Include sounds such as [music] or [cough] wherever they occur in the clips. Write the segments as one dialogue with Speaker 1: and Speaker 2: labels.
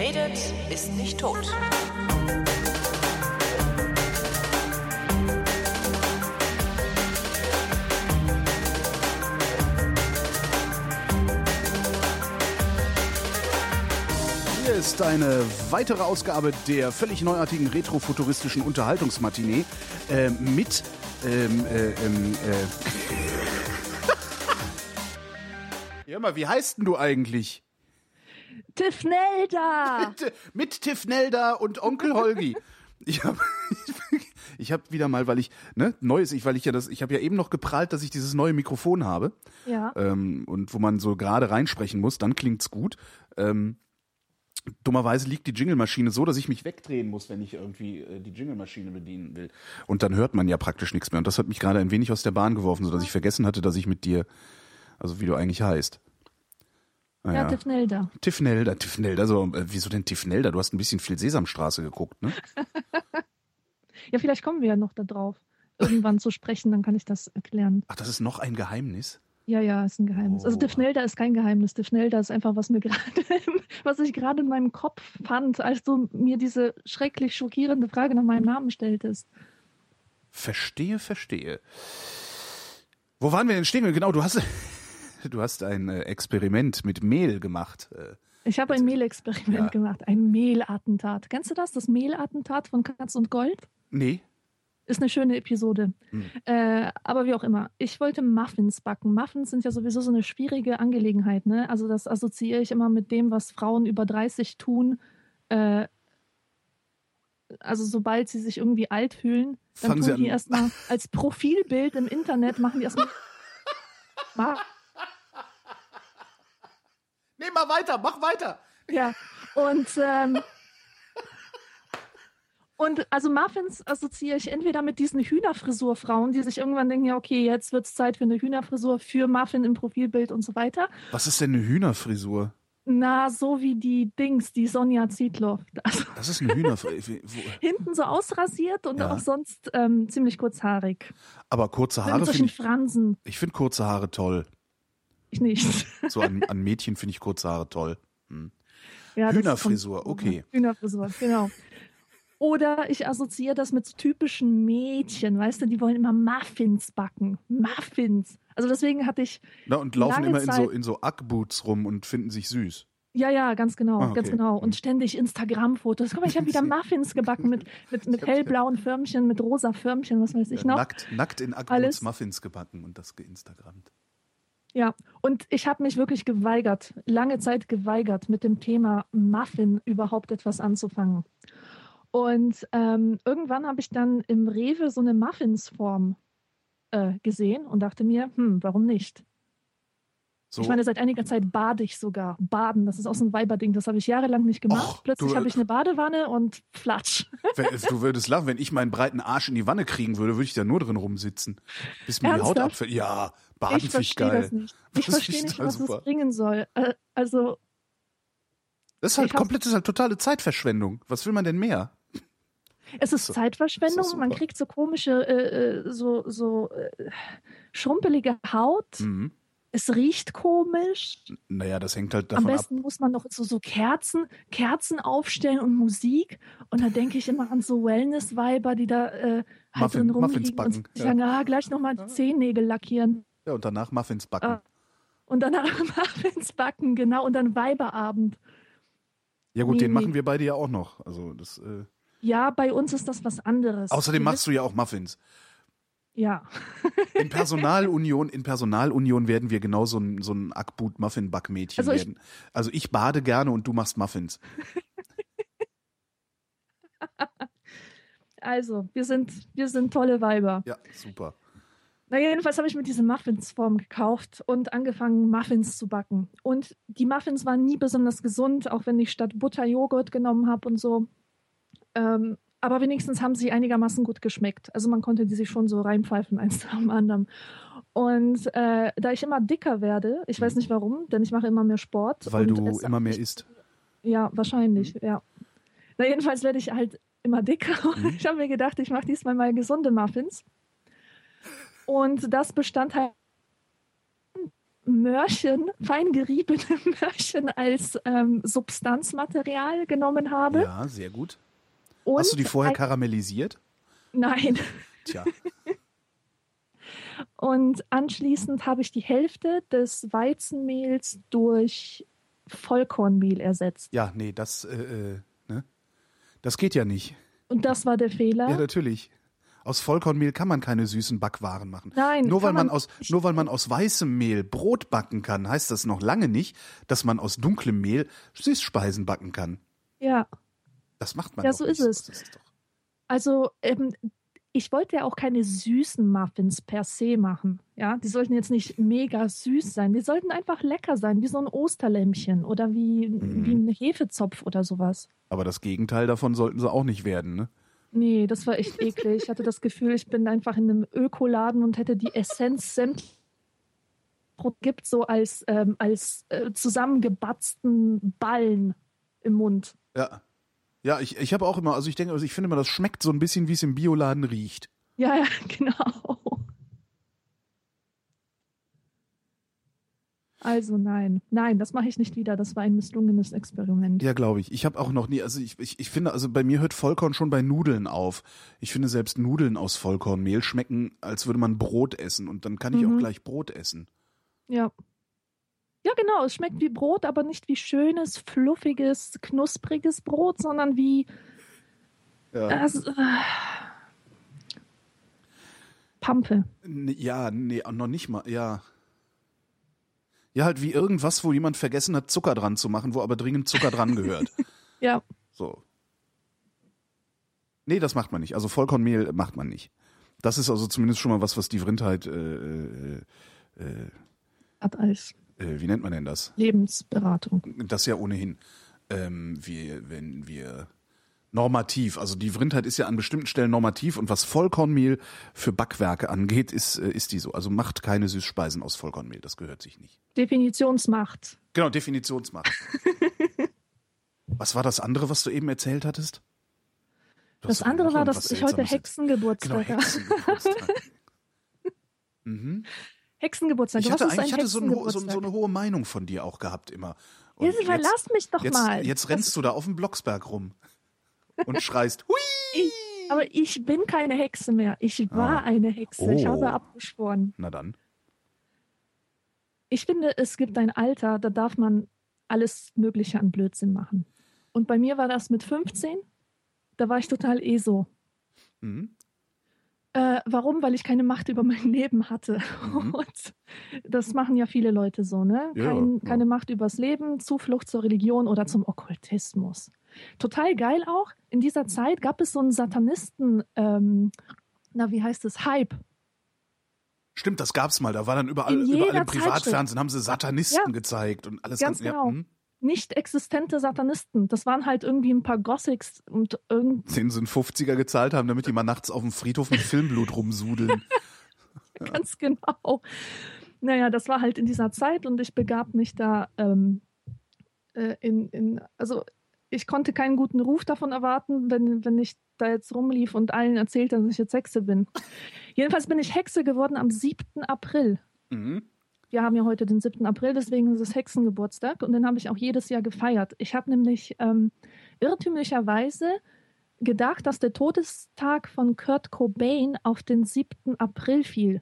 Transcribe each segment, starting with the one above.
Speaker 1: redet, ist nicht tot.
Speaker 2: Hier ist eine weitere Ausgabe der völlig neuartigen retrofuturistischen Unterhaltungsmatinee äh, mit ähm, äh, ähm, äh. [laughs] Ja, mal, wie heißt denn du eigentlich?
Speaker 3: Tifnelda!
Speaker 2: mit Tifnelda und Onkel Holgi. Ich habe [laughs] ich hab wieder mal, weil ich ne neues, ich weil ich ja das, ich habe ja eben noch geprahlt, dass ich dieses neue Mikrofon habe.
Speaker 3: Ja.
Speaker 2: Ähm, und wo man so gerade reinsprechen muss, dann klingt's gut. Ähm, dummerweise liegt die Jingle-Maschine so, dass ich mich wegdrehen muss, wenn ich irgendwie äh, die Jingle-Maschine bedienen will. Und dann hört man ja praktisch nichts mehr. Und das hat mich gerade ein wenig aus der Bahn geworfen, so dass ich vergessen hatte, dass ich mit dir, also wie du eigentlich heißt. Ah,
Speaker 3: Ja, Tifnelda.
Speaker 2: Tifnelda, Tifnelda, so, äh, wieso denn Tifnelda? Du hast ein bisschen viel Sesamstraße geguckt, ne? [laughs]
Speaker 3: Ja, vielleicht kommen wir ja noch da drauf, irgendwann zu sprechen, dann kann ich das erklären.
Speaker 2: Ach, das ist noch ein Geheimnis?
Speaker 3: Ja, ja, ist ein Geheimnis. Also
Speaker 2: Oh.
Speaker 3: Tifnelda ist kein Geheimnis. Tifnelda ist einfach, was mir [laughs] gerade, was ich gerade in meinem Kopf fand, als du mir diese schrecklich schockierende Frage nach meinem Namen stelltest.
Speaker 2: Verstehe, verstehe. Wo waren wir denn stehen? Genau, du hast, du hast ein äh, Experiment mit Mehl gemacht. Äh,
Speaker 3: Ich habe ein Mehlexperiment
Speaker 2: Ja.
Speaker 3: gemacht, ein Mehlattentat. Kennst du das? Das Mehlattentat von Katz und Gold?
Speaker 2: nee.
Speaker 3: Ist eine schöne Episode.
Speaker 2: Hm.
Speaker 3: Äh, aber wie auch immer. Ich wollte Muffins backen. Muffins sind ja sowieso so eine schwierige Angelegenheit. Ne? Also das assoziiere ich immer mit dem, was Frauen über 30 tun. Äh, also sobald sie sich irgendwie alt fühlen, dann
Speaker 2: Fangen sie
Speaker 3: tun die
Speaker 2: an-
Speaker 3: erstmal als Profilbild im Internet, machen die erstmal [laughs] Ma-
Speaker 2: Nee, mach weiter, mach weiter.
Speaker 3: Ja, und, ähm, und also Muffins assoziiere ich entweder mit diesen Hühnerfrisurfrauen, die sich irgendwann denken, ja, okay, jetzt wird's Zeit für eine Hühnerfrisur, für Muffin im Profilbild und so weiter.
Speaker 2: Was ist denn eine Hühnerfrisur?
Speaker 3: Na, so wie die Dings, die Sonja Zietlow. Also
Speaker 2: Das ist eine Hühnerfrisur. [laughs]
Speaker 3: hinten so ausrasiert und
Speaker 2: Ja.
Speaker 3: auch sonst ähm, ziemlich kurzhaarig.
Speaker 2: Aber kurze
Speaker 3: Mit
Speaker 2: Haare
Speaker 3: solchen
Speaker 2: finde ich,
Speaker 3: Fransen.
Speaker 2: ich finde kurze Haare toll.
Speaker 3: Ich nicht.
Speaker 2: So an, an Mädchen finde ich kurze Haare toll.
Speaker 3: Ja, das
Speaker 2: Hühnerfrisur, okay.
Speaker 3: Hühnerfrisur, genau. Oder ich assoziiere das mit so typischen Mädchen, weißt du, die wollen immer Muffins backen. Muffins. Also deswegen hatte ich,
Speaker 2: Na, und laufen immer in so, in so Ackboots rum und finden sich süß.
Speaker 3: ja, ja, ganz genau,
Speaker 2: Ah, okay.
Speaker 3: ganz genau. Und ständig Instagram-Fotos. Guck mal, ich habe wieder [laughs] Muffins gebacken mit, mit, mit hellblauen Förmchen, mit rosa Förmchen, was weiß ich noch.
Speaker 2: Nackt, nackt in Ackboots. Muffins gebacken und das geinstagrammt.
Speaker 3: Ja, und ich habe mich wirklich geweigert, lange Zeit geweigert, mit dem Thema Muffin überhaupt etwas anzufangen. Und ähm, irgendwann habe ich dann im Rewe so eine Muffinsform äh, gesehen und dachte mir, hm, warum nicht?
Speaker 2: So,
Speaker 3: Ich meine, seit einiger Zeit bade ich sogar. Baden, das ist auch so ein Weiberding, das habe ich jahrelang nicht gemacht.
Speaker 2: Och,
Speaker 3: Plötzlich habe ich eine Badewanne und flatsch. [laughs]
Speaker 2: du würdest lachen, wenn ich meinen breiten Arsch in die Wanne kriegen würde, würde ich da nur drin rumsitzen. Bis mir die Haut
Speaker 3: Ernsthaft?
Speaker 2: abfällt. Ja, baden
Speaker 3: ich
Speaker 2: finde ich
Speaker 3: verstehe
Speaker 2: geil.
Speaker 3: das nicht. Ich
Speaker 2: Das
Speaker 3: verstehe nicht, was
Speaker 2: super.
Speaker 3: es bringen soll. Äh, also
Speaker 2: Das ist halt komplett, das ist halt totale Zeitverschwendung. Was will man denn mehr?
Speaker 3: Es ist
Speaker 2: So.
Speaker 3: Zeitverschwendung,
Speaker 2: Das ist
Speaker 3: man kriegt so komische, äh, äh, so, so äh, schrumpelige Haut.
Speaker 2: Mhm.
Speaker 3: Es riecht komisch.
Speaker 2: Naja, das hängt halt
Speaker 3: Am
Speaker 2: davon ab.
Speaker 3: besten muss man noch so, so Kerzen, Kerzen aufstellen und Musik. Und da denke ich immer an so Wellness-Weiber, die da äh, halt
Speaker 2: Muffin-
Speaker 3: drin rumliegen
Speaker 2: backen,
Speaker 3: und
Speaker 2: ja.
Speaker 3: sagen, ah, gleich nochmal die Zehennägel lackieren.
Speaker 2: Ja, und danach Muffins backen.
Speaker 3: Ah. Und danach [laughs] Muffins backen, genau. Und dann Weiberabend.
Speaker 2: ja gut,
Speaker 3: nee,
Speaker 2: den
Speaker 3: nee.
Speaker 2: machen wir beide ja auch noch. Also das. Äh,
Speaker 3: Ja, bei uns ist das was anderes.
Speaker 2: außerdem
Speaker 3: Wir
Speaker 2: machst du ja auch Muffins.
Speaker 3: Ja.
Speaker 2: In Personalunion, in Personalunion werden wir genau so ein, so ein Ackboot-Muffin-Backmädchen
Speaker 3: Also
Speaker 2: werden. Also ich bade gerne und du machst Muffins. [laughs]
Speaker 3: Also, wir sind, wir sind tolle Weiber.
Speaker 2: Ja, super.
Speaker 3: Na, jedenfalls habe ich mir diese Muffinsform gekauft und angefangen, Muffins zu backen. Und die Muffins waren nie besonders gesund, auch wenn ich statt Butter Joghurt genommen habe und so. Ähm, aber wenigstens haben sie einigermaßen gut geschmeckt. Also man konnte die sich schon so reinpfeifen, [laughs] eins nach dem anderen. Und äh, da ich immer dicker werde, ich weiß nicht warum, denn ich mache immer mehr Sport.
Speaker 2: Weil du immer mehr isst.
Speaker 3: Ja, wahrscheinlich, ja. Na, jedenfalls werde ich halt immer dicker. Und [laughs] ich habe mir gedacht, ich mache diesmal mal gesunde Muffins. Und das bestand halt Möhrchen, fein geriebene [laughs] Möhrchen als ähm, Substanzmaterial genommen habe.
Speaker 2: Ja, sehr gut.
Speaker 3: Und
Speaker 2: Hast du die vorher karamellisiert?
Speaker 3: Nein.
Speaker 2: Tja, [laughs]
Speaker 3: Und anschließend habe ich die Hälfte des Weizenmehls durch Vollkornmehl ersetzt.
Speaker 2: ja, nee, das, äh, äh, ne? Das geht ja nicht.
Speaker 3: Und das war der Fehler.
Speaker 2: Ja, natürlich. Aus Vollkornmehl kann man keine süßen Backwaren machen.
Speaker 3: Nein,
Speaker 2: nur weil man,
Speaker 3: man
Speaker 2: aus nur weil man aus weißem Mehl Brot backen kann, heißt das noch lange nicht, dass man aus dunklem Mehl Süßspeisen backen kann.
Speaker 3: ja.
Speaker 2: Das macht man
Speaker 3: Ja, so
Speaker 2: nicht.
Speaker 3: ist es.
Speaker 2: Ist
Speaker 3: Also, ähm, ich wollte ja auch keine süßen Muffins per se machen. Ja, die sollten jetzt nicht mega süß sein. Die sollten einfach lecker sein, wie so ein Osterlämmchen oder wie,
Speaker 2: Mhm.
Speaker 3: wie ein Hefezopf oder sowas.
Speaker 2: Aber das Gegenteil davon sollten sie auch nicht werden, ne?
Speaker 3: Nee, das war echt eklig. Ich hatte das Gefühl, ich bin einfach in einem Ökoladen und hätte die Essenz sämtlich gibt so als, ähm, als äh, zusammengebatzten Ballen im Mund.
Speaker 2: Ja. Ja, ich, ich habe auch immer, also ich denke, also ich finde immer, das schmeckt so ein bisschen, wie es im Bioladen riecht.
Speaker 3: Ja, ja, [laughs] genau. Also nein, nein, das mache ich nicht wieder. Das war ein misslungenes Experiment.
Speaker 2: Ja, glaube ich. Ich habe auch noch nie, also ich, ich, ich finde, also bei mir hört Vollkorn schon bei Nudeln auf. Ich finde selbst Nudeln aus Vollkornmehl schmecken, als würde man Brot essen und dann kann ich
Speaker 3: Mhm.
Speaker 2: auch gleich Brot essen.
Speaker 3: Ja. Ja, genau. Es schmeckt wie Brot, aber nicht wie schönes, fluffiges, knuspriges Brot, sondern wie
Speaker 2: Ja.
Speaker 3: das, äh, Pampe.
Speaker 2: Ja, nee, noch nicht mal, ja. Ja, halt wie irgendwas, wo jemand vergessen hat, Zucker dran zu machen, wo aber dringend Zucker dran gehört. [laughs]
Speaker 3: Ja,
Speaker 2: So. Nee, das macht man nicht. Also Vollkornmehl macht man nicht. Das ist also zumindest schon mal was, was die Vrindheit, äh, äh, äh,
Speaker 3: hat als
Speaker 2: wie nennt man denn das?
Speaker 3: Lebensberatung.
Speaker 2: Das ja ohnehin. Ähm, wir, wenn wir normativ, also die Vrindheit ist ja an bestimmten Stellen normativ und was Vollkornmehl für Backwerke angeht, ist, äh, ist die so. Also macht keine Süßspeisen aus Vollkornmehl, das gehört sich nicht.
Speaker 3: Definitionsmacht.
Speaker 2: Genau, Definitionsmacht. [laughs] was war das andere, was du eben erzählt hattest?
Speaker 3: Das andere war, dass ich heute Hexengeburtstag
Speaker 2: Genau,
Speaker 3: habe.
Speaker 2: Hexengeburtstag. [laughs] mhm.
Speaker 3: Hexengeburtstag.
Speaker 2: Ich hatte
Speaker 3: ist ein
Speaker 2: eigentlich hatte so, ein, so, so eine hohe Meinung von dir auch gehabt immer. Und
Speaker 3: Jetzt verlass mich doch
Speaker 2: jetzt,
Speaker 3: mal.
Speaker 2: Jetzt rennst du da auf dem Blocksberg rum und schreist, hui!
Speaker 3: Ich, aber ich bin keine Hexe mehr. Ich war
Speaker 2: Ah.
Speaker 3: eine Hexe. Ich
Speaker 2: Oh.
Speaker 3: habe abgeschworen.
Speaker 2: Na dann.
Speaker 3: Ich finde, es gibt ein Alter, da darf man alles Mögliche an Blödsinn machen. Und bei mir war das mit 15. Da war ich total eh so.
Speaker 2: Mhm.
Speaker 3: Äh, warum? Weil ich keine Macht über mein [laughs] Leben hatte.
Speaker 2: Mhm.
Speaker 3: Und das machen ja viele Leute so, ne?
Speaker 2: Ja,
Speaker 3: Kein,
Speaker 2: ja.
Speaker 3: Keine Macht übers Leben, Zuflucht zur Religion oder zum Okkultismus. Total geil auch. In dieser Zeit gab es so einen Satanisten, ähm, na, wie heißt es? Hype.
Speaker 2: Stimmt, das gab's mal. Da war dann überall, überall im Privatfernsehen haben sie Satanisten
Speaker 3: Ja.
Speaker 2: gezeigt und alles
Speaker 3: Ganz
Speaker 2: ganz,
Speaker 3: genau.
Speaker 2: Mhm.
Speaker 3: Nicht existente Satanisten. Das waren halt irgendwie ein paar Gothics und irgend
Speaker 2: einen 50er gezahlt haben, damit die mal nachts auf dem Friedhof mit Filmblut rumsudeln. [laughs]
Speaker 3: Ganz genau. Naja, das war halt in dieser Zeit und ich begab mich da ähm, äh, in, in, also ich konnte keinen guten Ruf davon erwarten, wenn, wenn ich da jetzt rumlief und allen erzählt, dass ich jetzt Hexe bin. Jedenfalls bin ich Hexe geworden am 7. April.
Speaker 2: Mhm.
Speaker 3: Wir haben ja heute den 7. April, deswegen ist es Hexengeburtstag und den habe ich auch jedes Jahr gefeiert. Ich habe nämlich ähm, irrtümlicherweise gedacht, dass der Todestag von Kurt Cobain auf den 7. April fiel.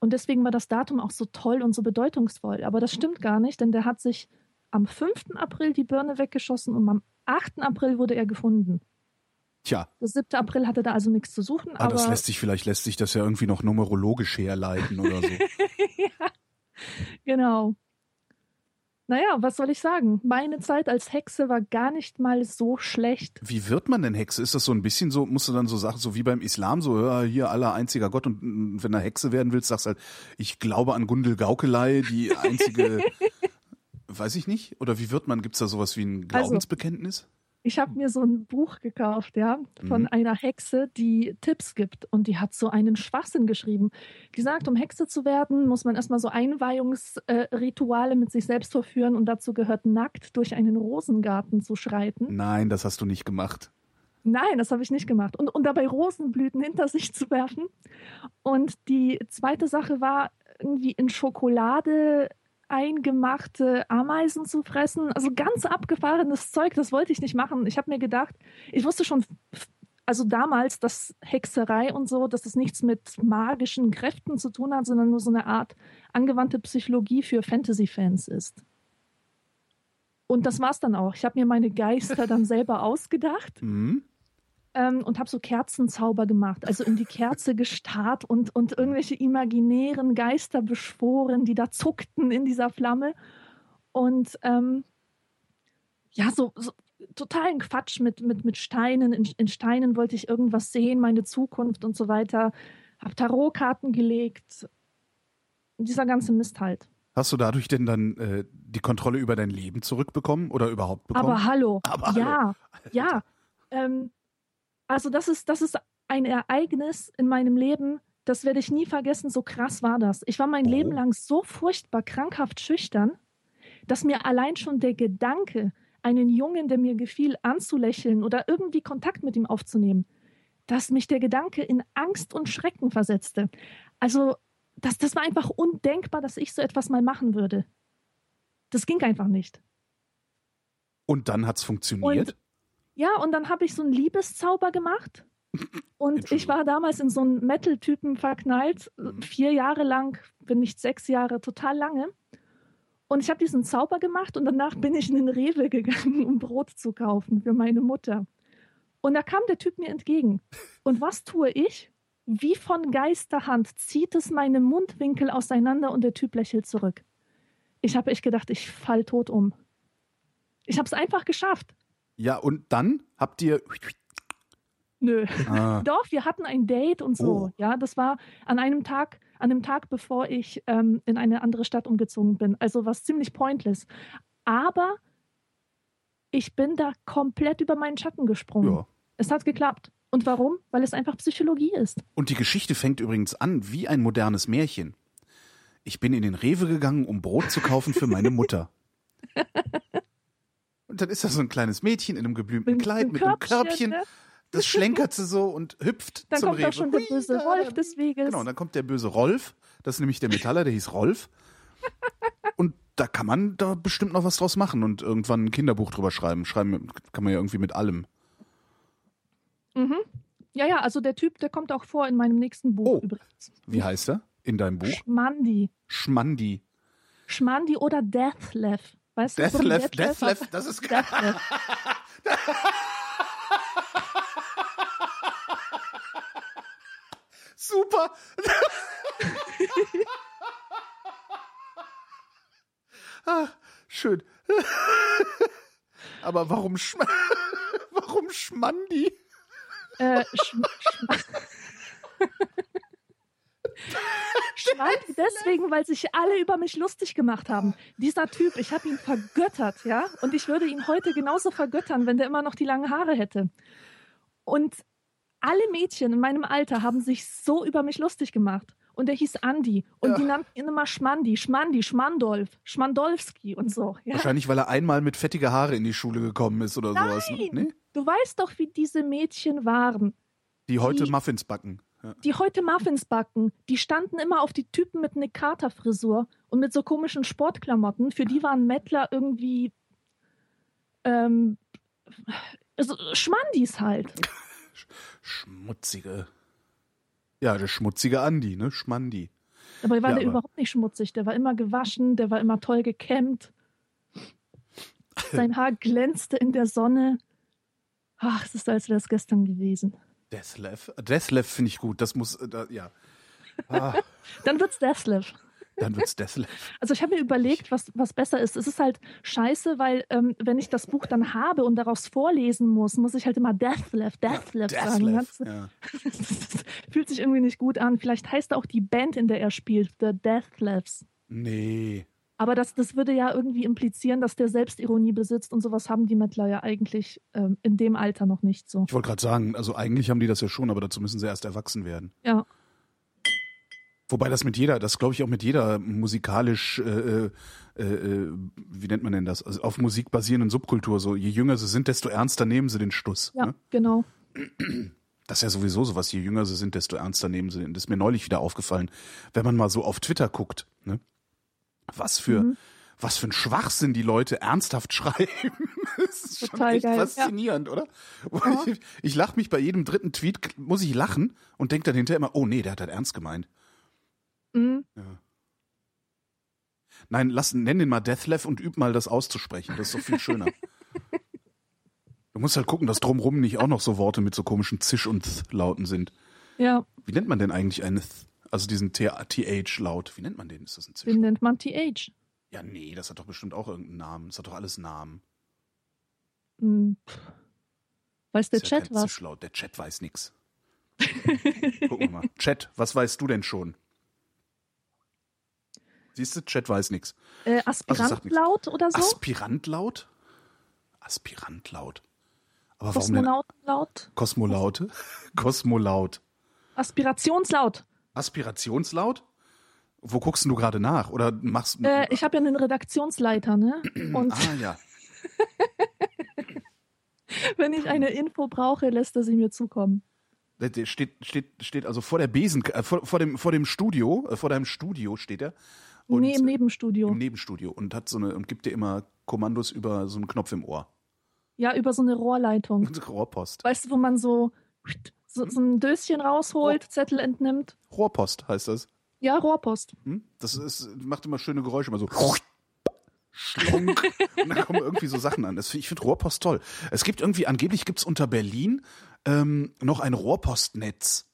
Speaker 3: Und deswegen war das Datum auch so toll und so bedeutungsvoll. Aber das stimmt gar nicht, denn der hat sich am 5. April die Birne weggeschossen und am 8. April wurde er gefunden.
Speaker 2: Tja,
Speaker 3: Der 7. April hatte da also nichts zu suchen,
Speaker 2: ah,
Speaker 3: aber
Speaker 2: das lässt sich, vielleicht lässt sich das ja irgendwie noch numerologisch herleiten oder so. [laughs] [laughs]
Speaker 3: ja, genau. Naja, was soll ich sagen? Meine Zeit als Hexe war gar nicht mal so schlecht.
Speaker 2: Wie wird man denn Hexe? Ist das so ein bisschen so, musst du dann so Sachen, so wie beim Islam, so, ja, hier aller einziger Gott und mm, wenn du Hexe werden willst, sagst halt, ich glaube an Gundel Gaukelei, die einzige, [laughs] weiß ich nicht, oder wie wird man, gibt's da sowas wie ein
Speaker 3: Also-
Speaker 2: Glaubensbekenntnis?
Speaker 3: Ich habe mir so ein Buch gekauft, ja, von
Speaker 2: Mhm.
Speaker 3: einer Hexe, die Tipps gibt. Und die hat so einen Schwachsinn geschrieben. Die sagt, um Hexe zu werden, muss man erstmal so Einweihungsrituale mit sich selbst verführen. Und dazu gehört nackt durch einen Rosengarten zu schreiten.
Speaker 2: Nein, das hast du nicht gemacht.
Speaker 3: Nein, das habe ich nicht gemacht. Und, und dabei Rosenblüten hinter sich zu werfen. Und die zweite Sache war, irgendwie in Schokolade eingemachte Ameisen zu fressen. Also ganz abgefahrenes Zeug, das wollte ich nicht machen. Ich habe mir gedacht, ich wusste schon, also damals, dass Hexerei und so, dass es nichts mit magischen Kräften zu tun hat, sondern nur so eine Art angewandte Psychologie für Fantasy-Fans ist. Und das war's dann auch. Ich habe mir meine Geister dann selber ausgedacht.
Speaker 2: Mhm.
Speaker 3: Ähm, und habe so Kerzenzauber gemacht, also in die Kerze gestarrt und, und irgendwelche imaginären Geister beschworen, die da zuckten in dieser Flamme. Und ähm, ja, so, so totalen Quatsch mit, mit, mit Steinen. In, in, Steinen wollte ich irgendwas sehen, meine Zukunft und so weiter. Hab Tarotkarten gelegt. Dieser ganze Mist halt.
Speaker 2: Hast du dadurch denn dann äh, die Kontrolle über dein Leben zurückbekommen oder überhaupt bekommen?
Speaker 3: Aber hallo.
Speaker 2: Aber
Speaker 3: ja,
Speaker 2: hallo.
Speaker 3: ja. [laughs] Ähm, also das ist, das ist ein Ereignis in meinem Leben, das werde ich nie vergessen, so krass war das. Ich war mein
Speaker 2: Oh.
Speaker 3: Leben lang so furchtbar krankhaft schüchtern, dass mir allein schon der Gedanke, einen Jungen, der mir gefiel, anzulächeln oder irgendwie Kontakt mit ihm aufzunehmen, dass mich der Gedanke in Angst und Schrecken versetzte. Also das, das war einfach undenkbar, dass ich so etwas mal machen würde. Das ging einfach nicht.
Speaker 2: Und dann hat's funktioniert?
Speaker 3: Ja, und dann habe ich so einen Liebeszauber gemacht. Und ich war damals in so einen Metal-Typen verknallt,
Speaker 2: Mhm.
Speaker 3: vier Jahre lang, wenn nicht sechs Jahre, total lange. Und ich habe diesen Zauber gemacht und danach bin ich in den Rewe gegangen, [laughs] um Brot zu kaufen für meine Mutter. Und da kam der Typ mir entgegen. Und was tue ich? Wie von Geisterhand zieht es meine Mundwinkel auseinander und der Typ lächelt zurück. Ich habe echt gedacht, ich fall tot um. Ich habe es einfach geschafft.
Speaker 2: Ja, und dann habt ihr.
Speaker 3: Nö.
Speaker 2: Ah, [laughs]
Speaker 3: Doch, wir hatten ein Date und so.
Speaker 2: Oh.
Speaker 3: Ja, das war an einem Tag, an einem Tag, bevor ich ähm, in eine andere Stadt umgezogen bin. Also was ziemlich pointless. Aber ich bin da komplett über meinen Schatten gesprungen.
Speaker 2: ja.
Speaker 3: Es hat geklappt. Und warum? Weil es einfach Psychologie ist.
Speaker 2: Und die Geschichte fängt übrigens an wie ein modernes Märchen. Ich bin in den Rewe gegangen, um Brot zu kaufen für meine Mutter. [laughs] Und dann ist da so ein kleines Mädchen in einem geblümten
Speaker 3: Mit
Speaker 2: Kleid mit einem
Speaker 3: Körbchen, ne?
Speaker 2: Das schlenkert sie so und hüpft
Speaker 3: Dann
Speaker 2: zum
Speaker 3: kommt
Speaker 2: Rewe.
Speaker 3: auch schon der böse
Speaker 2: da.
Speaker 3: des Weges.
Speaker 2: Genau, und dann kommt der böse Rolf. Das ist nämlich der Metaller, der hieß Rolf. Und da kann man da bestimmt noch was draus machen und irgendwann ein Kinderbuch drüber schreiben. Schreiben kann man ja irgendwie mit allem.
Speaker 3: Mhm. Ja, ja, also der Typ, der kommt auch vor in meinem nächsten Buch
Speaker 2: Oh.
Speaker 3: übrigens.
Speaker 2: Wie heißt er in deinem Buch?
Speaker 3: Schmandi.
Speaker 2: Schmandi.
Speaker 3: Schmandi oder Deathlev. Weißt du? so
Speaker 2: Deathlev,
Speaker 3: Detlef,
Speaker 2: Deathlev,
Speaker 3: aber
Speaker 2: das ist
Speaker 3: Deathlev. [laughs]
Speaker 2: super. [laughs] ah, schön. Aber warum Schm [laughs] warum Schmandi?
Speaker 3: Äh, Schm Schm Schmandi deswegen, weil sich alle über mich lustig gemacht haben. Dieser Typ, ich habe ihn vergöttert, ja, und ich würde ihn heute genauso vergöttern, wenn der immer noch die langen Haare hätte. Und alle Mädchen in meinem Alter haben sich so über mich lustig gemacht. Und der hieß Andi. Und
Speaker 2: Ja.
Speaker 3: die nannten ihn immer Schmandi, Schmandi, Schmandolf, Schmandolfski und so. Ja.
Speaker 2: Wahrscheinlich, weil er einmal mit fettige Haare in die Schule gekommen ist oder sowas. Ne?
Speaker 3: Nein.
Speaker 2: Nee?
Speaker 3: Du weißt doch, wie diese Mädchen waren.
Speaker 2: Die heute
Speaker 3: Die-
Speaker 2: Muffins backen. Ja.
Speaker 3: die heute Muffins backen, die standen immer auf die Typen mit Nick Carter Frisur und mit so komischen Sportklamotten. Für die waren Mettler irgendwie ähm, also Schmandis halt.
Speaker 2: Schmutzige. Ja, der schmutzige Andi, ne? Schmandi.
Speaker 3: Dabei war
Speaker 2: Ja,
Speaker 3: der
Speaker 2: aber-
Speaker 3: überhaupt nicht schmutzig. Der war immer gewaschen, der war immer toll gekämmt. [laughs] Sein Haar glänzte in der Sonne. Ach, es ist, als wäre es gestern gewesen.
Speaker 2: Deathlev. Deathlev finde ich gut. Das muss, äh, ja. [laughs] Ah,
Speaker 3: Dann wird's Deathlev.
Speaker 2: dann wird's Deathlev.
Speaker 3: Also ich habe mir überlegt, was, was besser ist. Es ist halt scheiße, weil ähm, wenn ich das Buch dann habe und daraus vorlesen muss, muss ich halt immer Deathlev, Deathlev sagen.
Speaker 2: Deathlev.
Speaker 3: Das,
Speaker 2: Ja.
Speaker 3: das [laughs] fühlt sich irgendwie nicht gut an. Vielleicht heißt auch die Band, in der er spielt, The Deathlevs.
Speaker 2: Nee.
Speaker 3: Aber das, das würde ja irgendwie implizieren, dass der Selbstironie besitzt und sowas haben die Mettler ja eigentlich ähm, in dem Alter noch nicht so.
Speaker 2: Ich wollte gerade sagen, also eigentlich haben die das ja schon, aber dazu müssen sie erst erwachsen werden.
Speaker 3: Ja.
Speaker 2: Wobei das mit jeder, das glaube ich auch mit jeder musikalisch, äh, äh, äh, wie nennt man denn das? Also auf Musik basierenden Subkultur. So, je jünger sie sind, desto ernster nehmen sie den Stuss.
Speaker 3: Ja,
Speaker 2: Ne?
Speaker 3: genau.
Speaker 2: Das ist ja sowieso sowas. Je jünger sie sind, desto ernster nehmen sie den. Das ist mir neulich wieder aufgefallen, wenn man mal so auf Twitter guckt. Ne? Was für,
Speaker 3: Mhm.
Speaker 2: was für ein Schwachsinn die Leute ernsthaft [laughs] schreiben. Das ist schon
Speaker 3: Total
Speaker 2: echt
Speaker 3: geil, ja.
Speaker 2: faszinierend, oder? [laughs] Ich, ich lache mich bei jedem dritten Tweet, muss ich lachen und denke dann hinterher immer, oh nee, der hat das ernst gemeint.
Speaker 3: Mhm.
Speaker 2: Nein, lass, nenn den mal Deathlev und üb mal das auszusprechen. Das ist doch viel schöner. [laughs] Du musst halt gucken, dass drumrum nicht auch noch so Worte mit so komischen Zisch- und Th-Lauten sind.
Speaker 3: Ja,
Speaker 2: Wie nennt man denn eigentlich einen Th? Also diesen TH-Laut. Wie nennt man den? Ist das ein Zisch?
Speaker 3: den nennt man TH.
Speaker 2: Ja, nee, das hat doch bestimmt auch irgendeinen Namen. Das hat doch alles Namen.
Speaker 3: Pff. Weiß der
Speaker 2: ist
Speaker 3: Chat was?
Speaker 2: Zischlaut. Der Chat weiß nix. Gucken wir mal. [laughs] Chat, was weißt du denn schon? Siehst du, Chat weiß nix.
Speaker 3: Äh,
Speaker 2: Also nichts.
Speaker 3: Aspirantlaut oder so?
Speaker 2: Aspirantlaut? Aspirantlaut. Aber
Speaker 3: Kosmonautenlaut?
Speaker 2: Kosmolaute? [laughs] Kosmolaut.
Speaker 3: Aspirationslaut.
Speaker 2: Aspirationslaut? Wo guckst denn du gerade nach? Oder machst
Speaker 3: Äh, ich habe ja einen Redaktionsleiter, ne? [clears throat] Und
Speaker 2: Ah ja. [laughs]
Speaker 3: wenn ich eine Info brauche, lässt er sie mir zukommen.
Speaker 2: Der, der steht, steht, steht also vor der Besen, äh, vor, vor, dem, vor dem Studio, äh, vor deinem Studio steht er. Und
Speaker 3: nee, im Nebenstudio.
Speaker 2: Im Nebenstudio und hat so eine und gibt dir immer Kommandos über so einen Knopf im Ohr.
Speaker 3: ja, über so eine Rohrleitung. [laughs]
Speaker 2: Rohrpost.
Speaker 3: Weißt du, wo man so, [laughs] so, so ein Döschen rausholt, Zettel entnimmt?
Speaker 2: Rohrpost heißt das.
Speaker 3: Ja, Rohrpost.
Speaker 2: Hm? Das ist, macht immer schöne Geräusche, immer so. Schlunk. Und dann kommen irgendwie so Sachen an. Das, ich finde Rohrpost toll. Es gibt irgendwie, angeblich gibt es unter Berlin ähm, noch ein Rohrpostnetz,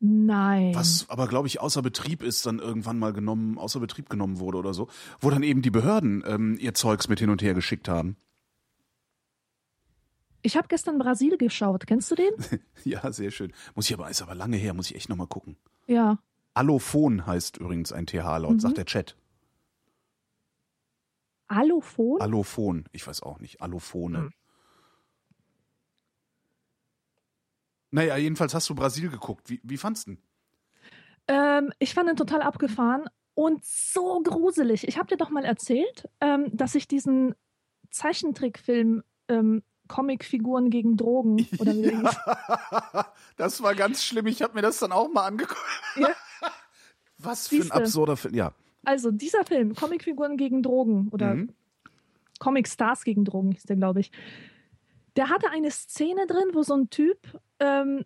Speaker 3: Nein.
Speaker 2: was aber, glaube ich, außer Betrieb ist, dann irgendwann mal genommen, außer Betrieb genommen wurde oder so, wo dann eben die Behörden ähm, ihr Zeugs mit hin und her geschickt haben.
Speaker 3: Ich habe gestern Brasil geschaut. Kennst du den? [laughs]
Speaker 2: Ja, sehr schön. Muss ich aber, ist aber lange her, muss ich echt nochmal gucken.
Speaker 3: Ja.
Speaker 2: Allophon heißt übrigens ein TH-Laut,
Speaker 3: Mhm.
Speaker 2: sagt der Chat.
Speaker 3: Allophon?
Speaker 2: Allophon, ich weiß auch nicht, Allophone.
Speaker 3: Hm.
Speaker 2: Naja, jedenfalls hast du Brasil geguckt. Wie, wie fandst du denn?
Speaker 3: Ähm, ich fand ihn total abgefahren und so gruselig. Ich habe dir doch mal erzählt, ähm, dass ich diesen Zeichentrickfilm ähm, Comicfiguren gegen Drogen oder wie [laughs] hieß.
Speaker 2: das war ganz schlimm. Ich habe mir das dann auch mal angeguckt.
Speaker 3: Ja. [laughs]
Speaker 2: Was für ein
Speaker 3: Siehste.
Speaker 2: absurder Film. Ja.
Speaker 3: Also dieser Film, Comicfiguren gegen Drogen oder
Speaker 2: Mhm.
Speaker 3: Comic Stars gegen Drogen hieß der, glaube ich. Der hatte eine Szene drin, wo so ein Typ, ähm,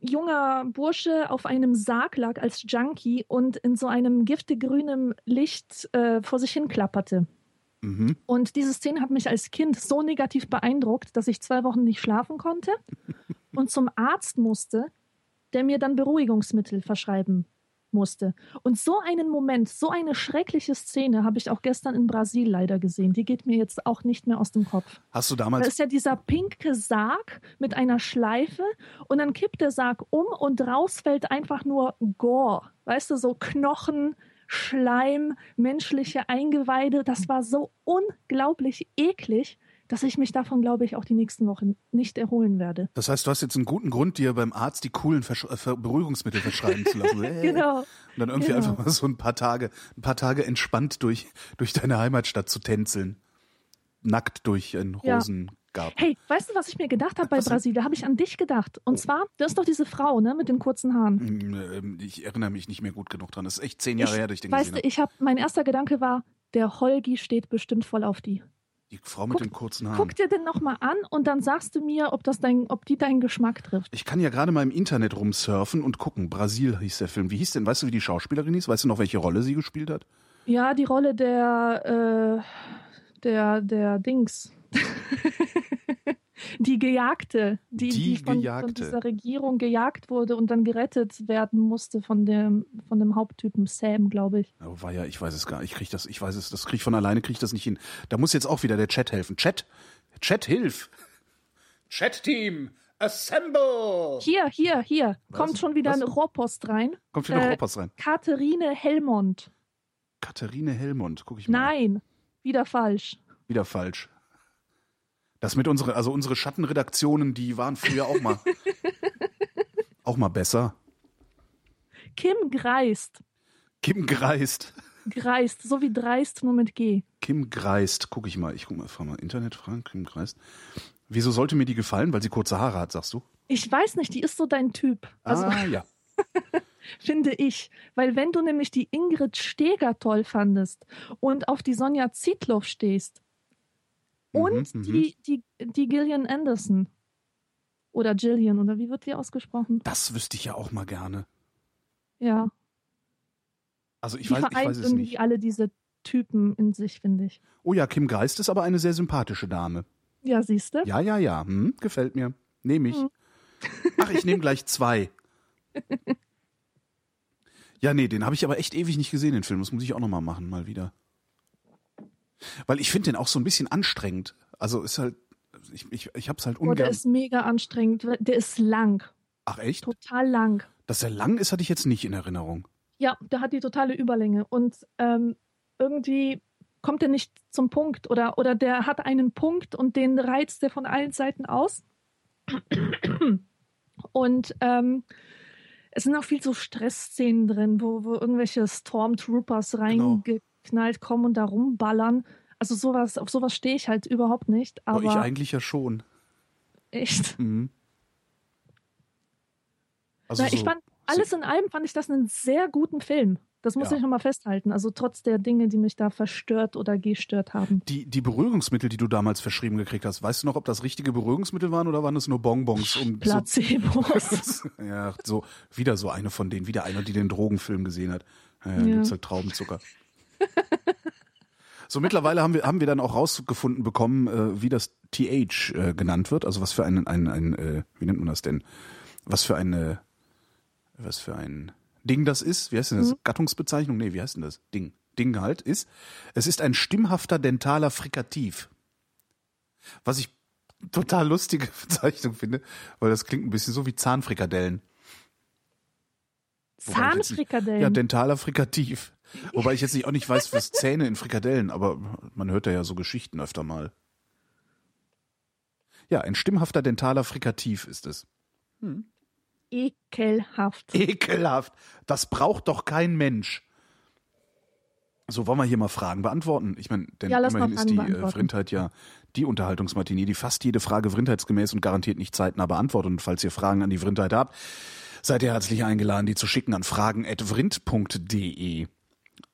Speaker 3: junger Bursche, auf einem Sarg lag als Junkie und in so einem giftiggrünem Licht äh, vor sich hin klapperte.
Speaker 2: Mhm.
Speaker 3: Und diese Szene hat mich als Kind so negativ beeindruckt, dass ich zwei Wochen nicht schlafen konnte und zum Arzt musste, der mir dann Beruhigungsmittel verschreiben musste. Und so einen Moment, so eine schreckliche Szene habe ich auch gestern in Brasil leider gesehen. Die geht mir jetzt auch nicht mehr aus dem Kopf.
Speaker 2: Hast du
Speaker 3: Da
Speaker 2: damals.
Speaker 3: ist ja dieser pinke Sarg mit einer Schleife und dann kippt der Sarg um und raus fällt einfach nur Gore. Weißt du, so Knochen, Schleim, menschliche Eingeweide. Das war so unglaublich eklig, dass ich mich davon, glaube ich, auch die nächsten Wochen nicht erholen werde.
Speaker 2: Das heißt, du hast jetzt einen guten Grund, dir beim Arzt die coolen Versch äh, Beruhigungsmittel verschreiben zu lassen. [laughs] Äh.
Speaker 3: Genau.
Speaker 2: Und dann irgendwie
Speaker 3: Genau.
Speaker 2: einfach mal so ein paar Tage, ein paar Tage entspannt durch, durch deine Heimatstadt zu tänzeln. Nackt durch einen
Speaker 3: Ja.
Speaker 2: Rosengarten.
Speaker 3: Hey, weißt du, was ich mir gedacht habe bei
Speaker 2: Was?
Speaker 3: Brasil? Da habe ich an dich gedacht. Und zwar, das ist doch diese Frau, ne, mit den kurzen Haaren.
Speaker 2: Mm, ähm, Ich erinnere mich nicht mehr gut genug dran. Das ist echt zehn Jahre
Speaker 3: ich,
Speaker 2: her, dass ich den
Speaker 3: weißt
Speaker 2: gesehen
Speaker 3: du,
Speaker 2: habe.
Speaker 3: ich habe, mein erster Gedanke war, der Holgi steht bestimmt voll auf die.
Speaker 2: Die Frau mit
Speaker 3: guck-
Speaker 2: den kurzen Haaren.
Speaker 3: Guck dir den nochmal an und dann sagst du mir, ob, das dein, ob die deinen Geschmack trifft.
Speaker 2: Ich kann ja gerade mal im Internet rumsurfen und gucken. Brasil hieß der Film. Wie hieß denn? Weißt du, wie die Schauspielerin hieß? Weißt du noch, welche Rolle sie gespielt hat?
Speaker 3: Ja, die Rolle der, äh, der, der Dings. [laughs] die Gejagte, die,
Speaker 2: Die
Speaker 3: die, von, von
Speaker 2: Gejagte.
Speaker 3: dieser Regierung gejagt wurde und dann gerettet werden musste von dem, von dem Haupttypen Sam, glaube ich.
Speaker 2: Oh, war ja, ich weiß es gar nicht. Ich krieg das, ich weiß es, das krieg ich von alleine, krieg ich das nicht hin. Da muss jetzt auch wieder der Chat helfen. Chat, Chat, hilf! Chat-Team, assemble!
Speaker 3: Hier, hier, hier,
Speaker 2: Was?
Speaker 3: kommt schon wieder
Speaker 2: Was?
Speaker 3: eine Rohrpost rein.
Speaker 2: Kommt wieder
Speaker 3: Äh,
Speaker 2: Rohrpost rein.
Speaker 3: Katharine Hellmond.
Speaker 2: Katharine Hellmund, guck ich mal.
Speaker 3: Nein, wieder falsch.
Speaker 2: Wieder falsch. Das mit unsere, also unsere Schattenredaktionen, die waren früher auch mal, [laughs] auch mal besser.
Speaker 3: Kim Greist.
Speaker 2: Kim Greist.
Speaker 3: Greist, so wie dreist, nur mit G.
Speaker 2: Kim Greist, guck ich mal, ich guck mal, frag mal Internet fragen, Kim Greist. Wieso sollte mir die gefallen? Weil sie kurze Haare hat, sagst du?
Speaker 3: Ich weiß nicht, die ist so dein Typ. Also,
Speaker 2: ah, ja. [laughs]
Speaker 3: finde ich. Weil wenn du nämlich die Ingrid Steger toll fandest und auf die Sonja Zietlow stehst und
Speaker 2: Mhm, mhm.
Speaker 3: die, die, die Gillian Anderson oder Gillian oder wie wird die ausgesprochen?
Speaker 2: Das wüsste ich ja auch mal gerne.
Speaker 3: Ja,
Speaker 2: Also ich
Speaker 3: die
Speaker 2: weiß, ich weiß es
Speaker 3: irgendwie
Speaker 2: nicht.
Speaker 3: alle diese Typen in sich, finde ich.
Speaker 2: Oh ja, Kim Geist ist aber eine sehr sympathische Dame.
Speaker 3: Ja, siehst du?
Speaker 2: Ja, ja, ja. Hm, gefällt mir. Nehme ich.
Speaker 3: Hm.
Speaker 2: Ach, ich nehme gleich zwei. [laughs] Ja, nee, den habe ich aber echt ewig nicht gesehen, den Film. Das muss ich auch nochmal machen, mal wieder. Weil ich finde den auch so ein bisschen anstrengend. Also ist halt, ich, ich, ich hab's halt
Speaker 3: Oh, der
Speaker 2: ungern.
Speaker 3: ist mega anstrengend. Der ist lang.
Speaker 2: Ach echt?
Speaker 3: Total lang.
Speaker 2: Dass er lang ist, hatte ich jetzt nicht in Erinnerung.
Speaker 3: Ja, der hat die totale Überlänge. Und ähm, irgendwie kommt er nicht zum Punkt oder, oder der hat einen Punkt und den reizt er von allen Seiten aus. Und ähm, es sind auch viel so Stressszenen drin, wo, wo irgendwelche Stormtroopers
Speaker 2: Genau.
Speaker 3: Reingeknallt kommen und da rumballern. Also sowas, auf sowas stehe ich halt überhaupt nicht.
Speaker 2: Aber
Speaker 3: Aber
Speaker 2: ich eigentlich ja schon.
Speaker 3: echt.
Speaker 2: Mhm. Also
Speaker 3: Na, ich
Speaker 2: so,
Speaker 3: fand, alles in allem fand ich das einen sehr guten Film. Das muss
Speaker 2: Ja.
Speaker 3: ich nochmal festhalten. Also trotz der Dinge, die mich da verstört oder gestört haben.
Speaker 2: die, die Beruhigungsmittel, die du damals verschrieben gekriegt hast, weißt du noch, ob das richtige Beruhigungsmittel waren oder waren es nur Bonbons? Um so
Speaker 3: Placebos. [laughs]
Speaker 2: ja, so, wieder so eine von denen, wieder einer, die den Drogenfilm gesehen hat. Ja. Ja. gibt's halt Traubenzucker. [laughs] so, mittlerweile haben wir, haben wir dann auch rausgefunden bekommen, äh, wie das TH äh, genannt wird. Also was für ein, ein, ein äh, wie nennt man das denn? Was für eine, was für ein Ding das ist. Wie heißt denn das?
Speaker 3: Mhm.
Speaker 2: Gattungsbezeichnung? Nee, wie heißt denn das? Ding. Ding halt ist. Es ist ein stimmhafter dentaler Frikativ. Was ich total lustige [laughs] Bezeichnung finde, weil das klingt ein bisschen so wie Zahnfrikadellen. Jetzt
Speaker 3: Zahnfrikadellen.
Speaker 2: Ja, dentaler Frikativ. Wobei ich jetzt nicht, auch nicht weiß, was Zähne in Frikadellen, aber man hört da ja so Geschichten öfter mal. Ja, ein stimmhafter dentaler Frikativ ist es.
Speaker 3: Ekelhaft.
Speaker 2: Ekelhaft. Das braucht doch kein Mensch. So, wollen wir hier mal Fragen beantworten? Ich meine, denn
Speaker 3: Ja,
Speaker 2: immerhin ist die äh. Vrindheit ja die Unterhaltungsmatinee, die fast jede Frage vrindheitsgemäß und garantiert nicht zeitnah beantwortet. Und falls ihr Fragen an die Vrindheit habt, seid ihr herzlich eingeladen, die zu schicken an fragen.vrind.de.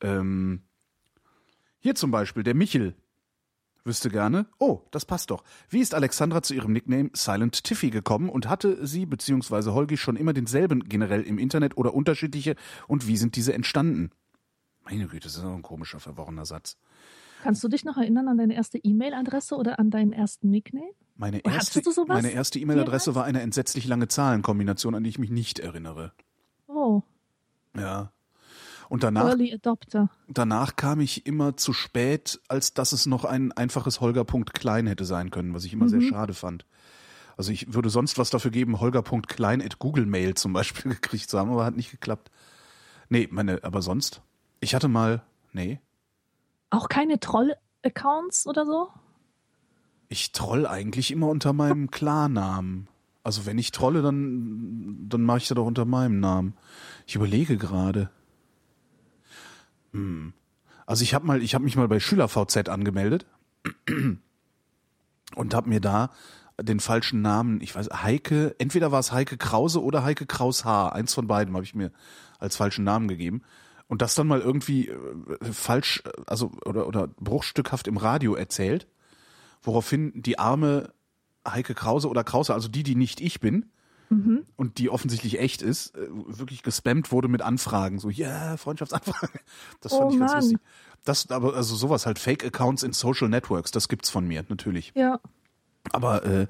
Speaker 2: Ähm, hier zum Beispiel, der Michel wüsste gerne, oh, das passt doch. Wie ist Alexandra zu ihrem Nickname Silent Tiffy gekommen und hatte sie bzw. Holgi schon immer denselben generell im Internet oder unterschiedliche und wie sind diese entstanden? Meine Güte, das ist auch ein komischer, verworrener Satz.
Speaker 3: Kannst du dich noch erinnern an deine erste E-Mail-Adresse oder an deinen ersten Nickname?
Speaker 2: Meine erste, meine erste E-Mail-Adresse war eine entsetzlich lange Zahlenkombination, an die ich mich nicht erinnere.
Speaker 3: Oh,
Speaker 2: Ja. Und danach,
Speaker 3: Early Adopter.
Speaker 2: danach kam ich immer zu spät, als dass es noch ein einfaches Holger.klein hätte sein können, was ich immer sehr
Speaker 3: Mhm.
Speaker 2: schade fand. Also ich würde sonst was dafür geben, Holger.klein at Google Mail zum Beispiel [laughs] gekriegt zu haben, aber hat nicht geklappt. Nee, meine, aber sonst. Ich hatte mal, nee,
Speaker 3: Auch keine Troll-Accounts oder so?
Speaker 2: ich troll eigentlich immer unter meinem [laughs] Klarnamen. Also wenn ich trolle, dann, dann mache ich das doch unter meinem Namen. Ich überlege gerade. Hm. Also ich habe mal, ich habe mich mal bei SchülerVZ angemeldet und habe mir da den falschen Namen, ich weiß, Heike, entweder war es Heike Krause oder Heike Kraus Haar, eins von beiden habe ich mir als falschen Namen gegeben und das dann mal irgendwie äh, falsch, also oder oder bruchstückhaft im Radio erzählt, woraufhin die arme Heike Krause oder Krause, also die, die nicht ich bin,
Speaker 3: Mhm.
Speaker 2: und die offensichtlich echt ist, äh, wirklich gespammt wurde mit Anfragen. So, ja, yeah, Freundschaftsanfrage. [laughs] Das fand
Speaker 3: Oh
Speaker 2: ich ganz
Speaker 3: Mann.
Speaker 2: lustig. Das, aber, also sowas halt, Fake-Accounts in Social Networks, das gibt's von mir, natürlich.
Speaker 3: Ja.
Speaker 2: Aber, äh,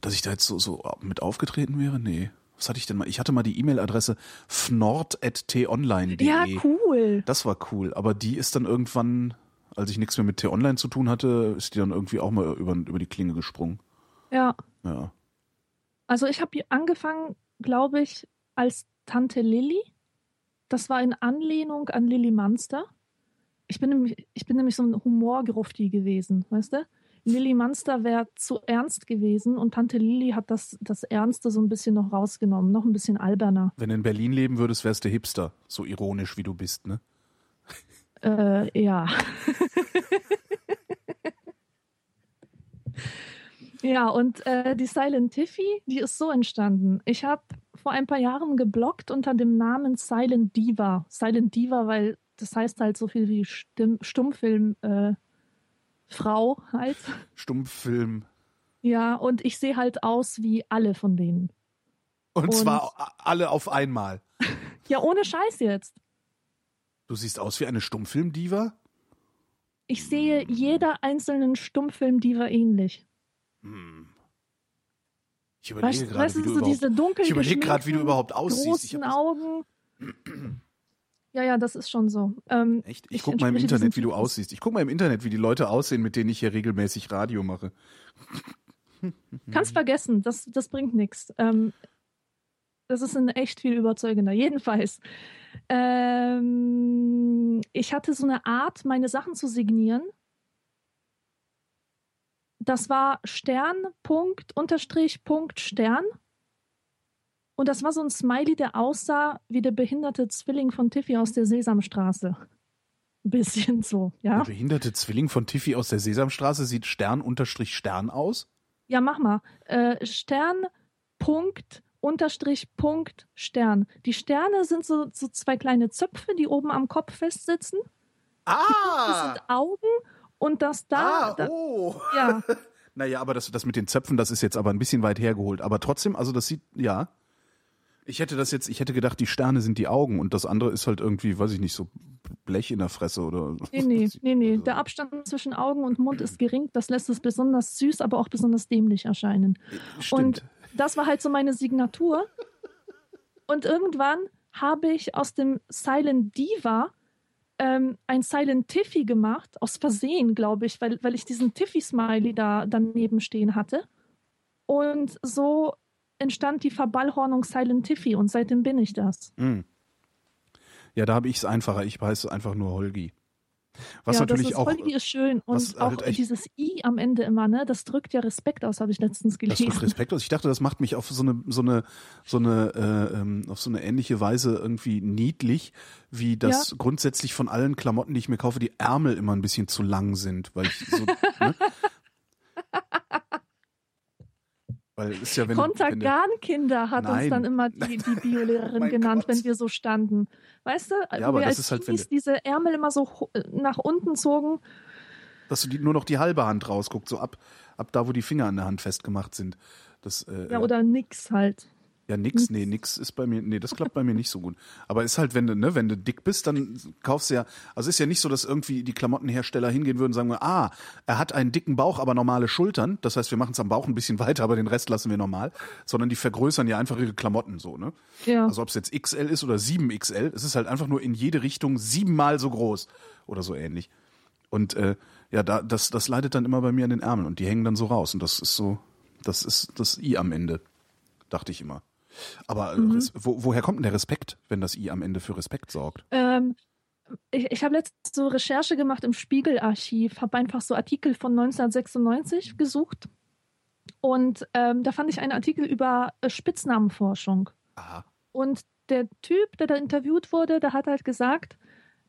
Speaker 2: dass ich da jetzt so, so mit aufgetreten wäre, nee. Was hatte ich denn mal? Ich hatte mal die E-Mail-Adresse fnord.tonline.de.
Speaker 3: Ja, cool.
Speaker 2: Das war cool, aber die ist dann irgendwann, als ich nichts mehr mit T-Online zu tun hatte, ist die dann irgendwie auch mal über, über die Klinge gesprungen.
Speaker 3: Ja.
Speaker 2: Ja.
Speaker 3: Also ich habe angefangen, glaube ich, als Tante Lilly. Das war in Anlehnung an Lilly Munster. Ich bin nämlich, ich bin nämlich so ein Humorgrufti gewesen, weißt du? Lilly Munster wäre zu ernst gewesen und Tante Lilly hat das, das Ernste so ein bisschen noch rausgenommen, noch ein bisschen alberner.
Speaker 2: Wenn du in Berlin leben würdest, wärst du Hipster. So ironisch, wie du bist, ne?
Speaker 3: Äh, ja. [laughs] ja, und äh, die Silent Tiffy, die ist so entstanden. Ich habe vor ein paar Jahren geblockt unter dem Namen Silent Diva. Silent Diva, weil das heißt halt so viel wie Stimm Stummfilm äh, Frau halt.
Speaker 2: Stummfilm.
Speaker 3: Ja, und ich sehe halt aus wie alle von denen.
Speaker 2: Und,
Speaker 3: Und-
Speaker 2: zwar alle auf einmal. [laughs]
Speaker 3: Ja, ohne Scheiß jetzt.
Speaker 2: Du siehst aus wie eine Stummfilm-Diva?
Speaker 3: Ich sehe jeder einzelnen Stummfilm-Diva ähnlich.
Speaker 2: Hm. Ich überlege
Speaker 3: Weißt,
Speaker 2: gerade,
Speaker 3: weißt
Speaker 2: wie
Speaker 3: du, so
Speaker 2: überhaupt,
Speaker 3: diese dunkel
Speaker 2: ich überlege gerade, wie du überhaupt aussiehst. Ich
Speaker 3: großen Augen. [clears throat] Ja, ja, das ist schon so. Ähm,
Speaker 2: Echt? Ich,
Speaker 3: Ich
Speaker 2: guck mal im Internet, wie du aussiehst. Ich guck mal im Internet, wie die Leute aussehen, mit denen ich hier regelmäßig Radio mache. [laughs]
Speaker 3: kannst vergessen, das, das bringt nichts. Ähm, das ist ein echt viel überzeugender. [laughs] Jedenfalls, ähm, ich hatte so eine Art, meine Sachen zu signieren. Das war Stern, Punkt, Unterstrich, Punkt, Stern. Und das war so ein Smiley, der aussah wie der behinderte Zwilling von Tiffy aus der Sesamstraße. Ein bisschen so, ja.
Speaker 2: Der behinderte Zwilling von Tiffy aus der Sesamstraße sieht Stern unterstrich Stern aus.
Speaker 3: Ja, mach mal. Äh, Stern, Punkt, Unterstrich, Punkt, Stern. Die Sterne sind so, so zwei kleine Zöpfe, die oben am Kopf festsitzen. Das
Speaker 2: Ah!
Speaker 3: sind Augen und das da,
Speaker 2: ah,
Speaker 3: da
Speaker 2: oh.
Speaker 3: ja, [laughs]
Speaker 2: Naja, aber das, das mit den Zöpfen, das ist jetzt aber ein bisschen weit hergeholt. Aber trotzdem, also das sieht, ja. Ich hätte das jetzt, ich hätte gedacht, die Sterne sind die Augen und das andere ist halt irgendwie, weiß ich nicht, so Blech in der Fresse oder.
Speaker 3: nee, nee, nee, nee.
Speaker 2: Also-
Speaker 3: Der Abstand zwischen Augen und Mund ist gering. Das lässt es besonders süß, aber auch besonders dämlich erscheinen.
Speaker 2: Stimmt.
Speaker 3: Und das war halt so meine Signatur. Und irgendwann habe ich aus dem Silent Diva ähm, ein Silent Tiffy gemacht, aus Versehen, glaube ich, weil, weil ich diesen Tiffy-Smiley da daneben stehen hatte. Und so entstand die Verballhornung Silent Tiffy und seitdem bin ich das.
Speaker 2: Hm. Ja, da habe ich es einfacher. Ich heiße einfach nur Holgi. Was
Speaker 3: ja,
Speaker 2: natürlich
Speaker 3: das ist,
Speaker 2: auch.
Speaker 3: Holgi ist schön
Speaker 2: was
Speaker 3: und auch
Speaker 2: halt
Speaker 3: dieses I am Ende immer, ne? Das drückt ja Respekt aus, habe ich letztens
Speaker 2: Das
Speaker 3: gelesen.
Speaker 2: macht Respekt aus. Ich dachte, das macht mich auf so eine, so eine, so eine, äh, ähm, auf so eine ähnliche Weise irgendwie niedlich, wie das grundsätzlich von allen Klamotten, die ich mir kaufe, die Ärmel immer ein bisschen zu lang sind, weil ich so, [laughs] ne? Weil es ist ja, wenn,
Speaker 3: Kontergan-Kinder hat uns
Speaker 2: Nein.
Speaker 3: dann immer die, die [laughs] Biolehrerin genannt,
Speaker 2: Gott.
Speaker 3: wenn wir so standen. Weißt du,
Speaker 2: Ja, aber
Speaker 3: wir
Speaker 2: das
Speaker 3: als
Speaker 2: ist halt, wenn
Speaker 3: diese Ärmel immer so nach unten zogen.
Speaker 2: dass du die, nur noch die halbe Hand rausguckt, so ab, ab da, wo die Finger an der Hand festgemacht sind. Das, äh,
Speaker 3: Ja, oder nix halt.
Speaker 2: Ja, nix, nee, nix ist bei mir, nee, das klappt bei mir nicht so gut. Aber ist halt, wenn du, ne, wenn du dick bist, dann kaufst du ja, also ist ja nicht so, dass irgendwie die Klamottenhersteller hingehen würden und sagen, ah, er hat einen dicken Bauch, aber normale Schultern. Das heißt, wir machen es am Bauch ein bisschen [laughs] weiter, aber den Rest lassen wir normal. Sondern die vergrößern ja einfach ihre Klamotten so, ne?
Speaker 3: Ja.
Speaker 2: Also ob es jetzt XL ist oder 7XL, es ist halt einfach nur in jede Richtung siebenmal so groß oder so ähnlich. Und äh, ja, da, das, das leidet dann immer bei mir an den Ärmeln und die hängen dann so raus. Und das ist so, das ist das I am Ende, dachte ich immer. Aber äh,
Speaker 3: Mhm.
Speaker 2: Wo, woher kommt denn der Respekt, wenn das I am Ende für Respekt sorgt?
Speaker 3: Ähm, ich ich habe letztens so Recherche gemacht im Spiegelarchiv, habe einfach so Artikel von 1996 gesucht. Und ähm, da fand ich einen Artikel über äh, Spitznamenforschung.
Speaker 2: Aha.
Speaker 3: Und der Typ, der da interviewt wurde, der hat halt gesagt,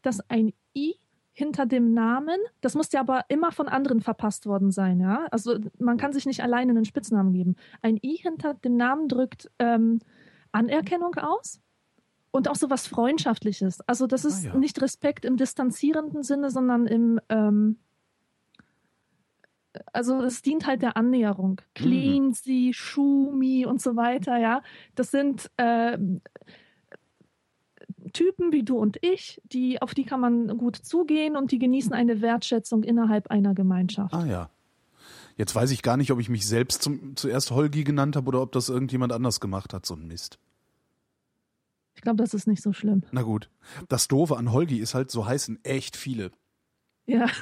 Speaker 3: dass ein I hinter dem Namen, das muss ja aber immer von anderen verpasst worden sein, ja. Also man kann sich nicht alleine einen Spitznamen geben. Ein I hinter dem Namen drückt ähm, Anerkennung aus und auch so was Freundschaftliches. Also das ist
Speaker 2: Ah, ja.
Speaker 3: nicht Respekt im distanzierenden Sinne, sondern im ähm, also es dient halt der Annäherung. Clean, sie, Schumi und so weiter, ja. Das sind ähm, Typen wie du und ich, die, auf die kann man gut zugehen und die genießen eine Wertschätzung innerhalb einer Gemeinschaft.
Speaker 2: Ah ja. Jetzt weiß ich gar nicht, ob ich mich selbst zum, zuerst Holgi genannt habe oder ob das irgendjemand anders gemacht hat, so ein Mist.
Speaker 3: Ich glaube, das ist nicht so schlimm.
Speaker 2: Na gut. Das Doofe an Holgi ist halt, so heißen echt viele.
Speaker 3: Ja. [laughs]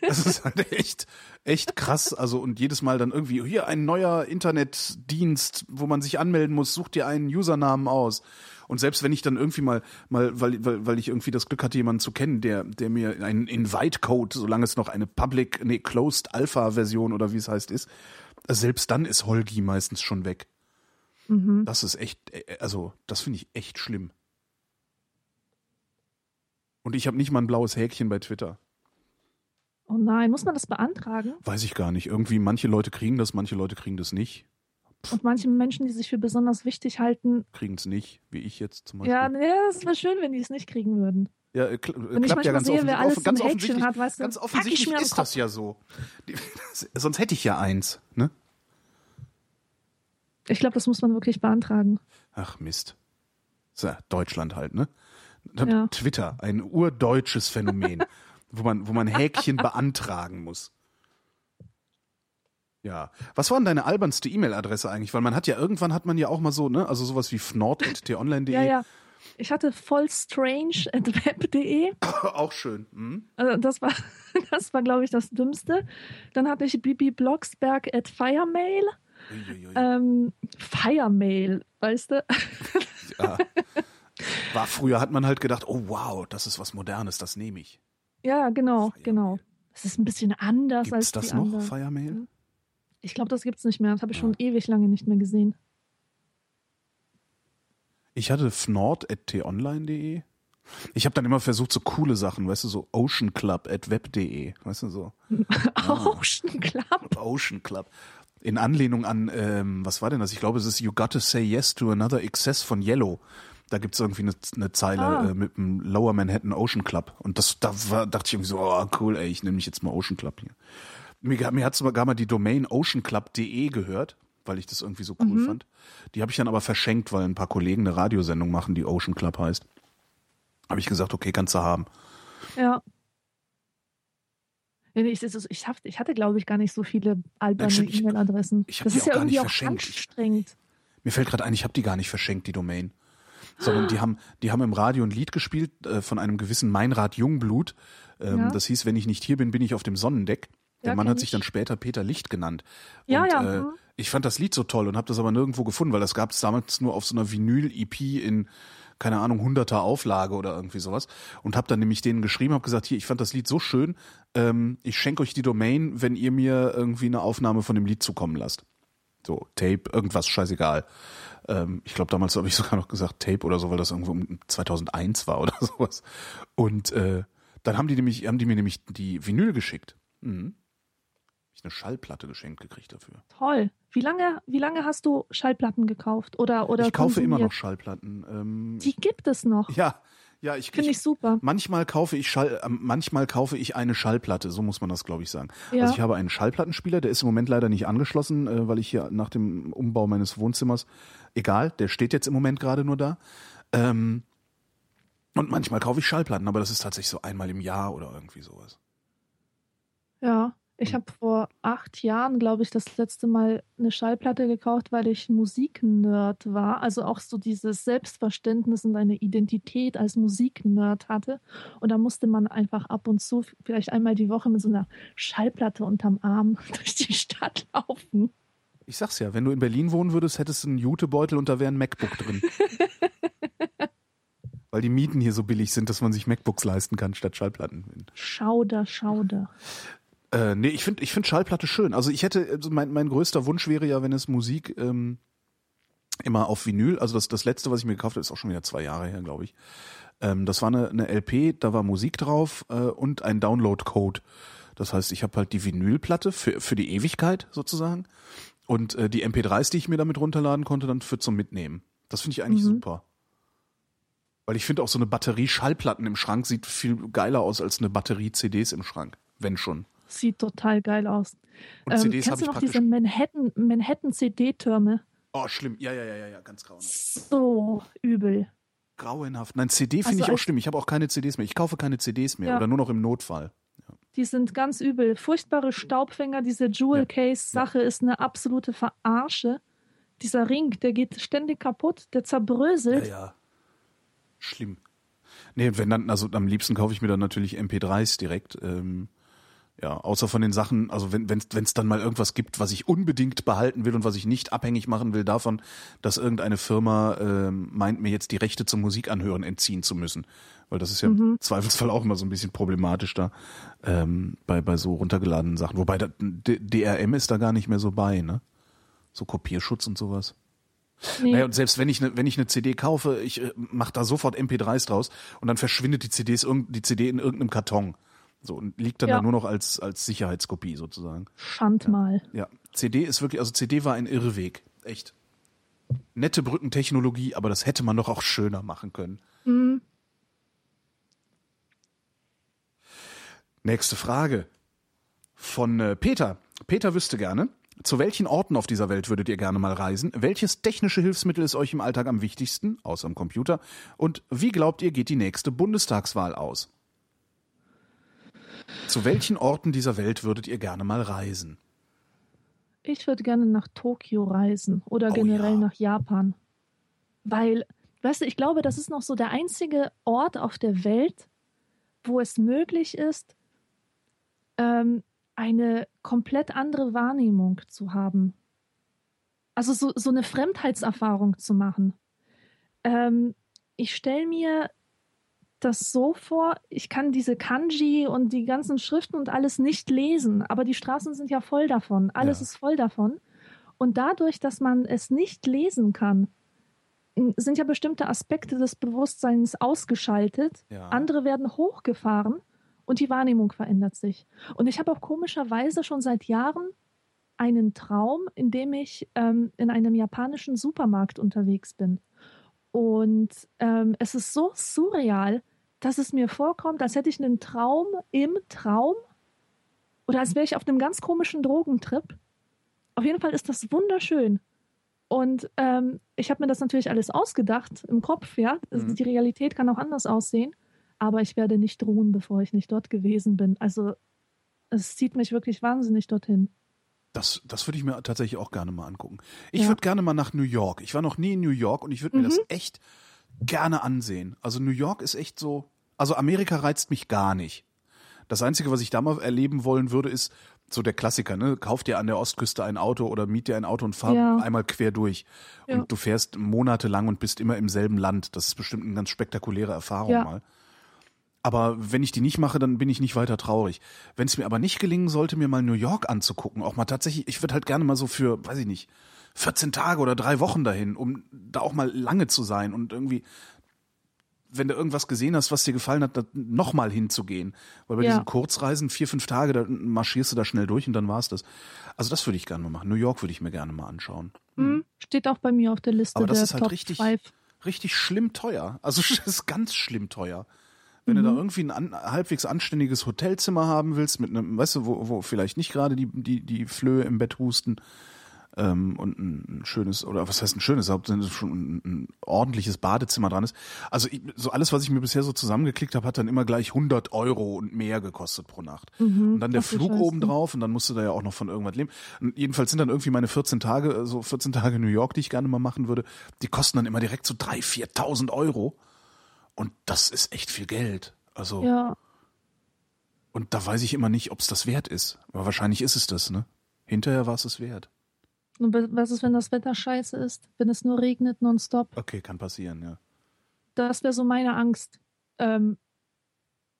Speaker 2: Das ist halt echt, echt krass. Also, und jedes Mal dann irgendwie, hier ein neuer Internetdienst, wo man sich anmelden muss, such dir einen Usernamen aus. Und selbst wenn ich dann irgendwie mal, mal, weil, weil, weil ich irgendwie das Glück hatte, jemanden zu kennen, der, der mir einen Invite-Code, solange es noch eine Public, nee, Closed Alpha-Version oder wie es heißt, ist, selbst dann ist Holgi meistens schon weg.
Speaker 3: Mhm.
Speaker 2: Das ist echt, äh, also, das finde ich echt schlimm. Und ich habe nicht mal ein blaues Häkchen bei Twitter.
Speaker 3: Oh nein, muss man das beantragen?
Speaker 2: Weiß ich gar nicht. Irgendwie, manche Leute kriegen das, manche Leute kriegen das nicht.
Speaker 3: Und manche Menschen, die sich für besonders wichtig halten,
Speaker 2: Kriegen es nicht, wie ich jetzt zum Beispiel.
Speaker 3: ja, nee, es wäre schön, wenn die es nicht kriegen würden.
Speaker 2: Ja, äh, kl
Speaker 3: Wenn ich
Speaker 2: klappt ja ganz,
Speaker 3: sehe, alles
Speaker 2: offen- ganz offensichtlich.
Speaker 3: hat, weißt du,
Speaker 2: ganz offensichtlich ist das ja so. [laughs] Sonst hätte ich ja eins. Ne?
Speaker 3: Ich glaube, das muss man wirklich beantragen.
Speaker 2: Ach Mist. So, Deutschland halt, ne?
Speaker 3: Ja.
Speaker 2: Twitter, ein urdeutsches Phänomen, [laughs] wo man, wo man Häkchen [laughs] beantragen muss. Ja. Was war denn deine albernste E-Mail-Adresse eigentlich? Weil man hat ja irgendwann hat man ja auch mal so, ne? Also sowas wie fnord.tonline.de.
Speaker 3: Ja, ja. Ich hatte voll strange at web.de. [coughs]
Speaker 2: auch schön. Hm?
Speaker 3: Also das war, [laughs] das war, glaube ich, das Dümmste. Dann hatte ich Bibi Blocksberg at Firemail.
Speaker 2: Uiuiui.
Speaker 3: Ähm, Firemail, weißt du?
Speaker 2: Ja. War früher hat man halt gedacht, oh wow, das ist was Modernes, das nehme ich.
Speaker 3: Ja, genau,
Speaker 2: Firemail.
Speaker 3: genau. Es ist ein bisschen anders
Speaker 2: Gibt
Speaker 3: als
Speaker 2: es das
Speaker 3: die
Speaker 2: noch,
Speaker 3: anderen.
Speaker 2: Firemail?
Speaker 3: Ich glaube, das gibt's nicht mehr. Das habe ich
Speaker 2: Ja.
Speaker 3: schon ewig lange nicht mehr gesehen.
Speaker 2: Ich hatte fnord.tonline.de. Ich habe dann immer versucht, so coole Sachen, weißt du, so oceanclub.web.de, weißt du, so [laughs]
Speaker 3: Ocean Club.
Speaker 2: Ocean Club. In Anlehnung an, ähm, was war denn das? Ich glaube, es ist You Gotta Say Yes to Another Excess von Yellow. Da gibt's irgendwie eine, eine Zeile
Speaker 3: Ah.
Speaker 2: äh, mit dem Lower Manhattan Ocean Club. Und das, da war, dachte ich irgendwie so, oh cool, ey, ich nehme mich jetzt mal Ocean Club hier. Mir, mir hat sogar mal die Domain oceanclub.de gehört, weil ich das irgendwie so cool fand. Die habe ich dann aber verschenkt, weil ein paar Kollegen eine Radiosendung machen, die Ocean Club heißt. Habe ich gesagt, okay, kannst du haben.
Speaker 3: Ja. Ich, ich, hab- ich hatte, glaube ich, gar nicht so viele alberne E-Mail-Adressen. Das ist ja
Speaker 2: gar
Speaker 3: irgendwie
Speaker 2: nicht
Speaker 3: auch
Speaker 2: verschenkt. Ich-
Speaker 3: anstrengend.
Speaker 2: Mir fällt gerade ein, ich habe die gar nicht verschenkt, die Domain. Sondern die haben, die haben im Radio ein Lied gespielt äh, von einem gewissen Meinrad Jungblut. Ähm,
Speaker 3: Ja.
Speaker 2: Das hieß, wenn ich nicht hier bin, bin ich auf dem Sonnendeck. Der
Speaker 3: Ja,
Speaker 2: Mann hat sich
Speaker 3: ich.
Speaker 2: dann später Peter Licht genannt.
Speaker 3: Ja,
Speaker 2: und,
Speaker 3: ja,
Speaker 2: Äh,
Speaker 3: mhm.
Speaker 2: ich fand das Lied so toll und habe das aber nirgendwo gefunden, weil das gab es damals nur auf so einer Vinyl-EP in, keine Ahnung, hunderter Auflage oder irgendwie sowas. Und habe dann nämlich denen geschrieben, habe gesagt, hier, ich fand das Lied so schön, ähm, ich schenke euch die Domain, wenn ihr mir irgendwie eine Aufnahme von dem Lied zukommen lasst. So, Tape, irgendwas, scheißegal. Ähm, ich glaube, damals habe ich [laughs] sogar noch gesagt Tape oder so, weil das irgendwo um 2001 war oder [laughs] sowas. Und äh, dann haben die, nämlich, haben die mir nämlich die Vinyl geschickt. Mhm. Ich eine Schallplatte geschenkt gekriegt dafür.
Speaker 3: Toll. Wie lange, wie lange hast du Schallplatten gekauft? Oder, oder
Speaker 2: ich kaufe immer noch? Schallplatten. Ähm,
Speaker 3: Die gibt es noch.
Speaker 2: ja, ja, ich,
Speaker 3: Finde ich super.
Speaker 2: Manchmal kaufe ich Schall, äh, manchmal kaufe ich eine Schallplatte, so muss man das, glaube ich, sagen.
Speaker 3: Ja.
Speaker 2: Also ich habe einen Schallplattenspieler, der ist im Moment leider nicht angeschlossen, äh, weil ich hier nach dem Umbau meines Wohnzimmers, egal, der steht jetzt im Moment gerade nur da. Ähm, und manchmal kaufe ich Schallplatten, aber das ist tatsächlich so einmal im Jahr oder irgendwie sowas.
Speaker 3: Ja. Ich habe vor acht Jahren, glaube ich, das letzte Mal eine Schallplatte gekauft, weil ich Musiknerd war. Also auch so dieses Selbstverständnis und eine Identität als Musiknerd hatte. Und da musste man einfach ab und zu, vielleicht einmal die Woche mit so einer Schallplatte unterm Arm [laughs] durch die Stadt laufen.
Speaker 2: Ich sag's ja, wenn du in Berlin wohnen würdest, hättest du einen Jutebeutel und da wäre ein MacBook drin. [laughs] Weil die Mieten hier so billig sind, dass man sich MacBooks leisten kann statt Schallplatten.
Speaker 3: Schauder, Schauder.
Speaker 2: Äh, nee, ich finde ich find Schallplatte schön. Also ich hätte, also mein, mein größter Wunsch wäre ja, wenn es Musik ähm, immer auf Vinyl, also das, das letzte, was ich mir gekauft habe, ist auch schon wieder zwei Jahre her, glaube ich. Ähm, das war eine, eine LP, da war Musik drauf äh, und ein Download-Code. Das heißt, ich habe halt die Vinylplatte für, für die Ewigkeit sozusagen und äh, die MP3s, die ich mir damit runterladen konnte, dann für zum Mitnehmen. Das finde ich eigentlich
Speaker 3: Mhm.
Speaker 2: super. Weil ich finde auch so eine Batterie Schallplatten im Schrank sieht viel geiler aus als eine Batterie CDs im Schrank. Wenn schon.
Speaker 3: Sieht total geil aus.
Speaker 2: Und
Speaker 3: Ähm,
Speaker 2: CDs
Speaker 3: kennst du noch diese Manhattan, Manhattan CD-Türme?
Speaker 2: Oh, schlimm. Ja, ja, ja, ja, ja, ganz grauenhaft.
Speaker 3: So übel.
Speaker 2: Grauenhaft. Nein, CD finde
Speaker 3: Also
Speaker 2: ich auch schlimm. Ich habe auch keine CDs mehr. Ich kaufe keine CDs mehr
Speaker 3: Ja.
Speaker 2: oder nur noch im Notfall.
Speaker 3: Die sind ganz übel. Furchtbare Staubfänger, diese Jewel Case Sache ist eine absolute Verarsche. Dieser Ring, der geht ständig kaputt, der
Speaker 2: Ja,
Speaker 3: zerbröselt.
Speaker 2: ja. Schlimm. Nee, wenn dann, also am liebsten kaufe ich mir dann natürlich MP3s direkt. Ähm, ja, außer von den Sachen, also wenn es wenn's dann mal irgendwas gibt, was ich unbedingt behalten will und was ich nicht abhängig machen will davon, dass irgendeine Firma ähm, meint, mir jetzt die Rechte zum Musikanhören entziehen zu müssen. Weil das ist ja im Zweifelsfall auch immer so ein bisschen problematisch da ähm, bei, bei so runtergeladenen Sachen. Wobei da, DRM ist da gar nicht mehr so bei, ne? So Kopierschutz und sowas.
Speaker 3: Nee,
Speaker 2: Naja, und selbst wenn ich eine, wenn ich eine CD kaufe, ich äh, mache da sofort MP3s draus und dann verschwindet die CDs die CD in irgendeinem Karton. So und liegt dann
Speaker 3: Ja.
Speaker 2: da nur noch als als Sicherheitskopie sozusagen.
Speaker 3: Schandmal.
Speaker 2: Ja, CD ist wirklich, also CD war ein Irrweg. echt. Nette Brückentechnologie, aber das hätte man doch auch schöner machen können.
Speaker 3: Mhm.
Speaker 2: Nächste Frage von äh, Peter. Peter wüsste gerne, zu welchen Orten auf dieser Welt würdet ihr gerne mal reisen? Welches technische Hilfsmittel ist euch im Alltag am wichtigsten, außer am Computer? Und wie glaubt ihr, geht die nächste Bundestagswahl aus? Zu welchen Orten dieser Welt würdet ihr gerne mal reisen?
Speaker 3: Ich würde gerne nach Tokio reisen oder
Speaker 2: Oh
Speaker 3: generell
Speaker 2: ja.
Speaker 3: nach Japan. Weil, weißt du, ich glaube, das ist noch so der einzige Ort auf der Welt, wo es möglich ist, ähm, eine komplett andere Wahrnehmung zu haben. Also so, so eine Fremdheitserfahrung zu machen. Ähm, ich stelle mir das so vor, ich kann diese Kanji und die ganzen Schriften und alles nicht lesen, aber die Straßen sind ja voll davon. Alles
Speaker 2: Ja.
Speaker 3: ist voll davon. Und dadurch, dass man es nicht lesen kann, sind ja bestimmte Aspekte des Bewusstseins ausgeschaltet.
Speaker 2: Ja.
Speaker 3: Andere werden hochgefahren und die Wahrnehmung verändert sich. Und ich habe auch komischerweise schon seit Jahren einen Traum, in dem ich ähm, in einem japanischen Supermarkt unterwegs bin. Und ähm, es ist so surreal, dass es mir vorkommt, als hätte ich einen Traum im Traum oder als wäre ich auf einem ganz komischen Drogentrip. Auf jeden Fall ist das wunderschön. Und ähm, ich habe mir das natürlich alles ausgedacht im Kopf, ja.
Speaker 2: Mhm.
Speaker 3: Die Realität kann auch anders aussehen, aber ich werde nicht ruhen, bevor ich nicht dort gewesen bin. Also es zieht mich wirklich wahnsinnig dorthin.
Speaker 2: Das, das würde ich mir tatsächlich auch gerne mal angucken. Ich
Speaker 3: Ja.
Speaker 2: würde gerne mal nach New York. Ich war noch nie in New York und ich würde mir
Speaker 3: Mhm.
Speaker 2: das echt gerne ansehen. Also New York ist echt so. Also Amerika reizt mich gar nicht. Das Einzige, was ich da mal erleben wollen würde, ist so der Klassiker, ne? Kauf dir an der Ostküste ein Auto oder miet dir ein Auto und fahr
Speaker 3: Ja.
Speaker 2: einmal quer durch.
Speaker 3: Ja.
Speaker 2: Und du fährst monatelang und bist immer im selben Land. Das ist bestimmt eine ganz spektakuläre Erfahrung
Speaker 3: Ja.
Speaker 2: mal. Aber wenn ich die nicht mache, dann bin ich nicht weiter traurig. Wenn es mir aber nicht gelingen sollte, mir mal New York anzugucken, auch mal tatsächlich, ich würde halt gerne mal so für, weiß ich nicht, 14 Tage oder drei Wochen dahin, um da auch mal lange zu sein und irgendwie, wenn du irgendwas gesehen hast, was dir gefallen hat, nochmal hinzugehen. Weil bei
Speaker 3: Ja.
Speaker 2: diesen Kurzreisen, vier, fünf Tage, da marschierst du da schnell durch und dann war's das. Also das würde ich gerne mal machen. New York würde ich mir gerne mal anschauen.
Speaker 3: Hm, Steht auch bei mir auf der Liste
Speaker 2: Aber das
Speaker 3: der
Speaker 2: ist halt
Speaker 3: Top
Speaker 2: richtig-
Speaker 3: 5.
Speaker 2: richtig schlimm teuer. Also [laughs] es ist ganz schlimm teuer. Wenn du da irgendwie ein an, halbwegs anständiges Hotelzimmer haben willst, mit einem, weißt du, wo, wo vielleicht nicht gerade die, die, die Flöhe im Bett husten ähm, und ein schönes, oder was heißt ein schönes, hauptsächlich schon ein, ein ordentliches Badezimmer dran ist. Also ich, so alles, was ich mir bisher so zusammengeklickt habe, hat dann immer gleich 100 Euro und mehr gekostet pro Nacht. Und dann der Flug
Speaker 3: Scheiße.
Speaker 2: oben drauf und dann musst du da ja auch noch von irgendwas leben. Und jedenfalls sind dann irgendwie meine 14 Tage, so 14 Tage New York, die ich gerne mal machen würde, die kosten dann immer direkt so 3.000, 4.000 Euro. Und das ist echt viel Geld. Also,
Speaker 3: Ja,
Speaker 2: und da weiß ich immer nicht, ob es das wert ist. Aber wahrscheinlich ist es das, ne? Hinterher war es es wert.
Speaker 3: und wa- was ist, wenn das Wetter scheiße ist? Wenn es nur regnet nonstop?
Speaker 2: Okay, kann passieren, ja.
Speaker 3: Das wäre so meine Angst. Ähm,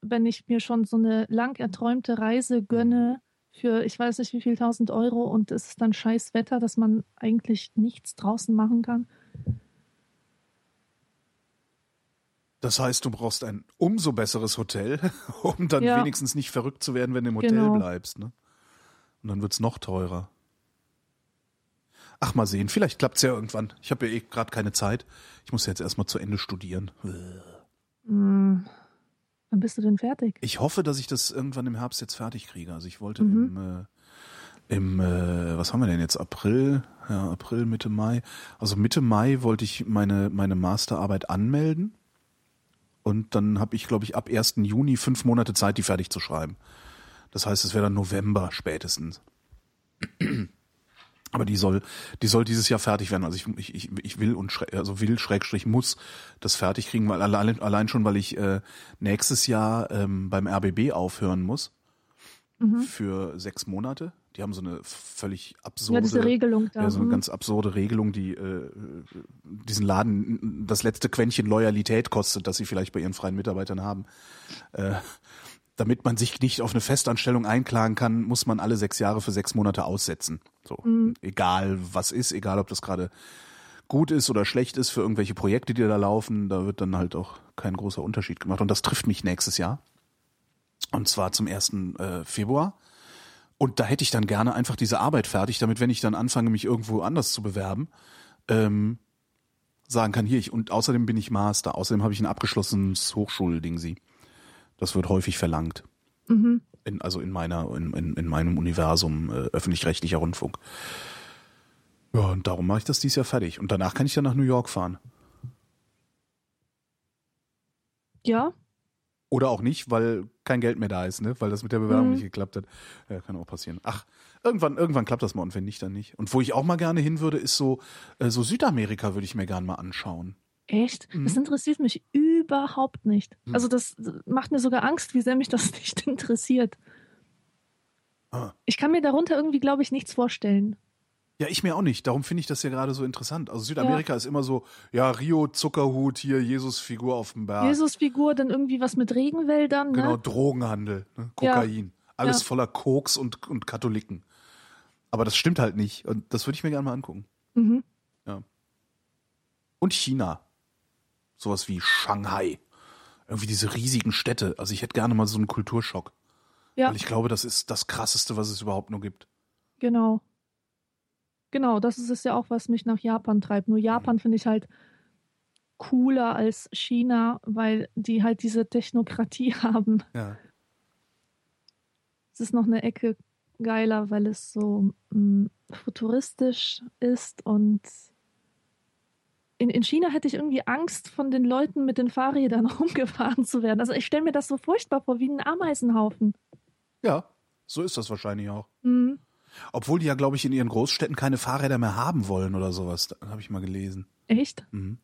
Speaker 3: wenn ich mir schon so eine lang erträumte Reise gönne für ich weiß nicht wie viel tausend Euro und es ist dann scheiß Wetter, dass man eigentlich nichts draußen machen kann.
Speaker 2: Das heißt, du brauchst ein umso besseres Hotel, [laughs] um dann
Speaker 3: Ja.
Speaker 2: wenigstens nicht verrückt zu werden, wenn du im Hotel
Speaker 3: Genau.
Speaker 2: bleibst, ne? Und dann wird's noch teurer. Ach, mal sehen, vielleicht klappt's ja irgendwann. Ich habe ja eh gerade keine Zeit. Ich muss jetzt erstmal zu Ende studieren.
Speaker 3: Hm. Wann bist du denn fertig?
Speaker 2: Ich hoffe, dass ich das irgendwann im Herbst jetzt fertig kriege. Also ich wollte
Speaker 3: Mhm.
Speaker 2: im, äh, im äh, was haben wir denn jetzt? April, ja, April, Mitte Mai. Also Mitte Mai wollte ich meine, meine Masterarbeit anmelden. Und dann habe ich, glaube ich, ab 1. Juni fünf Monate Zeit, die fertig zu schreiben. Das heißt, es wäre dann November spätestens. Aber die soll, die soll dieses Jahr fertig werden. Also ich, ich, ich- will und also will Schrägstrich muss das fertig kriegen, weil allein, allein schon, weil ich äh, nächstes Jahr ähm, beim RBB aufhören muss
Speaker 3: Mhm.
Speaker 2: für sechs Monate. Die haben so eine völlig
Speaker 3: Ja,
Speaker 2: absurde,
Speaker 3: diese Regelung da.
Speaker 2: ja, so eine
Speaker 3: hm.
Speaker 2: ganz absurde Regelung, die äh, diesen Laden das letzte Quäntchen Loyalität kostet, das sie vielleicht bei ihren freien Mitarbeitern haben. Äh, damit man sich nicht auf eine Festanstellung einklagen kann, muss man alle sechs Jahre für sechs Monate aussetzen. So,
Speaker 3: Mhm.
Speaker 2: egal was ist, egal ob das gerade gut ist oder schlecht ist für irgendwelche Projekte, die da laufen, da wird dann halt auch kein großer Unterschied gemacht. Und das trifft mich nächstes Jahr. Und zwar zum 1. Äh, Februar. Und da hätte ich dann gerne einfach diese Arbeit fertig, damit, wenn ich dann anfange, mich irgendwo anders zu bewerben, ähm, sagen kann, hier, ich, und außerdem bin ich Master, außerdem habe ich ein abgeschlossenes Hochschulding sie. Das wird häufig verlangt.
Speaker 3: Mhm.
Speaker 2: In, also in meiner, in, in, in meinem Universum äh, öffentlich-rechtlicher Rundfunk. Ja, und darum mache ich das dieses Jahr fertig. Und danach kann ich dann nach New York fahren.
Speaker 3: Ja,
Speaker 2: Oder auch nicht, weil kein Geld mehr da ist, ne? Weil das mit der Bewerbung
Speaker 3: Mhm.
Speaker 2: nicht geklappt hat. Ja, kann auch passieren. Ach, irgendwann, irgendwann klappt das mal und wenn nicht, dann nicht. Und wo ich auch mal gerne hin würde, ist so, äh, so Südamerika würde ich mir gerne mal anschauen.
Speaker 3: echt?
Speaker 2: Mhm.
Speaker 3: Das interessiert mich überhaupt nicht.
Speaker 2: Mhm.
Speaker 3: Also das macht mir sogar Angst, wie sehr mich das [laughs] nicht interessiert.
Speaker 2: Ah.
Speaker 3: Ich kann mir darunter irgendwie, glaube ich, nichts vorstellen.
Speaker 2: Ja, ich mir auch nicht. Darum finde ich das ja gerade so interessant. Also Südamerika ist immer so, ja, Rio, Zuckerhut, hier Jesus-Figur auf dem Berg.
Speaker 3: Jesus-Figur, dann irgendwie was mit Regenwäldern,
Speaker 2: Genau,
Speaker 3: ne?
Speaker 2: Drogenhandel, ne? Kokain. Alles
Speaker 3: Ja.
Speaker 2: voller Koks und, und Katholiken. Aber das stimmt halt nicht. Und das würde ich mir gerne mal angucken.
Speaker 3: Mhm.
Speaker 2: Und China. Sowas wie Shanghai. Irgendwie diese riesigen Städte. Also ich hätte gerne mal so einen Kulturschock.
Speaker 3: Ja,
Speaker 2: Weil ich glaube, das ist das Krasseste, was es überhaupt nur gibt.
Speaker 3: genau. Genau, das ist es ja auch, was mich nach Japan treibt. Nur
Speaker 2: Mhm.
Speaker 3: Japan finde ich halt cooler als China, weil die halt diese Technokratie [laughs] haben.
Speaker 2: Ja.
Speaker 3: Es ist noch eine Ecke geiler, weil es so mh, futuristisch ist und in, in China hätte ich irgendwie Angst, von den Leuten mit den Fahrrädern [laughs] rumgefahren zu werden. Also ich stelle mir das so furchtbar vor, wie ein Ameisenhaufen.
Speaker 2: Ja, so ist das wahrscheinlich auch.
Speaker 3: Mhm.
Speaker 2: Obwohl die ja, glaube ich, in ihren Großstädten keine Fahrräder mehr haben wollen oder sowas. Habe ich mal gelesen.
Speaker 3: Echt?
Speaker 2: Mhm.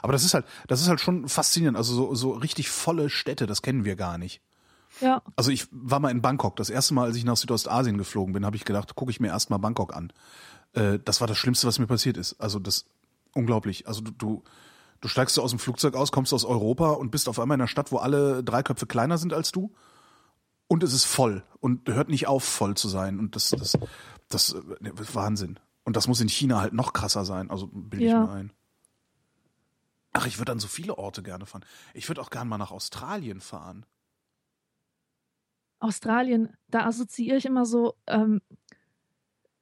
Speaker 2: Aber das ist halt, das ist halt schon faszinierend. Also so, so richtig volle Städte, das kennen wir gar nicht.
Speaker 3: Ja.
Speaker 2: Also ich war mal in Bangkok. Das erste Mal, als ich nach Südostasien geflogen bin, habe ich gedacht, gucke ich mir erst mal Bangkok an. Äh, das war das Schlimmste, was mir passiert ist. Also das unglaublich. Also du, du, du steigst so aus dem Flugzeug aus, kommst aus Europa und bist auf einmal in einer Stadt, wo alle drei Köpfe kleiner sind als du. Und es ist voll und hört nicht auf, voll zu sein. Und das, das, das, äh, ist Wahnsinn. Und das muss in China halt noch krasser sein. Also bilde ich
Speaker 3: Ja.
Speaker 2: mir ein. Ach, ich würde an so viele Orte gerne fahren. Ich würde auch gerne mal nach Australien fahren.
Speaker 3: Australien, da assoziiere ich immer so ähm,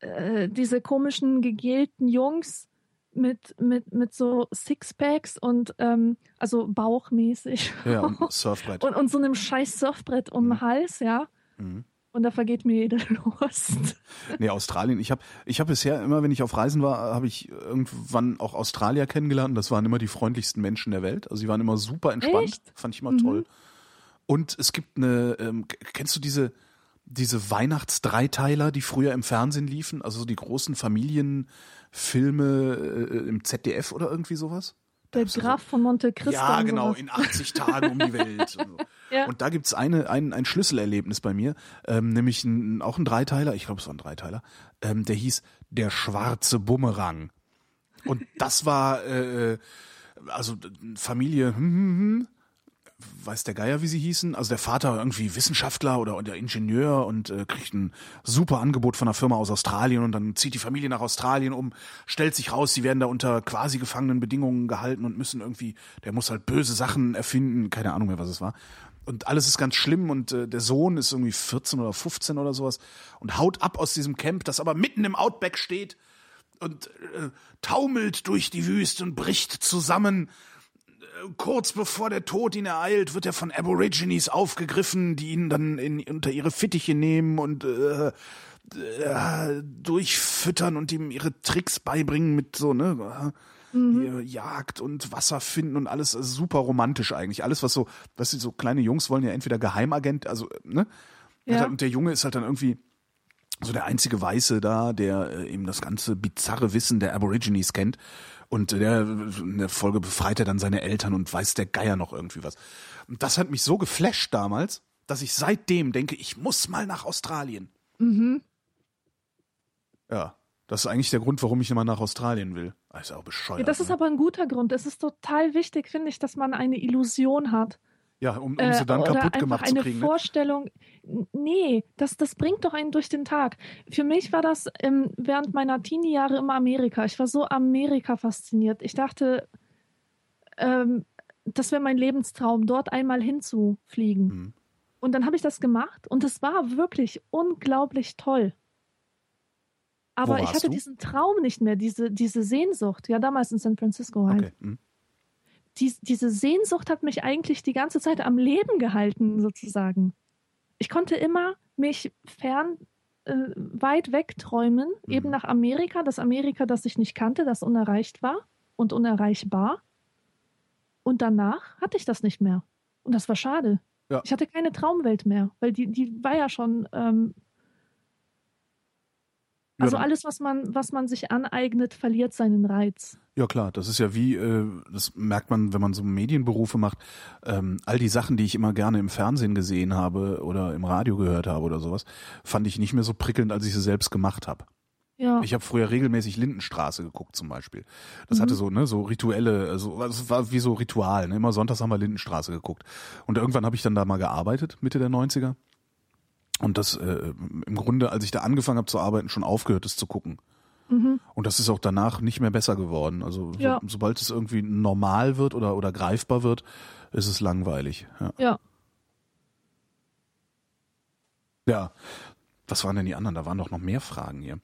Speaker 3: äh, diese komischen gegelten Jungs mit, mit, mit so Sixpacks und ähm, also bauchmäßig
Speaker 2: Ja, und [laughs] Surfbrett.
Speaker 3: und, und so einem scheiß Surfbrett um den Hals, ja.
Speaker 2: Mhm.
Speaker 3: Und da vergeht mir jede [laughs] Lust.
Speaker 2: Nee, Australien. Ich habe ich hab bisher immer, wenn ich auf Reisen war, habe ich irgendwann auch Australier kennengelernt. Das waren immer die freundlichsten Menschen der Welt. Also sie waren immer super entspannt.
Speaker 3: Echt?
Speaker 2: Fand ich immer
Speaker 3: Mhm.
Speaker 2: toll. Und es gibt eine, ähm, kennst du diese, diese Weihnachtsdreiteiler, die früher im Fernsehen liefen? Also so die großen Familienfilme äh, im ZDF oder irgendwie sowas?
Speaker 3: Der Graf von Monte Cristo.
Speaker 2: ja, genau, in 80 Tagen um die Welt. Und, so. [laughs]
Speaker 3: Ja.
Speaker 2: und da gibt's eine, ein, ein Schlüsselerlebnis bei mir, ähm, nämlich ein, auch ein Dreiteiler, ich glaube, es war ein Dreiteiler, ähm, der hieß Der schwarze Bumerang. Und das war, äh, also Familie, hm, hm, hm, weiß der Geier, wie sie hießen. Also der Vater irgendwie Wissenschaftler oder, oder Ingenieur und äh, kriegt ein super Angebot von einer Firma aus Australien und dann zieht die Familie nach Australien um, stellt sich raus, sie werden da unter quasi gefangenen Bedingungen gehalten und müssen irgendwie, der muss halt böse Sachen erfinden, keine Ahnung mehr, was es war. Und alles ist ganz schlimm und äh, der Sohn ist irgendwie 14 oder 15 oder sowas und haut ab aus diesem Camp, das aber mitten im Outback steht und äh, taumelt durch die Wüste und bricht zusammen kurz bevor der Tod ihn ereilt, wird er von Aborigines aufgegriffen, die ihn dann in, unter ihre Fittiche nehmen und äh, äh, durchfüttern und ihm ihre Tricks beibringen mit so, ne, äh, Jagd und Wasser finden und alles also super romantisch eigentlich. Alles, was so, was so kleine Jungs wollen ja entweder Geheimagent, also, ne?
Speaker 3: Ja.
Speaker 2: Und der Junge ist halt dann irgendwie so der einzige Weiße da, der äh, eben das ganze bizarre Wissen der Aborigines kennt. Und der in der Folge befreit er dann seine Eltern und weiß der Geier noch irgendwie was. Und das hat mich so geflasht damals, dass ich seitdem denke, ich muss mal nach Australien.
Speaker 3: Mhm.
Speaker 2: Ja, das ist eigentlich der Grund, warum ich immer nach Australien will. Das ist auch bescheuert.
Speaker 3: Ja, das ist
Speaker 2: ne?
Speaker 3: aber ein guter Grund. Es ist total wichtig, finde ich, dass man eine Illusion hat.
Speaker 2: Ja, um, um
Speaker 3: Äh,
Speaker 2: sie dann
Speaker 3: oder
Speaker 2: kaputt gemacht zu
Speaker 3: eine
Speaker 2: kriegen. Ne?
Speaker 3: Vorstellung. N- Nee, das, das bringt doch einen durch den Tag. Für mich war das ähm, während meiner Teenie-Jahre immer Amerika. Ich war so Amerika fasziniert. Ich dachte, ähm, das wäre mein Lebenstraum, dort einmal hinzufliegen.
Speaker 2: Mhm.
Speaker 3: Und dann habe ich das gemacht und es war wirklich unglaublich toll. Aber ich hatte
Speaker 2: du?
Speaker 3: diesen Traum nicht mehr, diese, diese Sehnsucht. Ja, damals in San Francisco halt.
Speaker 2: Okay. hm.
Speaker 3: Dies, diese Sehnsucht hat mich eigentlich die ganze Zeit am Leben gehalten, sozusagen. Ich konnte immer mich fern, äh, weit wegträumen,
Speaker 2: Mhm.
Speaker 3: eben nach Amerika, das Amerika, das ich nicht kannte, das unerreicht war und unerreichbar. Und danach hatte ich das nicht mehr. Und das war schade.
Speaker 2: Ja.
Speaker 3: Ich hatte keine Traumwelt mehr, weil die, die war ja schon. Ähm, also alles, was man, was man sich aneignet, verliert seinen Reiz.
Speaker 2: Ja klar, das ist ja wie, äh, das merkt man, wenn man so Medienberufe macht, ähm, all die Sachen, die ich immer gerne im Fernsehen gesehen habe oder im Radio gehört habe oder sowas, fand ich nicht mehr so prickelnd, als ich sie selbst gemacht habe.
Speaker 3: Ja.
Speaker 2: Ich habe früher regelmäßig Lindenstraße geguckt zum Beispiel. Das hatte so, ne, so rituelle, also es war wie so Ritual, ne? Immer sonntags haben wir Lindenstraße geguckt. Und irgendwann habe ich dann da mal gearbeitet, Mitte der 90er. Und das äh, im Grunde, als ich da angefangen habe zu arbeiten, schon aufgehört, das zu gucken. Und das ist auch danach nicht mehr besser geworden. Also so,
Speaker 3: Ja.
Speaker 2: sobald es irgendwie normal wird oder, oder greifbar wird, ist es langweilig. Ja.
Speaker 3: ja.
Speaker 2: ja. Was waren denn die anderen? Da waren doch noch mehr Fragen hier.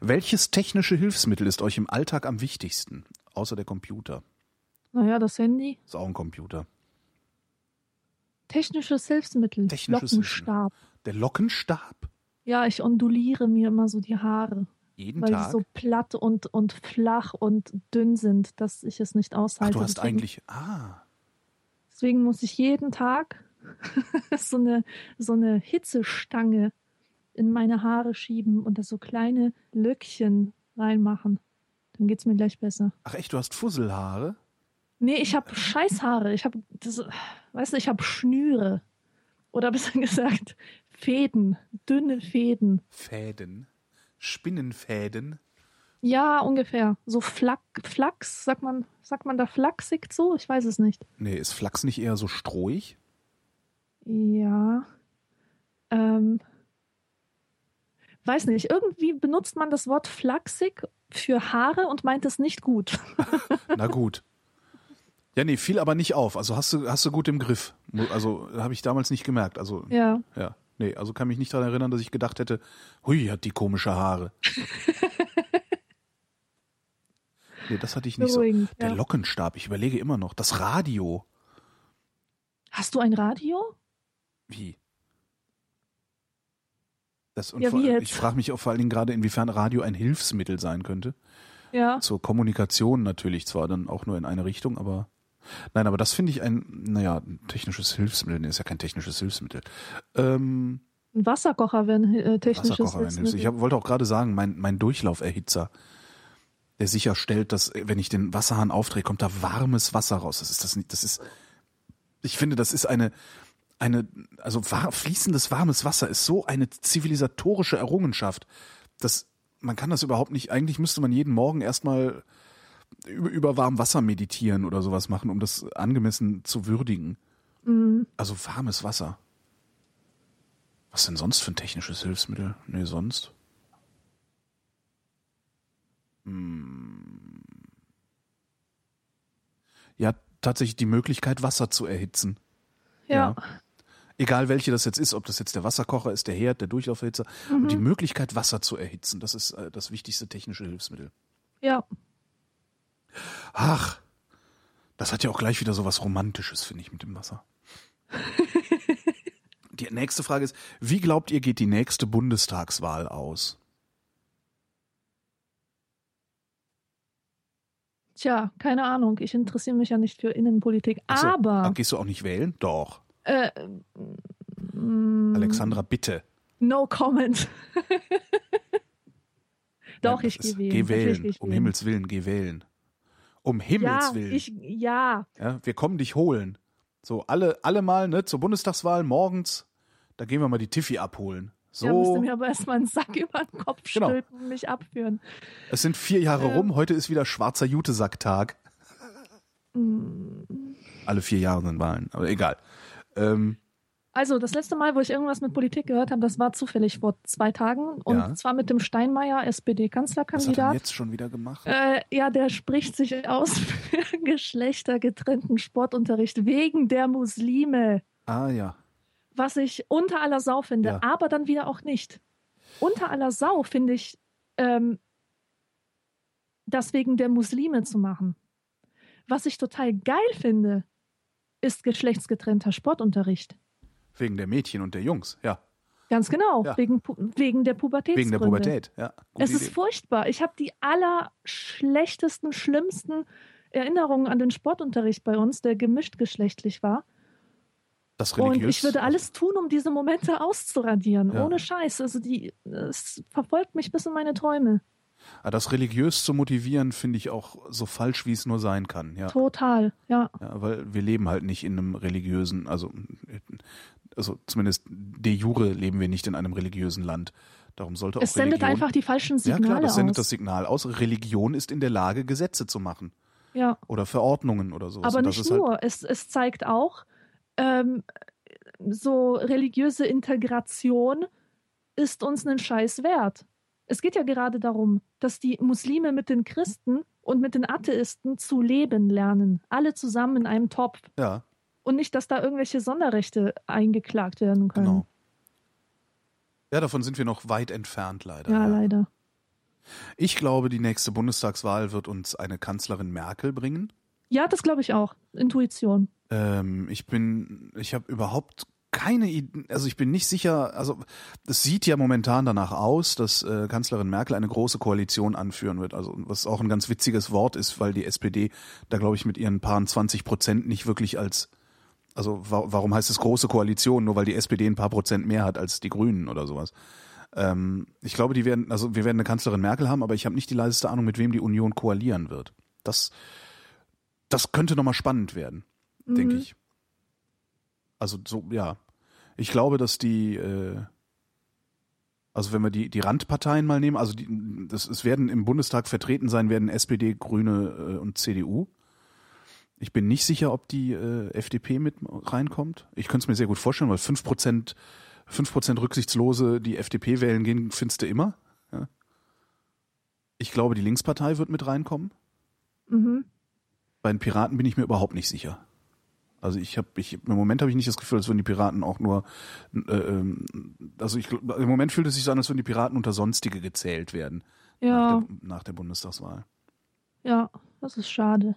Speaker 2: Welches technische Hilfsmittel ist euch im Alltag am wichtigsten? Außer der Computer.
Speaker 3: Naja, das Handy.
Speaker 2: Ist auch ein Computer.
Speaker 3: Technisches Hilfsmittel.
Speaker 2: Technisches
Speaker 3: Lockenstab.
Speaker 2: Der Lockenstab?
Speaker 3: Ja, ich onduliere mir immer so die Haare,
Speaker 2: Jeden
Speaker 3: weil
Speaker 2: Tag?
Speaker 3: die so platt und, und flach und dünn sind, dass ich es nicht
Speaker 2: Ach,
Speaker 3: aushalte.
Speaker 2: du hast
Speaker 3: deswegen,
Speaker 2: eigentlich. Ah.
Speaker 3: deswegen muss ich jeden Tag [laughs] so eine, so eine Hitzestange in meine Haare schieben und da so kleine Löckchen reinmachen. Dann geht's mir gleich besser.
Speaker 2: Ach echt, du hast Fusselhaare?
Speaker 3: Nee, ich habe Scheißhaare. Ich habe, weißt du, ich habe Schnüre. Oder besser [laughs] gesagt, Fäden, dünne Fäden.
Speaker 2: Fäden. Spinnenfäden.
Speaker 3: Ja, ungefähr. So Flack, Flachs, sagt man, sagt man da flachsig so? Ich weiß es nicht.
Speaker 2: Nee, ist Flachs nicht eher so strohig?
Speaker 3: Ja. Ähm, weiß nicht. Irgendwie benutzt man das Wort flachsig für Haare und meint es nicht gut. [laughs]
Speaker 2: Na gut. Ja, nee, fiel aber nicht auf. Also hast du, hast du gut im Griff. Also habe ich damals nicht gemerkt. Also,
Speaker 3: ja.
Speaker 2: ja. Nee, also kann mich nicht daran erinnern, dass ich gedacht hätte, hui, hat die komische Haare. [laughs] nee, das hatte ich nicht so.
Speaker 3: Beruhigend,
Speaker 2: Der
Speaker 3: ja.
Speaker 2: Lockenstab, ich überlege immer noch. Das Radio.
Speaker 3: Hast du ein Radio?
Speaker 2: Wie? Das, und
Speaker 3: Ja,
Speaker 2: vor? Ich frage mich auch vor allen Dingen gerade, inwiefern Radio ein Hilfsmittel sein könnte.
Speaker 3: Ja.
Speaker 2: Zur Kommunikation natürlich zwar dann auch nur in eine Richtung, aber nein, aber das finde ich ein, naja, ein technisches Hilfsmittel. Nee, ist ja kein technisches Hilfsmittel. Ähm,
Speaker 3: Ein Wasserkocher wäre ein äh, technisches
Speaker 2: Wasserkocher wäre ein Hilfsmittel. Ich
Speaker 3: Hilfsmittel.
Speaker 2: hab, wollte auch gerade sagen, mein, mein Durchlauferhitzer, der sicherstellt, dass, wenn ich den Wasserhahn aufdrehe, kommt da warmes Wasser raus. Das ist das nicht, das ist, ich finde, das ist eine, eine, also war, fließendes warmes Wasser ist so eine zivilisatorische Errungenschaft. Das, man kann das überhaupt nicht, eigentlich müsste man jeden Morgen erstmal über, über warm Wasser meditieren oder sowas machen, um das angemessen zu würdigen.
Speaker 3: Mhm.
Speaker 2: Also warmes Wasser. Was denn sonst für ein technisches Hilfsmittel? Nee, sonst. Hm. Ja, tatsächlich die Möglichkeit, Wasser zu erhitzen.
Speaker 3: Ja.
Speaker 2: Egal welche das jetzt ist, ob das jetzt der Wasserkocher ist, der Herd, der Durchlauferhitzer. Und die Möglichkeit, Wasser zu erhitzen, das ist äh, das wichtigste technische Hilfsmittel.
Speaker 3: Ja.
Speaker 2: Ach, das hat ja auch gleich wieder so was Romantisches, finde ich, mit dem Wasser. [laughs] die nächste Frage ist, wie glaubt ihr, geht die nächste Bundestagswahl aus?
Speaker 3: Tja, keine Ahnung. Ich interessiere mich ja nicht für Innenpolitik.
Speaker 2: Ach so,
Speaker 3: Aber
Speaker 2: Gehst du auch nicht wählen? Doch.
Speaker 3: äh, mm,
Speaker 2: Alexandra, bitte.
Speaker 3: no comment. [laughs] Doch,
Speaker 2: Nein,
Speaker 3: ich gehe wählen.
Speaker 2: Geh wählen. Um
Speaker 3: wählen.
Speaker 2: Himmels Willen, geh wählen. Um Himmels
Speaker 3: ja,
Speaker 2: Willen.
Speaker 3: Ich, ja,
Speaker 2: Ja, wir kommen dich holen. So, alle, alle mal, ne, zur Bundestagswahl morgens, da gehen wir mal die Tiffy abholen.
Speaker 3: ja, müsste
Speaker 2: So,
Speaker 3: mir aber erstmal einen Sack über den Kopf
Speaker 2: Genau.
Speaker 3: stülpen und mich abführen.
Speaker 2: es sind vier Jahre
Speaker 3: Ähm.
Speaker 2: rum, heute ist wieder schwarzer Jutesacktag.
Speaker 3: Mm.
Speaker 2: Alle vier Jahre sind Wahlen, aber egal. Ähm,
Speaker 3: Also, das letzte Mal, wo ich irgendwas mit Politik gehört habe, das war zufällig vor zwei Tagen. Und
Speaker 2: Ja.
Speaker 3: zwar mit dem Steinmeier,
Speaker 2: was hat er
Speaker 3: SPD-Kanzlerkandidat.
Speaker 2: jetzt schon wieder gemacht?
Speaker 3: Äh, ja, der spricht sich aus [laughs] für geschlechtergetrennten Sportunterricht wegen der Muslime.
Speaker 2: Ah ja.
Speaker 3: was ich unter aller Sau finde,
Speaker 2: Ja.
Speaker 3: aber dann wieder auch nicht. Unter aller Sau finde ich, ähm, das wegen der Muslime zu machen. Was ich total geil finde, ist geschlechtsgetrennter Sportunterricht.
Speaker 2: Wegen der Mädchen und der Jungs, ja.
Speaker 3: Ganz genau,
Speaker 2: Ja.
Speaker 3: wegen, wegen der Pubertätsgründe.
Speaker 2: Wegen der Pubertät, ja.
Speaker 3: Es ist
Speaker 2: Idee.
Speaker 3: furchtbar. Ich habe die allerschlechtesten, schlimmsten Erinnerungen an den Sportunterricht bei uns, der gemischt geschlechtlich war.
Speaker 2: das
Speaker 3: Und
Speaker 2: religiös.
Speaker 3: ich würde alles tun, um diese Momente auszuradieren.
Speaker 2: Ja.
Speaker 3: Ohne Scheiß. Also die, es verfolgt mich bis in meine Träume.
Speaker 2: Ah, Das religiös zu motivieren, finde ich auch so falsch, wie es nur sein kann. Ja.
Speaker 3: Total, ja.
Speaker 2: ja, weil wir leben halt nicht in einem religiösen, also, also zumindest de jure leben wir nicht in einem religiösen Land. Darum sollte auch
Speaker 3: Es sendet
Speaker 2: Religion,
Speaker 3: einfach die falschen
Speaker 2: ja
Speaker 3: Signale
Speaker 2: klar, das sendet
Speaker 3: aus.
Speaker 2: das Signal aus. Religion ist in der Lage, Gesetze zu machen
Speaker 3: ja.
Speaker 2: oder Verordnungen oder sowas.
Speaker 3: Aber
Speaker 2: das
Speaker 3: nicht
Speaker 2: ist halt,
Speaker 3: nur. Es, es zeigt auch, ähm, so religiöse Integration ist uns einen Scheiß wert. Es geht ja gerade darum, dass die Muslime mit den Christen und mit den Atheisten zu leben lernen. Alle zusammen in einem Topf.
Speaker 2: Ja,
Speaker 3: Und nicht, dass da irgendwelche Sonderrechte eingeklagt werden können.
Speaker 2: genau. Ja, davon sind wir noch weit entfernt, leider.
Speaker 3: Ja, leider.
Speaker 2: Ich glaube, die nächste Bundestagswahl wird uns eine Kanzlerin Merkel bringen.
Speaker 3: Ja, das glaube ich auch. Intuition.
Speaker 2: Ähm, ich bin, ich habe überhaupt keine Idee, also ich bin nicht sicher, also es sieht ja momentan danach aus, dass äh, Kanzlerin Merkel eine große Koalition anführen wird, also was auch ein ganz witziges Wort ist, weil die SPD da glaube ich mit ihren paar 20 Prozent nicht wirklich als, also wa warum heißt es große Koalition, nur weil die SPD ein paar Prozent mehr hat als die Grünen oder sowas. Ähm, ich glaube, die werden, also wir werden eine Kanzlerin Merkel haben, aber ich habe nicht die leiseste Ahnung, mit wem die Union koalieren wird. Das, das könnte nochmal spannend werden denke
Speaker 3: Mhm.
Speaker 2: ich. Also so, ja. Ich glaube, dass die, äh, also wenn wir die, die Randparteien mal nehmen, also die, das, es werden im Bundestag vertreten sein, werden SPD, Grüne äh, und CDU. Ich bin nicht sicher, ob die äh, FDP mit reinkommt. Ich könnte es mir sehr gut vorstellen, weil 5%, 5% Rücksichtslose, die FDP wählen gehen, findest du immer. Ja. Ich glaube, die Linkspartei wird mit reinkommen.
Speaker 3: Mhm.
Speaker 2: Bei den Piraten bin ich mir überhaupt nicht sicher. Also ich habe, ich im Moment habe ich nicht das Gefühl, als würden die Piraten auch nur, äh, ähm, also ich, im Moment fühlt es sich so an, als würden die Piraten unter Sonstige gezählt werden
Speaker 3: Ja,
Speaker 2: nach, der, nach der Bundestagswahl.
Speaker 3: ja, das ist schade.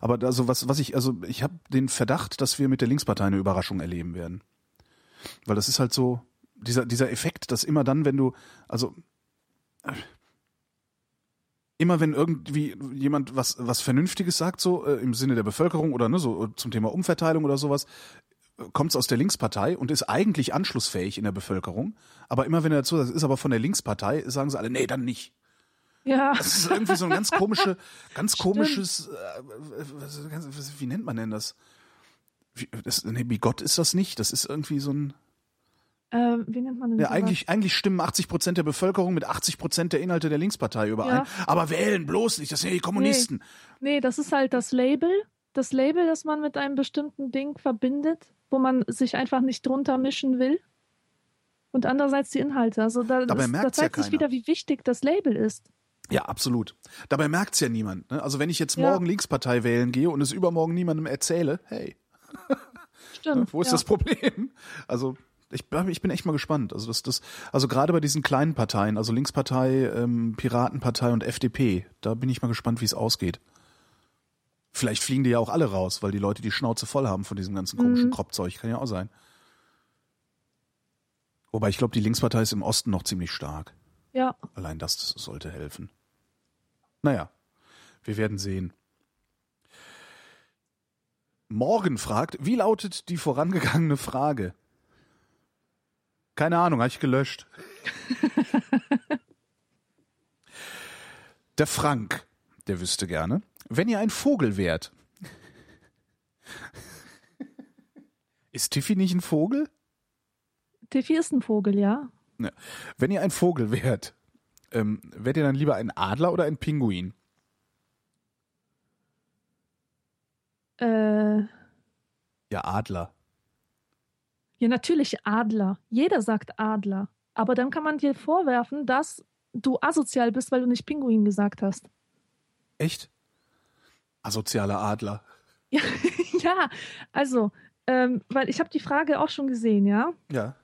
Speaker 2: Aber also was, was ich, also ich habe den Verdacht, dass wir mit der Linkspartei eine Überraschung erleben werden, weil das ist halt so dieser dieser Effekt, dass immer dann, wenn du, also immer wenn irgendwie jemand was was Vernünftiges sagt, so äh, im Sinne der Bevölkerung oder ne, so zum Thema Umverteilung oder sowas, kommt es aus der Linkspartei und ist eigentlich anschlussfähig in der Bevölkerung. Aber immer wenn er dazu sagt, ist aber von der Linkspartei, sagen sie alle, nee, dann nicht.
Speaker 3: Ja,
Speaker 2: Das ist irgendwie so ein ganz komische, ganz
Speaker 3: Stimmt.
Speaker 2: komisches, äh, was, wie nennt man denn das? Wie, das nee, Bigott ist das nicht. Das ist irgendwie so ein.
Speaker 3: äh, wie nennt man denn
Speaker 2: Ja,
Speaker 3: sowas?
Speaker 2: eigentlich, eigentlich stimmen 80 Prozent der Bevölkerung mit 80 Prozent der Inhalte der Linkspartei überein.
Speaker 3: Ja.
Speaker 2: Aber wählen bloß nicht. Das sind ja die Kommunisten.
Speaker 3: Nee, das ist halt das Label. Das Label, das man mit einem bestimmten Ding verbindet, wo man sich einfach nicht drunter mischen will. Und andererseits die Inhalte. Also da,
Speaker 2: Dabei
Speaker 3: das, da
Speaker 2: merkt's ja
Speaker 3: zeigt sich wieder, wie wichtig das Label ist.
Speaker 2: Ja, absolut. Dabei merkt's ja niemand. Ne? Also wenn ich jetzt
Speaker 3: Ja.
Speaker 2: morgen Linkspartei wählen gehe und es übermorgen niemandem erzähle, hey, [laughs]
Speaker 3: Stimmt.
Speaker 2: Wo ist
Speaker 3: ja.
Speaker 2: das Problem? Also ich, ich bin echt mal gespannt. Also das, das, also gerade bei diesen kleinen Parteien, also Linkspartei, ähm, Piratenpartei und FDP, da bin ich mal gespannt, wie es ausgeht. Vielleicht fliegen die ja auch alle raus, weil die Leute die Schnauze voll haben von diesem ganzen komischen
Speaker 3: Mhm.
Speaker 2: Kropfzeug. Kann ja auch sein. Wobei ich glaube, die Linkspartei ist im Osten noch ziemlich stark.
Speaker 3: Ja,
Speaker 2: Allein das sollte helfen. Naja, wir werden sehen. Morgen fragt, wie lautet die vorangegangene Frage? Keine Ahnung, habe ich gelöscht. [laughs] der Frank, der wüsste gerne, wenn ihr ein Vogel wärt. Ist Tiffy nicht ein Vogel?
Speaker 3: Tiffy ist ein Vogel, ja.
Speaker 2: Wenn ihr ein Vogel wärt, ähm, wärt ihr dann lieber ein Adler oder ein Pinguin?
Speaker 3: Äh,
Speaker 2: Ja, Adler.
Speaker 3: ja, natürlich Adler. Jeder sagt Adler. Aber dann kann man dir vorwerfen, dass du asozial bist, weil du nicht Pinguin gesagt hast.
Speaker 2: Echt? Asozialer Adler.
Speaker 3: Ja, [laughs] ja also Ähm, weil ich habe die Frage auch schon gesehen, ja.
Speaker 2: Ja.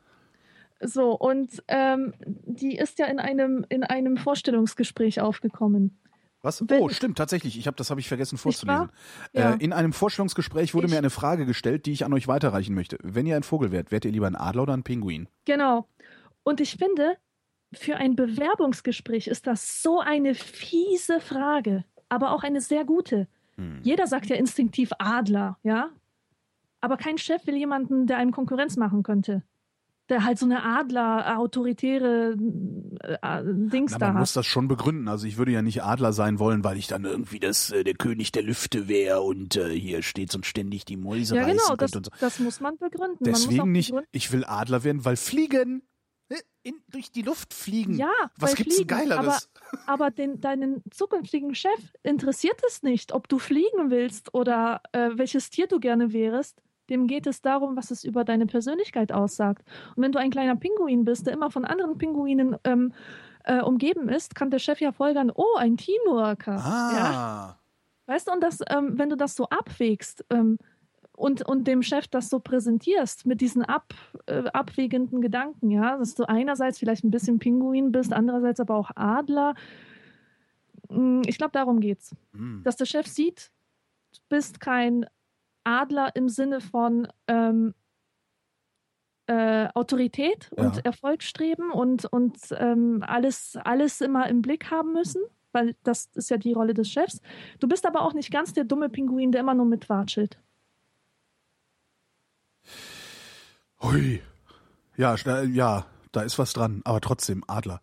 Speaker 3: So, und ähm, die ist ja in einem, in einem Vorstellungsgespräch aufgekommen.
Speaker 2: Was?
Speaker 3: Wenn-
Speaker 2: oh, stimmt, tatsächlich. Ich habe das habe ich vergessen vorzulesen.
Speaker 3: Ja.
Speaker 2: Äh, in einem Vorstellungsgespräch wurde
Speaker 3: Ich-
Speaker 2: mir eine Frage gestellt, die ich an euch weiterreichen möchte. Wenn ihr ein Vogel wärt, wärt ihr lieber ein Adler oder ein Pinguin?
Speaker 3: Genau. Und ich finde, für ein Bewerbungsgespräch ist das so eine fiese Frage, aber auch eine sehr gute.
Speaker 2: Hm.
Speaker 3: Jeder sagt ja instinktiv Adler, ja? Aber kein Chef will jemanden, der einem Konkurrenz machen könnte. Der halt so eine Adler-autoritäre äh, Dings
Speaker 2: Na,
Speaker 3: da
Speaker 2: man
Speaker 3: hat.
Speaker 2: muss das schon begründen. Also ich würde ja nicht Adler sein wollen, weil ich dann irgendwie das äh, der König der Lüfte wäre und äh, hier steht und ständig die Mäuse
Speaker 3: ja,
Speaker 2: reißen
Speaker 3: genau, das,
Speaker 2: und so.
Speaker 3: das muss man begründen. man
Speaker 2: Deswegen nicht.
Speaker 3: begründen-
Speaker 2: Ich will Adler werden, weil fliegen. äh, In, durch die Luft fliegen.
Speaker 3: Ja,
Speaker 2: Was gibt's
Speaker 3: Fliegen,
Speaker 2: Geileres?
Speaker 3: Aber, [laughs] aber den, deinen zukünftigen Chef interessiert es nicht, ob du fliegen willst oder äh, welches Tier du gerne wärst. Dem geht es darum, was es über deine Persönlichkeit aussagt. Und wenn du ein kleiner Pinguin bist, der immer von anderen Pinguinen ähm, äh, umgeben ist, kann der Chef ja folgern, oh, ein Teamworker.
Speaker 2: ah.
Speaker 3: Ja? Weißt du, und das, ähm, wenn du das so abwägst ähm, und, und dem Chef das so präsentierst mit diesen ab, äh, abwägenden Gedanken, ja, dass du einerseits vielleicht ein bisschen Pinguin bist, andererseits aber auch Adler. Mm, Ich glaube, darum geht's.
Speaker 2: Hm.
Speaker 3: Dass der Chef sieht, du bist kein Adler im Sinne von ähm, äh, Autorität und
Speaker 2: Ja.
Speaker 3: Erfolgsstreben und, und ähm, alles, alles immer im Blick haben müssen, weil das ist ja die Rolle des Chefs. Du bist aber auch nicht ganz der dumme Pinguin, der immer nur mitwatschelt.
Speaker 2: Hui. Ja, ja, da ist was dran. Aber trotzdem, Adler.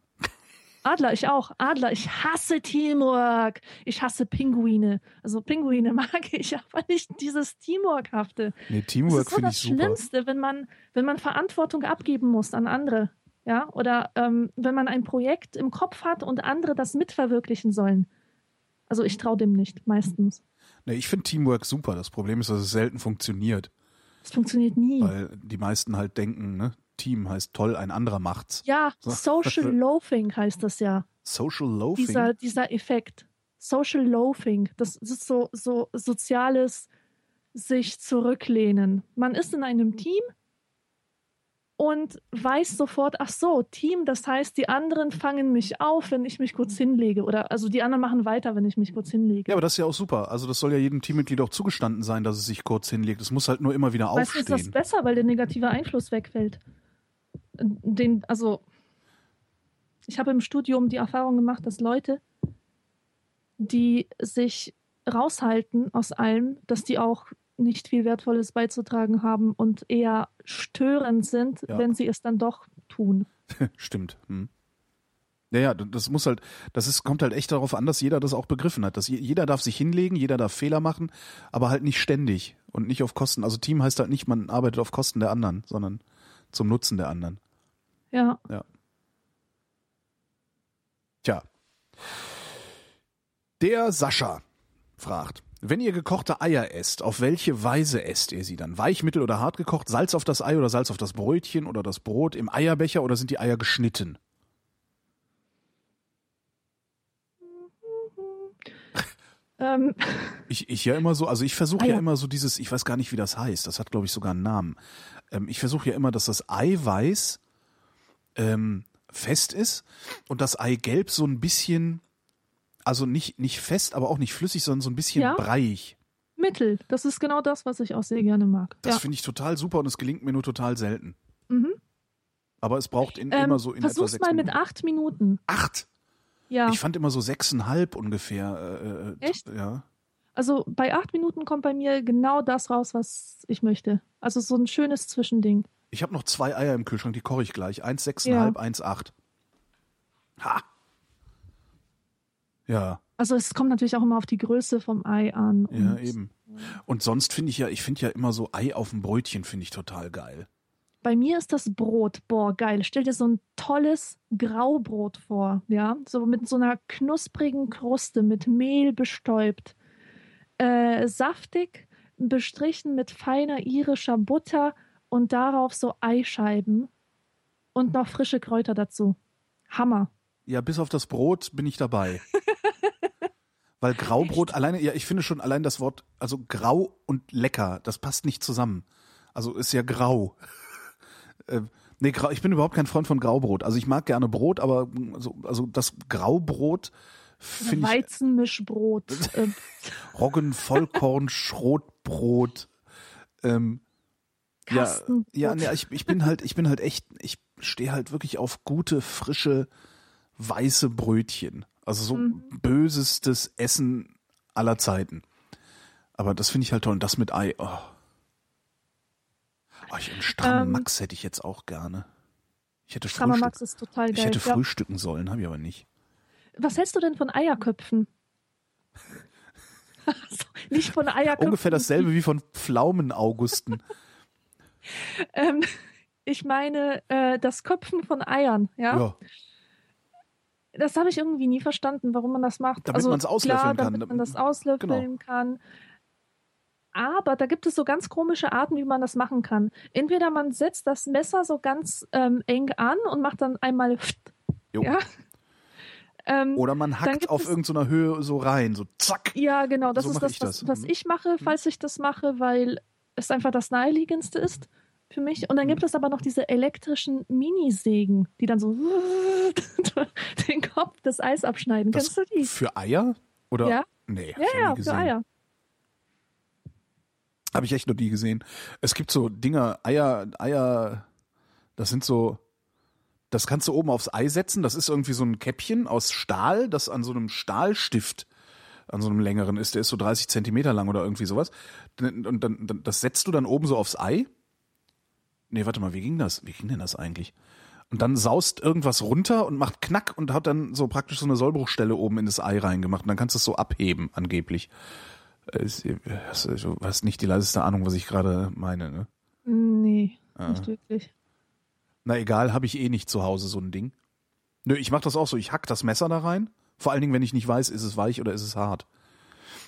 Speaker 3: Adler, ich auch. Adler, ich hasse Teamwork. Ich hasse Pinguine. Also Pinguine [laughs] mag ich, aber nicht dieses Teamworkhafte.
Speaker 2: Nee,
Speaker 3: Das
Speaker 2: Teamwork
Speaker 3: ist so
Speaker 2: finde
Speaker 3: das
Speaker 2: ich super.
Speaker 3: Schlimmste, wenn man, wenn man Verantwortung abgeben muss an andere. Ja, oder ähm, wenn man ein Projekt im Kopf hat und andere das mitverwirklichen sollen. Also ich traue dem nicht, meistens.
Speaker 2: Nee, ich finde Teamwork super. Das Problem ist, dass es selten funktioniert.
Speaker 3: Es funktioniert nie.
Speaker 2: Weil die meisten halt denken, ne, Team heißt toll, ein anderer macht's.
Speaker 3: Ja,
Speaker 2: So.
Speaker 3: Social [laughs] Loafing heißt das ja.
Speaker 2: Social Loafing.
Speaker 3: Dieser, dieser Effekt. Social Loafing. Das ist so, so soziales sich zurücklehnen. Man ist in einem Team und weiß sofort, ach so, Team, das heißt, die anderen fangen mich auf, wenn ich mich kurz hinlege. Oder also die anderen machen weiter, wenn ich mich kurz hinlege.
Speaker 2: ja, aber das ist ja auch super. Also das soll ja jedem Teammitglied auch zugestanden sein, dass es sich kurz hinlegt. Es muss halt nur immer wieder
Speaker 3: Weißt du, ist das
Speaker 2: aufstehen.
Speaker 3: besser, weil der negative Einfluss wegfällt. Den, also, ich habe im Studium die Erfahrung gemacht, dass Leute, die sich raushalten aus allem, dass die auch nicht viel Wertvolles beizutragen haben und eher störend sind,
Speaker 2: Ja.
Speaker 3: wenn sie es dann doch tun. [laughs]
Speaker 2: Stimmt. Hm. Ja, ja, das muss halt, das ist, kommt halt echt darauf an, dass jeder das auch begriffen hat. Dass je- jeder darf sich hinlegen, jeder darf Fehler machen, aber halt nicht ständig und nicht auf Kosten. Also Team heißt halt nicht, man arbeitet auf Kosten der anderen, sondern zum Nutzen der anderen.
Speaker 3: Ja.
Speaker 2: Tja. Der Sascha fragt, wenn ihr gekochte Eier esst, auf welche Weise esst ihr sie dann? Weich, mittel oder hart gekocht? Salz auf das Ei oder Salz auf das Brötchen oder das Brot? Im Eierbecher oder sind die Eier geschnitten? [laughs]
Speaker 3: Ähm,
Speaker 2: Ich, ich ja immer so, also ich versuche ja.
Speaker 3: ja.
Speaker 2: immer so dieses, ich weiß gar nicht, wie das heißt, das hat glaube ich sogar einen Namen. Ähm, ich versuche ja immer, dass das Eiweiß ähm, fest ist und das Eigelb so ein bisschen, also nicht, nicht fest, aber auch nicht flüssig, sondern so ein bisschen
Speaker 3: Ja.
Speaker 2: breiig.
Speaker 3: Mittel, das ist genau das, was ich auch sehr gerne mag.
Speaker 2: Das
Speaker 3: ja.
Speaker 2: finde ich total super und es gelingt mir nur total selten.
Speaker 3: Mhm.
Speaker 2: Aber es braucht in,
Speaker 3: Ähm,
Speaker 2: immer so in etwa
Speaker 3: versuch's
Speaker 2: sechs
Speaker 3: mal mit
Speaker 2: Minuten.
Speaker 3: acht Minuten.
Speaker 2: Acht?
Speaker 3: Ja.
Speaker 2: Ich fand immer so sechseinhalb ungefähr. Äh, äh,
Speaker 3: Echt?
Speaker 2: Ja.
Speaker 3: Also bei acht Minuten kommt bei mir genau das raus, was ich möchte. Also so ein schönes Zwischending.
Speaker 2: Ich habe noch zwei Eier im Kühlschrank, die koche ich gleich. Eins sechseinhalb, eins acht. Ha! Ja,
Speaker 3: Also es kommt natürlich auch immer auf die Größe vom Ei an.
Speaker 2: ja, eben. Und sonst finde ich ja, ich finde ja immer so Ei auf dem Brötchen finde ich total geil.
Speaker 3: Bei mir ist das Brot, boah, geil. Stell dir so ein tolles Graubrot vor, ja, so mit so einer knusprigen Kruste, mit Mehl bestäubt, äh, saftig, bestrichen mit feiner irischer Butter und darauf so Eischeiben und noch frische Kräuter dazu. Hammer.
Speaker 2: Ja, bis auf das Brot bin ich dabei. [laughs] Weil Graubrot alleine, ja, ich finde schon allein das Wort, also grau und lecker, das passt nicht zusammen. Also ist ja grau. [laughs] äh, nee, grau, ich bin überhaupt kein Freund von Graubrot. Also ich mag gerne Brot, aber so, also das Graubrot finde ich
Speaker 3: Weizenmischbrot. äh,
Speaker 2: Roggen, Vollkorn, Schrotbrot. Ähm, ja, ja, nee, ich, ich bin halt, ich bin halt echt, ich stehe halt wirklich auf gute, frische, weiße Brötchen. Also so
Speaker 3: Mhm.
Speaker 2: bösestes Essen aller Zeiten. Aber das finde ich halt toll. Und das mit Ei, oh. oh ich, einen strammen
Speaker 3: Ähm,
Speaker 2: Max hätte ich jetzt auch gerne. Ich hätte
Speaker 3: Strammer
Speaker 2: Frühstück,
Speaker 3: Max ist total
Speaker 2: ich
Speaker 3: geil.
Speaker 2: hätte
Speaker 3: Ja.
Speaker 2: frühstücken sollen, habe ich aber nicht.
Speaker 3: Was hältst du denn von Eierköpfen? [laughs] [laughs] Also, nicht von Eierköpfen.
Speaker 2: Ungefähr dasselbe wie von Pflaumenaugusten. [laughs] [laughs]
Speaker 3: Ähm, ich meine, äh, das Köpfen von Eiern, ja.
Speaker 2: ja.
Speaker 3: Das habe ich irgendwie nie verstanden, warum man das macht.
Speaker 2: Damit
Speaker 3: also,
Speaker 2: man's auslöffeln
Speaker 3: klar,
Speaker 2: kann.
Speaker 3: Damit man das auslöffeln
Speaker 2: Genau.
Speaker 3: kann. Aber da gibt es so ganz komische Arten, wie man das machen kann. Entweder man setzt das Messer so ganz ähm, eng an und macht dann einmal [laughs]
Speaker 2: Jo.
Speaker 3: ja. Ähm,
Speaker 2: Oder man hackt auf
Speaker 3: es-
Speaker 2: irgendeiner Höhe so rein, so zack.
Speaker 3: ja, genau, das
Speaker 2: So
Speaker 3: ist das, was,
Speaker 2: das.
Speaker 3: was
Speaker 2: Mhm.
Speaker 3: ich mache, falls ich das mache, weil es einfach das naheliegendste ist für mich. Und dann
Speaker 2: Mhm.
Speaker 3: gibt es aber noch diese elektrischen Minisägen, die dann so [laughs] den Kopf des Eis abschneiden.
Speaker 2: Das
Speaker 3: Kennst du die?
Speaker 2: Für Eier? Oder?
Speaker 3: Ja.
Speaker 2: Nee,
Speaker 3: Ja, ja, für. Eier.
Speaker 2: Habe ich echt noch nie gesehen. Es gibt so Dinger, Eier, Eier, das sind so, das kannst du oben aufs Ei setzen. Das ist irgendwie so ein Käppchen aus Stahl, das an so einem Stahlstift, an so einem längeren ist. Der ist so 30 Zentimeter lang oder irgendwie sowas. Und dann, dann, das setzt du dann oben so aufs Ei. Nee, warte mal, wie ging das? Wie ging denn das eigentlich? Und dann saust irgendwas runter und macht Knack und hat dann so praktisch so eine Sollbruchstelle oben in das Ei reingemacht. Und dann kannst du es so abheben, angeblich. Äh, Du hast nicht die leiseste Ahnung, was ich gerade meine, ne?
Speaker 3: Nee,
Speaker 2: Ah.
Speaker 3: nicht wirklich.
Speaker 2: Na egal, habe ich eh nicht zu Hause so ein Ding. Nö, ich mache das auch so. Ich hack das Messer da rein. Vor allen Dingen, wenn ich nicht weiß, ist es weich oder ist es hart.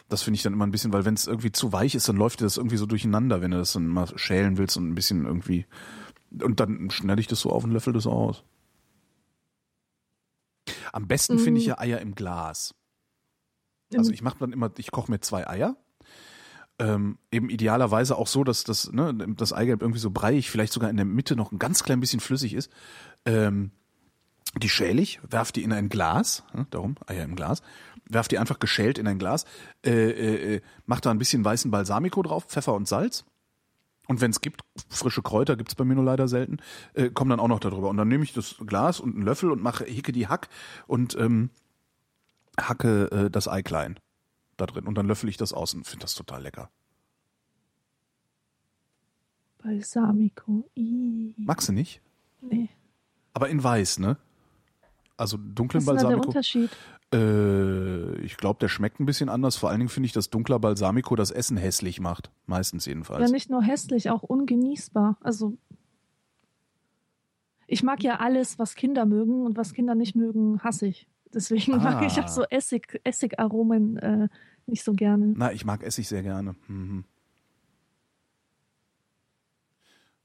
Speaker 2: Das finde ich dann immer ein bisschen, weil wenn es irgendwie zu weich ist, dann läuft dir das irgendwie so durcheinander, wenn du das dann mal schälen willst und ein bisschen irgendwie. Und dann schneide ich das so auf und löffel das aus. Am besten finde ich ja Eier im Glas. Also ich mache dann immer, ich koche mir zwei Eier. Ähm, eben idealerweise auch so, dass das, ne, das Eigelb irgendwie so breiig, vielleicht sogar in der Mitte noch ein ganz klein bisschen flüssig ist. Ähm, die schäle ich, werf die in ein Glas, ne, darum Eier im Glas, werf die einfach geschält in ein Glas, äh, äh, äh, mach da ein bisschen weißen Balsamico drauf, Pfeffer und Salz. Und wenn es gibt, frische Kräuter gibt's bei mir nur leider selten, äh, kommen dann auch noch darüber. Und dann nehme ich das Glas und einen Löffel und mache hicke die Hack und ähm, hacke äh, das Ei klein da drin. Und dann löffel ich das aus und finde das total lecker.
Speaker 3: Balsamico. Ih.
Speaker 2: Magst du nicht?
Speaker 3: Nee.
Speaker 2: Aber in weiß, ne? Also dunklen
Speaker 3: Was ist denn da der
Speaker 2: Balsamico.
Speaker 3: Unterschied?
Speaker 2: Äh, ich glaube, der schmeckt ein bisschen anders. Vor allen Dingen finde ich, dass dunkler Balsamico das Essen hässlich macht. Meistens jedenfalls.
Speaker 3: Ja, nicht nur hässlich, auch ungenießbar. Also ich mag ja alles, was Kinder mögen und was Kinder nicht mögen, hasse ich. Deswegen mag ich auch
Speaker 2: Ah.
Speaker 3: so Essig, Essigaromen äh, nicht so gerne.
Speaker 2: Na, ich mag Essig sehr gerne. Mhm.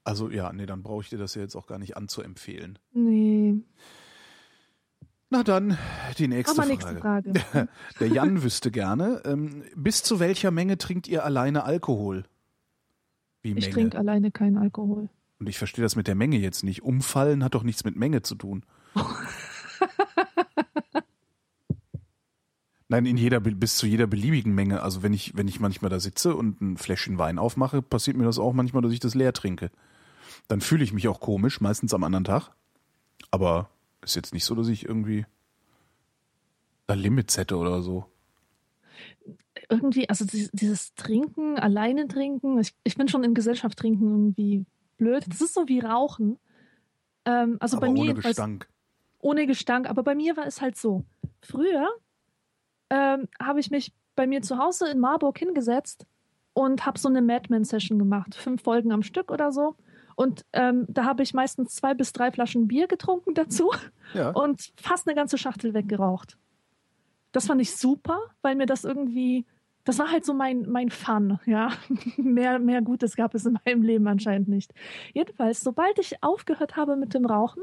Speaker 2: Also ja, nee, dann brauche ich dir das ja jetzt auch gar nicht anzuempfehlen.
Speaker 3: Nee.
Speaker 2: Na dann, die nächste Frage.
Speaker 3: nächste Frage. [laughs]
Speaker 2: Der Jan wüsste gerne, ähm, bis zu welcher Menge trinkt ihr alleine Alkohol? Wie
Speaker 3: Ich
Speaker 2: Menge?
Speaker 3: trinke alleine keinen Alkohol.
Speaker 2: Und ich verstehe das mit der Menge jetzt nicht. Umfallen hat doch nichts mit Menge zu tun. [laughs] Nein, in jeder bis zu jeder beliebigen Menge. Also wenn ich wenn ich manchmal da sitze und ein Fläschchen Wein aufmache, passiert mir das auch manchmal, dass ich das leer trinke. Dann fühle ich mich auch komisch, meistens am anderen Tag. Aber ist jetzt nicht so, dass ich irgendwie da Limits hätte oder so.
Speaker 3: Irgendwie, also dieses, Trinken, alleine trinken, ich, ich bin schon in Gesellschaft trinken irgendwie blöd. Das ist so wie Rauchen. Ähm, also
Speaker 2: Aber
Speaker 3: bei mir
Speaker 2: ohne Gestank.
Speaker 3: ohne Gestank. Aber bei mir war es halt so. Früher ähm, habe ich mich bei mir zu Hause in Marburg hingesetzt und habe so eine Madman-Session gemacht. Fünf Folgen am Stück oder so. Und ähm, da habe ich meistens zwei bis drei Flaschen Bier getrunken dazu
Speaker 2: Ja.
Speaker 3: und fast eine ganze Schachtel weggeraucht. Das fand ich super, weil mir das irgendwie, das war halt so mein, mein Fun, ja. [laughs] mehr, mehr Gutes gab es in meinem Leben anscheinend nicht. Jedenfalls, sobald ich aufgehört habe mit dem Rauchen,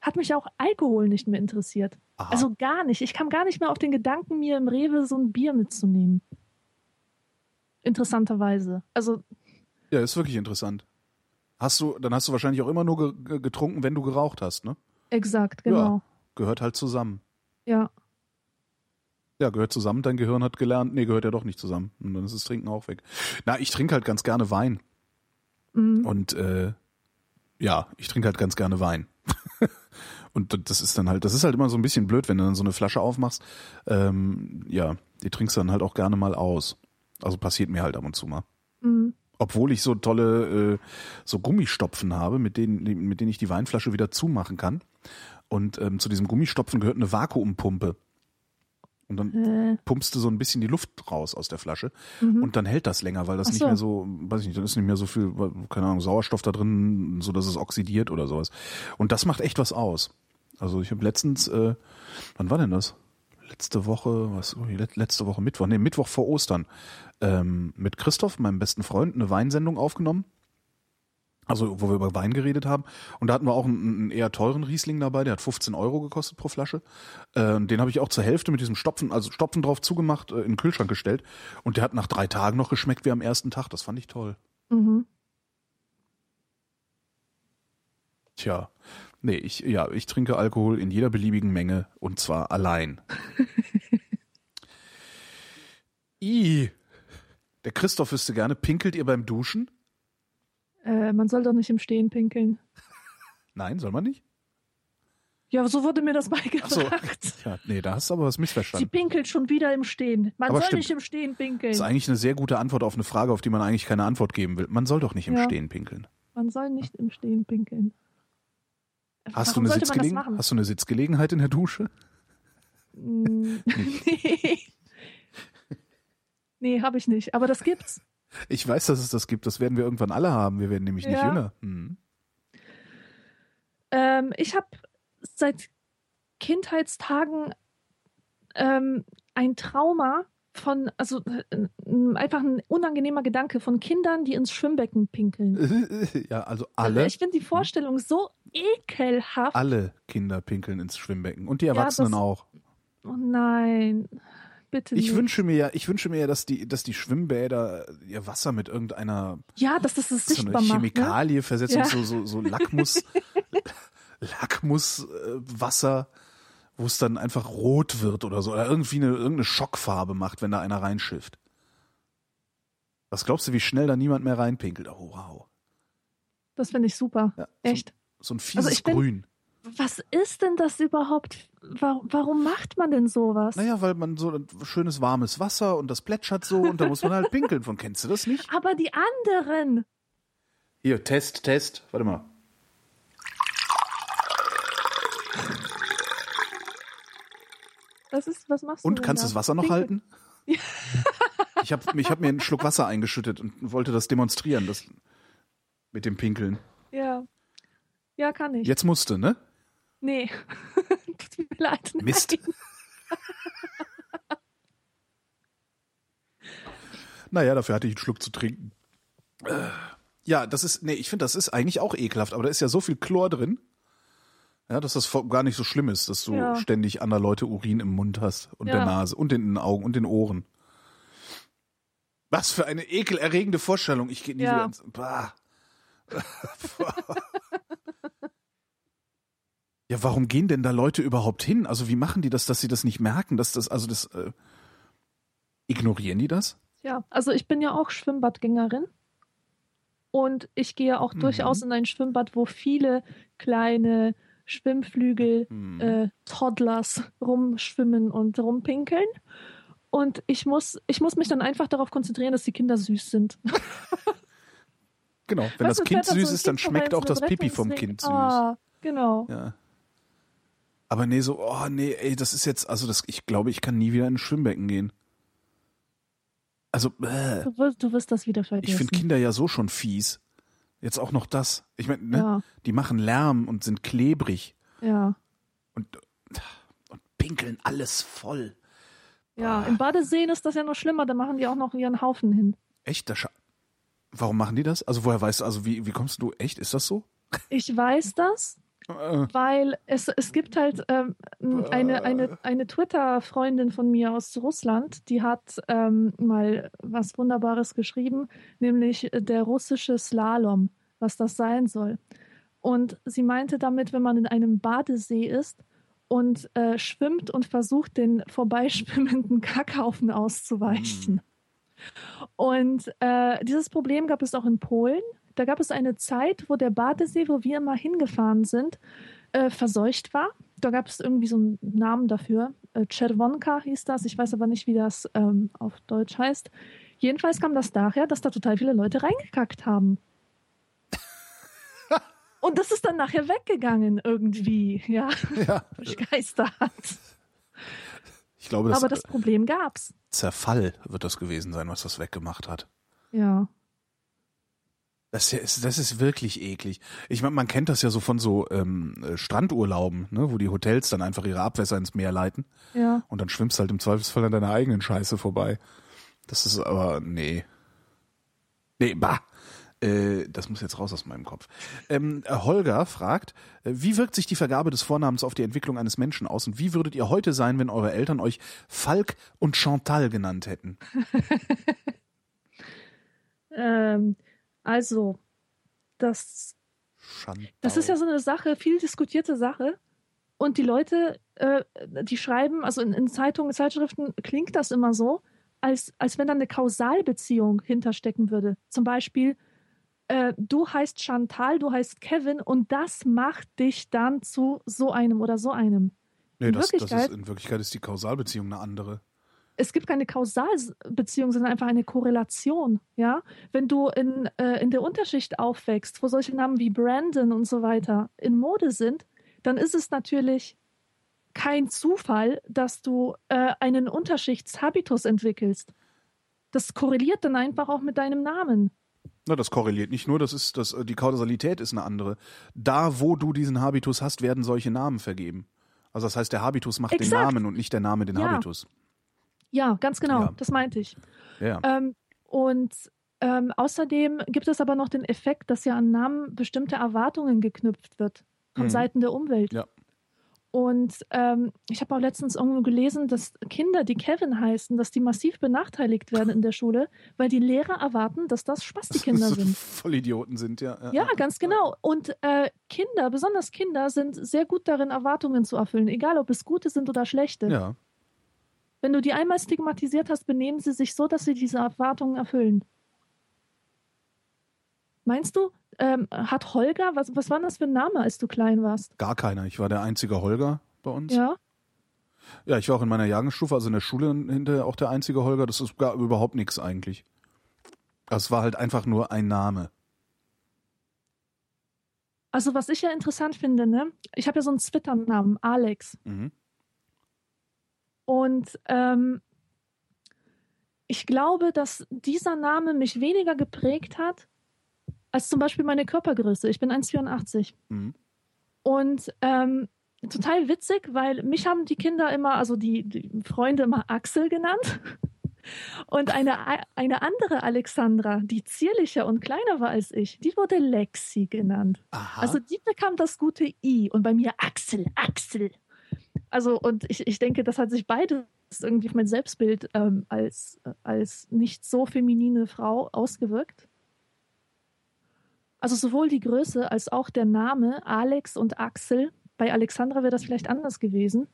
Speaker 3: hat mich auch Alkohol nicht mehr interessiert.
Speaker 2: Aha.
Speaker 3: Also gar nicht. Ich kam gar nicht mehr auf den Gedanken, mir im Rewe so ein Bier mitzunehmen. Interessanterweise. Also,
Speaker 2: Ja, ist wirklich interessant. Hast du, dann hast du wahrscheinlich auch immer nur ge ge- getrunken, wenn du geraucht hast, ne?
Speaker 3: Exakt, genau.
Speaker 2: Gehört halt zusammen.
Speaker 3: Ja.
Speaker 2: Ja, gehört zusammen, dein Gehirn hat gelernt, nee, gehört ja doch nicht zusammen. Und dann ist das Trinken auch weg. Na, ich trinke halt ganz gerne Wein.
Speaker 3: Mhm.
Speaker 2: Und äh, ja, ich trinke halt ganz gerne Wein. [laughs] Und das ist dann halt, das ist halt immer so ein bisschen blöd, wenn du dann so eine Flasche aufmachst. Ähm, ja, die trinkst dann halt auch gerne mal aus. Also passiert mir halt ab und zu mal.
Speaker 3: Mhm.
Speaker 2: Obwohl ich so tolle äh, so Gummistopfen habe, mit denen, mit denen ich die Weinflasche wieder zumachen kann. Und ähm, zu diesem Gummistopfen gehört eine Vakuumpumpe. Und dann
Speaker 3: Äh,
Speaker 2: pumpst du so ein bisschen die Luft raus aus der Flasche
Speaker 3: mhm.
Speaker 2: und dann hält das länger, weil das
Speaker 3: Ach
Speaker 2: nicht
Speaker 3: so.
Speaker 2: mehr so, weiß ich nicht, dann ist nicht mehr so viel, keine Ahnung, Sauerstoff da drin, so dass es oxidiert oder sowas. Und das macht echt was aus. Also ich habe letztens, äh, wann war denn das? Letzte Woche, was, oh, let- letzte Woche Mittwoch, nee, Mittwoch vor Ostern, ähm, mit Christoph, meinem besten Freund, eine Weinsendung aufgenommen. Also, wo wir über Wein geredet haben. Und da hatten wir auch einen, einen eher teuren Riesling dabei, der hat 15 Euro gekostet pro Flasche. Äh, den habe ich auch zur Hälfte mit diesem Stopfen, also Stopfen drauf zugemacht, äh, in den Kühlschrank gestellt. Und der hat nach drei Tagen noch geschmeckt wie am ersten Tag. Das fand ich toll.
Speaker 3: Mhm.
Speaker 2: Tja. Nee, ich, ja, ich trinke Alkohol in jeder beliebigen Menge und zwar allein. [laughs] I. Der Christoph wüsste gerne, pinkelt ihr beim Duschen?
Speaker 3: Äh, man soll doch nicht im Stehen pinkeln. [laughs]
Speaker 2: Nein, soll man nicht?
Speaker 3: Ja, so wurde mir das [laughs]
Speaker 2: Ach so.
Speaker 3: beigebracht.
Speaker 2: Ja, nee, da hast du aber was
Speaker 3: Sie
Speaker 2: missverstanden.
Speaker 3: pinkelt schon wieder im Stehen. Man
Speaker 2: Aber
Speaker 3: soll
Speaker 2: stimmt.
Speaker 3: nicht im Stehen pinkeln.
Speaker 2: Das ist eigentlich eine sehr gute Antwort auf eine Frage, auf die man eigentlich keine Antwort geben will. Man soll doch nicht im
Speaker 3: Ja.
Speaker 2: Stehen pinkeln.
Speaker 3: Man soll nicht im Stehen pinkeln.
Speaker 2: Hast du, eine? Hast du eine Sitzgelegenheit in der Dusche?
Speaker 3: Mm, [laughs] nee. nee, habe ich nicht. Aber das gibt's.
Speaker 2: Ich weiß, dass es das gibt. Das werden wir irgendwann alle haben. Wir werden nämlich nicht
Speaker 3: Ja.
Speaker 2: jünger. Hm.
Speaker 3: Ähm, ich habe seit Kindheitstagen ähm, ein Trauma von, also äh, äh, einfach ein unangenehmer Gedanke von Kindern, die ins Schwimmbecken pinkeln. [laughs]
Speaker 2: Ja, also alle,
Speaker 3: Ich finde die Vorstellung so ekelhaft.
Speaker 2: alle Kinder pinkeln ins Schwimmbecken und die
Speaker 3: Ja,
Speaker 2: Erwachsenen
Speaker 3: das-
Speaker 2: auch.
Speaker 3: Oh nein, bitte
Speaker 2: Ich
Speaker 3: nicht.
Speaker 2: wünsche mir ja, ich wünsche mir ja, dass die, dass die Schwimmbäder ihr Wasser mit irgendeiner
Speaker 3: ja, dass das es
Speaker 2: so
Speaker 3: sichtbar
Speaker 2: eine
Speaker 3: macht. Ne?
Speaker 2: Chemikalie versetzt
Speaker 3: Ja.
Speaker 2: so, so, so Lackmus, [laughs] Lackmuswasser, wo es dann einfach rot wird oder so, oder irgendwie eine, irgendeine Schockfarbe macht, wenn da einer reinschifft. Was glaubst du, wie schnell da niemand mehr reinpinkelt? Oh, wow.
Speaker 3: Das finde ich super.
Speaker 2: Ja,
Speaker 3: Echt.
Speaker 2: So ein fieses
Speaker 3: Also ich bin-
Speaker 2: Grün.
Speaker 3: Was ist denn das überhaupt? Warum, warum macht man denn sowas?
Speaker 2: Naja, weil man so ein schönes warmes Wasser und das plätschert so und da muss man halt [laughs] pinkeln von. Kennst du das nicht?
Speaker 3: Aber die anderen.
Speaker 2: Hier, Test, Test. Warte mal.
Speaker 3: Was ist, was machst du
Speaker 2: Und kannst
Speaker 3: da?
Speaker 2: das Wasser noch halten? [laughs] Ich habe ich hab mir einen Schluck Wasser eingeschüttet und wollte das demonstrieren, das mit dem Pinkeln.
Speaker 3: Ja. Ja, kann ich.
Speaker 2: Jetzt musste, ne?
Speaker 3: Nee. [laughs] Tut mir leid. Nein.
Speaker 2: Mist. [laughs] Naja, dafür hatte ich einen Schluck zu trinken. Äh, Ja, das ist, nee, ich finde, das ist eigentlich auch ekelhaft, aber da ist ja so viel Chlor drin, ja, dass das gar nicht so schlimm ist, dass du
Speaker 3: Ja.
Speaker 2: ständig anderer Leute Urin im Mund hast und der
Speaker 3: Ja.
Speaker 2: Nase und in den Augen und den Ohren. Was für eine ekelerregende Vorstellung. Ich gehe nie
Speaker 3: Ja.
Speaker 2: wieder ins. Bah. [laughs] ja, warum gehen denn da Leute überhaupt hin? Also wie machen die das, dass sie das nicht merken, dass das, also das, äh, ignorieren die das?
Speaker 3: Ja, also ich bin ja auch Schwimmbadgängerin. Und ich gehe auch
Speaker 2: Mhm.
Speaker 3: durchaus in ein Schwimmbad, wo viele kleine Schwimmflügel,
Speaker 2: Hm.
Speaker 3: äh, Toddlers rumschwimmen und rumpinkeln. Und ich muss, ich muss mich dann einfach darauf konzentrieren, dass die Kinder süß sind. [laughs]
Speaker 2: Genau, wenn
Speaker 3: Weißt
Speaker 2: das Kind
Speaker 3: so
Speaker 2: süß ist, dann schmeckt auch das Pipi vom. Kind süß.
Speaker 3: Ah, genau.
Speaker 2: Ja. Aber nee, so, oh nee, ey, das ist jetzt, also das, ich glaube, ich kann nie wieder in ein Schwimmbecken gehen. Also, äh,
Speaker 3: Du wirst, du wirst das wieder vergessen.
Speaker 2: ich finde Kinder ja so schon fies. Jetzt auch noch das. Ich meine, ne,
Speaker 3: Ja,
Speaker 2: die machen Lärm und sind klebrig
Speaker 3: ja.
Speaker 2: und, und pinkeln alles voll.
Speaker 3: Ja,
Speaker 2: Ah.
Speaker 3: im Badeseen ist das ja noch schlimmer, da machen die auch noch ihren Haufen hin.
Speaker 2: Echt? Das Warum machen die das? Also woher weißt du, also wie, wie kommst du, echt, ist das so?
Speaker 3: Ich weiß das, weil es, es gibt halt ähm, eine, eine, eine Twitter-Freundin von mir aus Russland, die hat ähm, mal was Wunderbares geschrieben, nämlich der russische Slalom, was das sein soll. Und sie meinte damit, wenn man in einem Badesee ist und äh, schwimmt und versucht, den vorbeischwimmenden [laughs] Kackhaufen auszuweichen. Und äh, dieses Problem gab es auch in Polen. Da gab es eine Zeit, wo der Badesee, wo wir immer hingefahren sind, äh, verseucht war. Da gab es irgendwie so einen Namen dafür. Äh, Czerwonka hieß das. Ich weiß aber nicht, wie das ähm, auf Deutsch heißt. Jedenfalls kam das daher, dass da total viele Leute reingekackt haben. [laughs] Und das ist dann nachher weggegangen irgendwie, ja,
Speaker 2: ja. [laughs]
Speaker 3: Geister hat.
Speaker 2: Ich glaube, das,
Speaker 3: Aber das Problem gab's.
Speaker 2: Zerfall wird das gewesen sein, was das weggemacht hat.
Speaker 3: Ja.
Speaker 2: Das ist, das ist wirklich eklig. Ich meine, man kennt das ja so von so ähm, äh, Strandurlauben, ne, wo die Hotels dann einfach ihre Abwässer ins Meer leiten
Speaker 3: Ja.
Speaker 2: und dann schwimmst halt im Zweifelsfall an deiner eigenen Scheiße vorbei. Das ist aber, nee. Nee, bah. Äh, das muss jetzt raus aus meinem Kopf. Ähm, äh, Holger fragt, äh, wie wirkt sich die Vergabe des Vornamens auf die Entwicklung eines Menschen aus und wie würdet ihr heute sein, wenn eure Eltern euch Falk und Chantal genannt hätten? [laughs]
Speaker 3: Ähm, also, das, das ist ja so eine Sache, viel diskutierte Sache. Und die Leute, äh, die schreiben, also in, in Zeitungen, Zeitschriften klingt das immer so, als, als wenn da eine Kausalbeziehung hinterstecken würde. Zum Beispiel, äh, du heißt Chantal, du heißt Kevin und das macht dich dann zu so einem oder so einem.
Speaker 2: Nee,
Speaker 3: in
Speaker 2: das, das ist, in Wirklichkeit ist die Kausalbeziehung eine andere.
Speaker 3: Es gibt keine Kausalbeziehung, sondern einfach eine Korrelation. Ja, wenn du in, äh, in der Unterschicht aufwächst, wo solche Namen wie Brandon und so weiter in Mode sind, dann ist es natürlich kein Zufall, dass du äh, einen Unterschichtshabitus entwickelst. Das korreliert dann einfach auch mit deinem Namen.
Speaker 2: Na, das korreliert nicht nur, das ist, das, die Kausalität ist eine andere. Da, wo du diesen Habitus hast, werden solche Namen vergeben. Also das heißt, der Habitus macht den
Speaker 3: Exakt.
Speaker 2: Namen und nicht der Name den
Speaker 3: Ja.
Speaker 2: Habitus.
Speaker 3: Ja, ganz genau,
Speaker 2: Ja.
Speaker 3: das meinte ich.
Speaker 2: Ja.
Speaker 3: Ähm, und ähm, außerdem gibt es aber noch den Effekt, dass ja an Namen bestimmte Erwartungen geknüpft wird von
Speaker 2: Mhm.
Speaker 3: Seiten der Umwelt.
Speaker 2: Ja.
Speaker 3: Und ähm, ich habe auch letztens irgendwo gelesen, dass Kinder, die Kevin heißen, dass die massiv benachteiligt werden in der Schule, weil die Lehrer erwarten, dass das Spasti-Kinder [laughs] sind.
Speaker 2: Vollidioten sind, ja.
Speaker 3: Ja, ganz genau. Und äh, Kinder, besonders Kinder, sind sehr gut darin, Erwartungen zu erfüllen, egal ob es gute sind oder schlechte.
Speaker 2: Ja.
Speaker 3: Wenn du die einmal stigmatisiert hast, benehmen sie sich so, dass sie diese Erwartungen erfüllen. Meinst du, ähm, hat Holger, was, was war das für ein Name, als du klein warst?
Speaker 2: Gar keiner. Ich war der einzige Holger bei uns.
Speaker 3: Ja?
Speaker 2: Ja, ich war auch in meiner Jahrgangsstufe, also in der Schule hinterher auch der einzige Holger. Das ist gar überhaupt nichts eigentlich. Es war halt einfach nur ein Name.
Speaker 3: Also, was ich ja interessant finde, ne? Ich habe ja so einen Twitter-Namen, Alex.
Speaker 2: Mhm.
Speaker 3: Und ähm, ich glaube, dass dieser Name mich weniger geprägt hat, als zum Beispiel meine Körpergröße. Ich bin 1,84.
Speaker 2: Mhm.
Speaker 3: Und ähm, total witzig, weil mich haben die Kinder immer, also die, die Freunde immer Axel genannt. [laughs] Und eine, eine andere Alexandra, die zierlicher und kleiner war als ich, die wurde Lexi genannt.
Speaker 2: Aha.
Speaker 3: Also die bekam das gute I und bei mir Axel, Axel. Also und ich, ich denke, das hat sich beides irgendwie auf mein Selbstbild ähm, als, als nicht so feminine Frau ausgewirkt. Also sowohl die Größe als auch der Name Alex und Axel. Bei Alexandra wäre das vielleicht anders gewesen.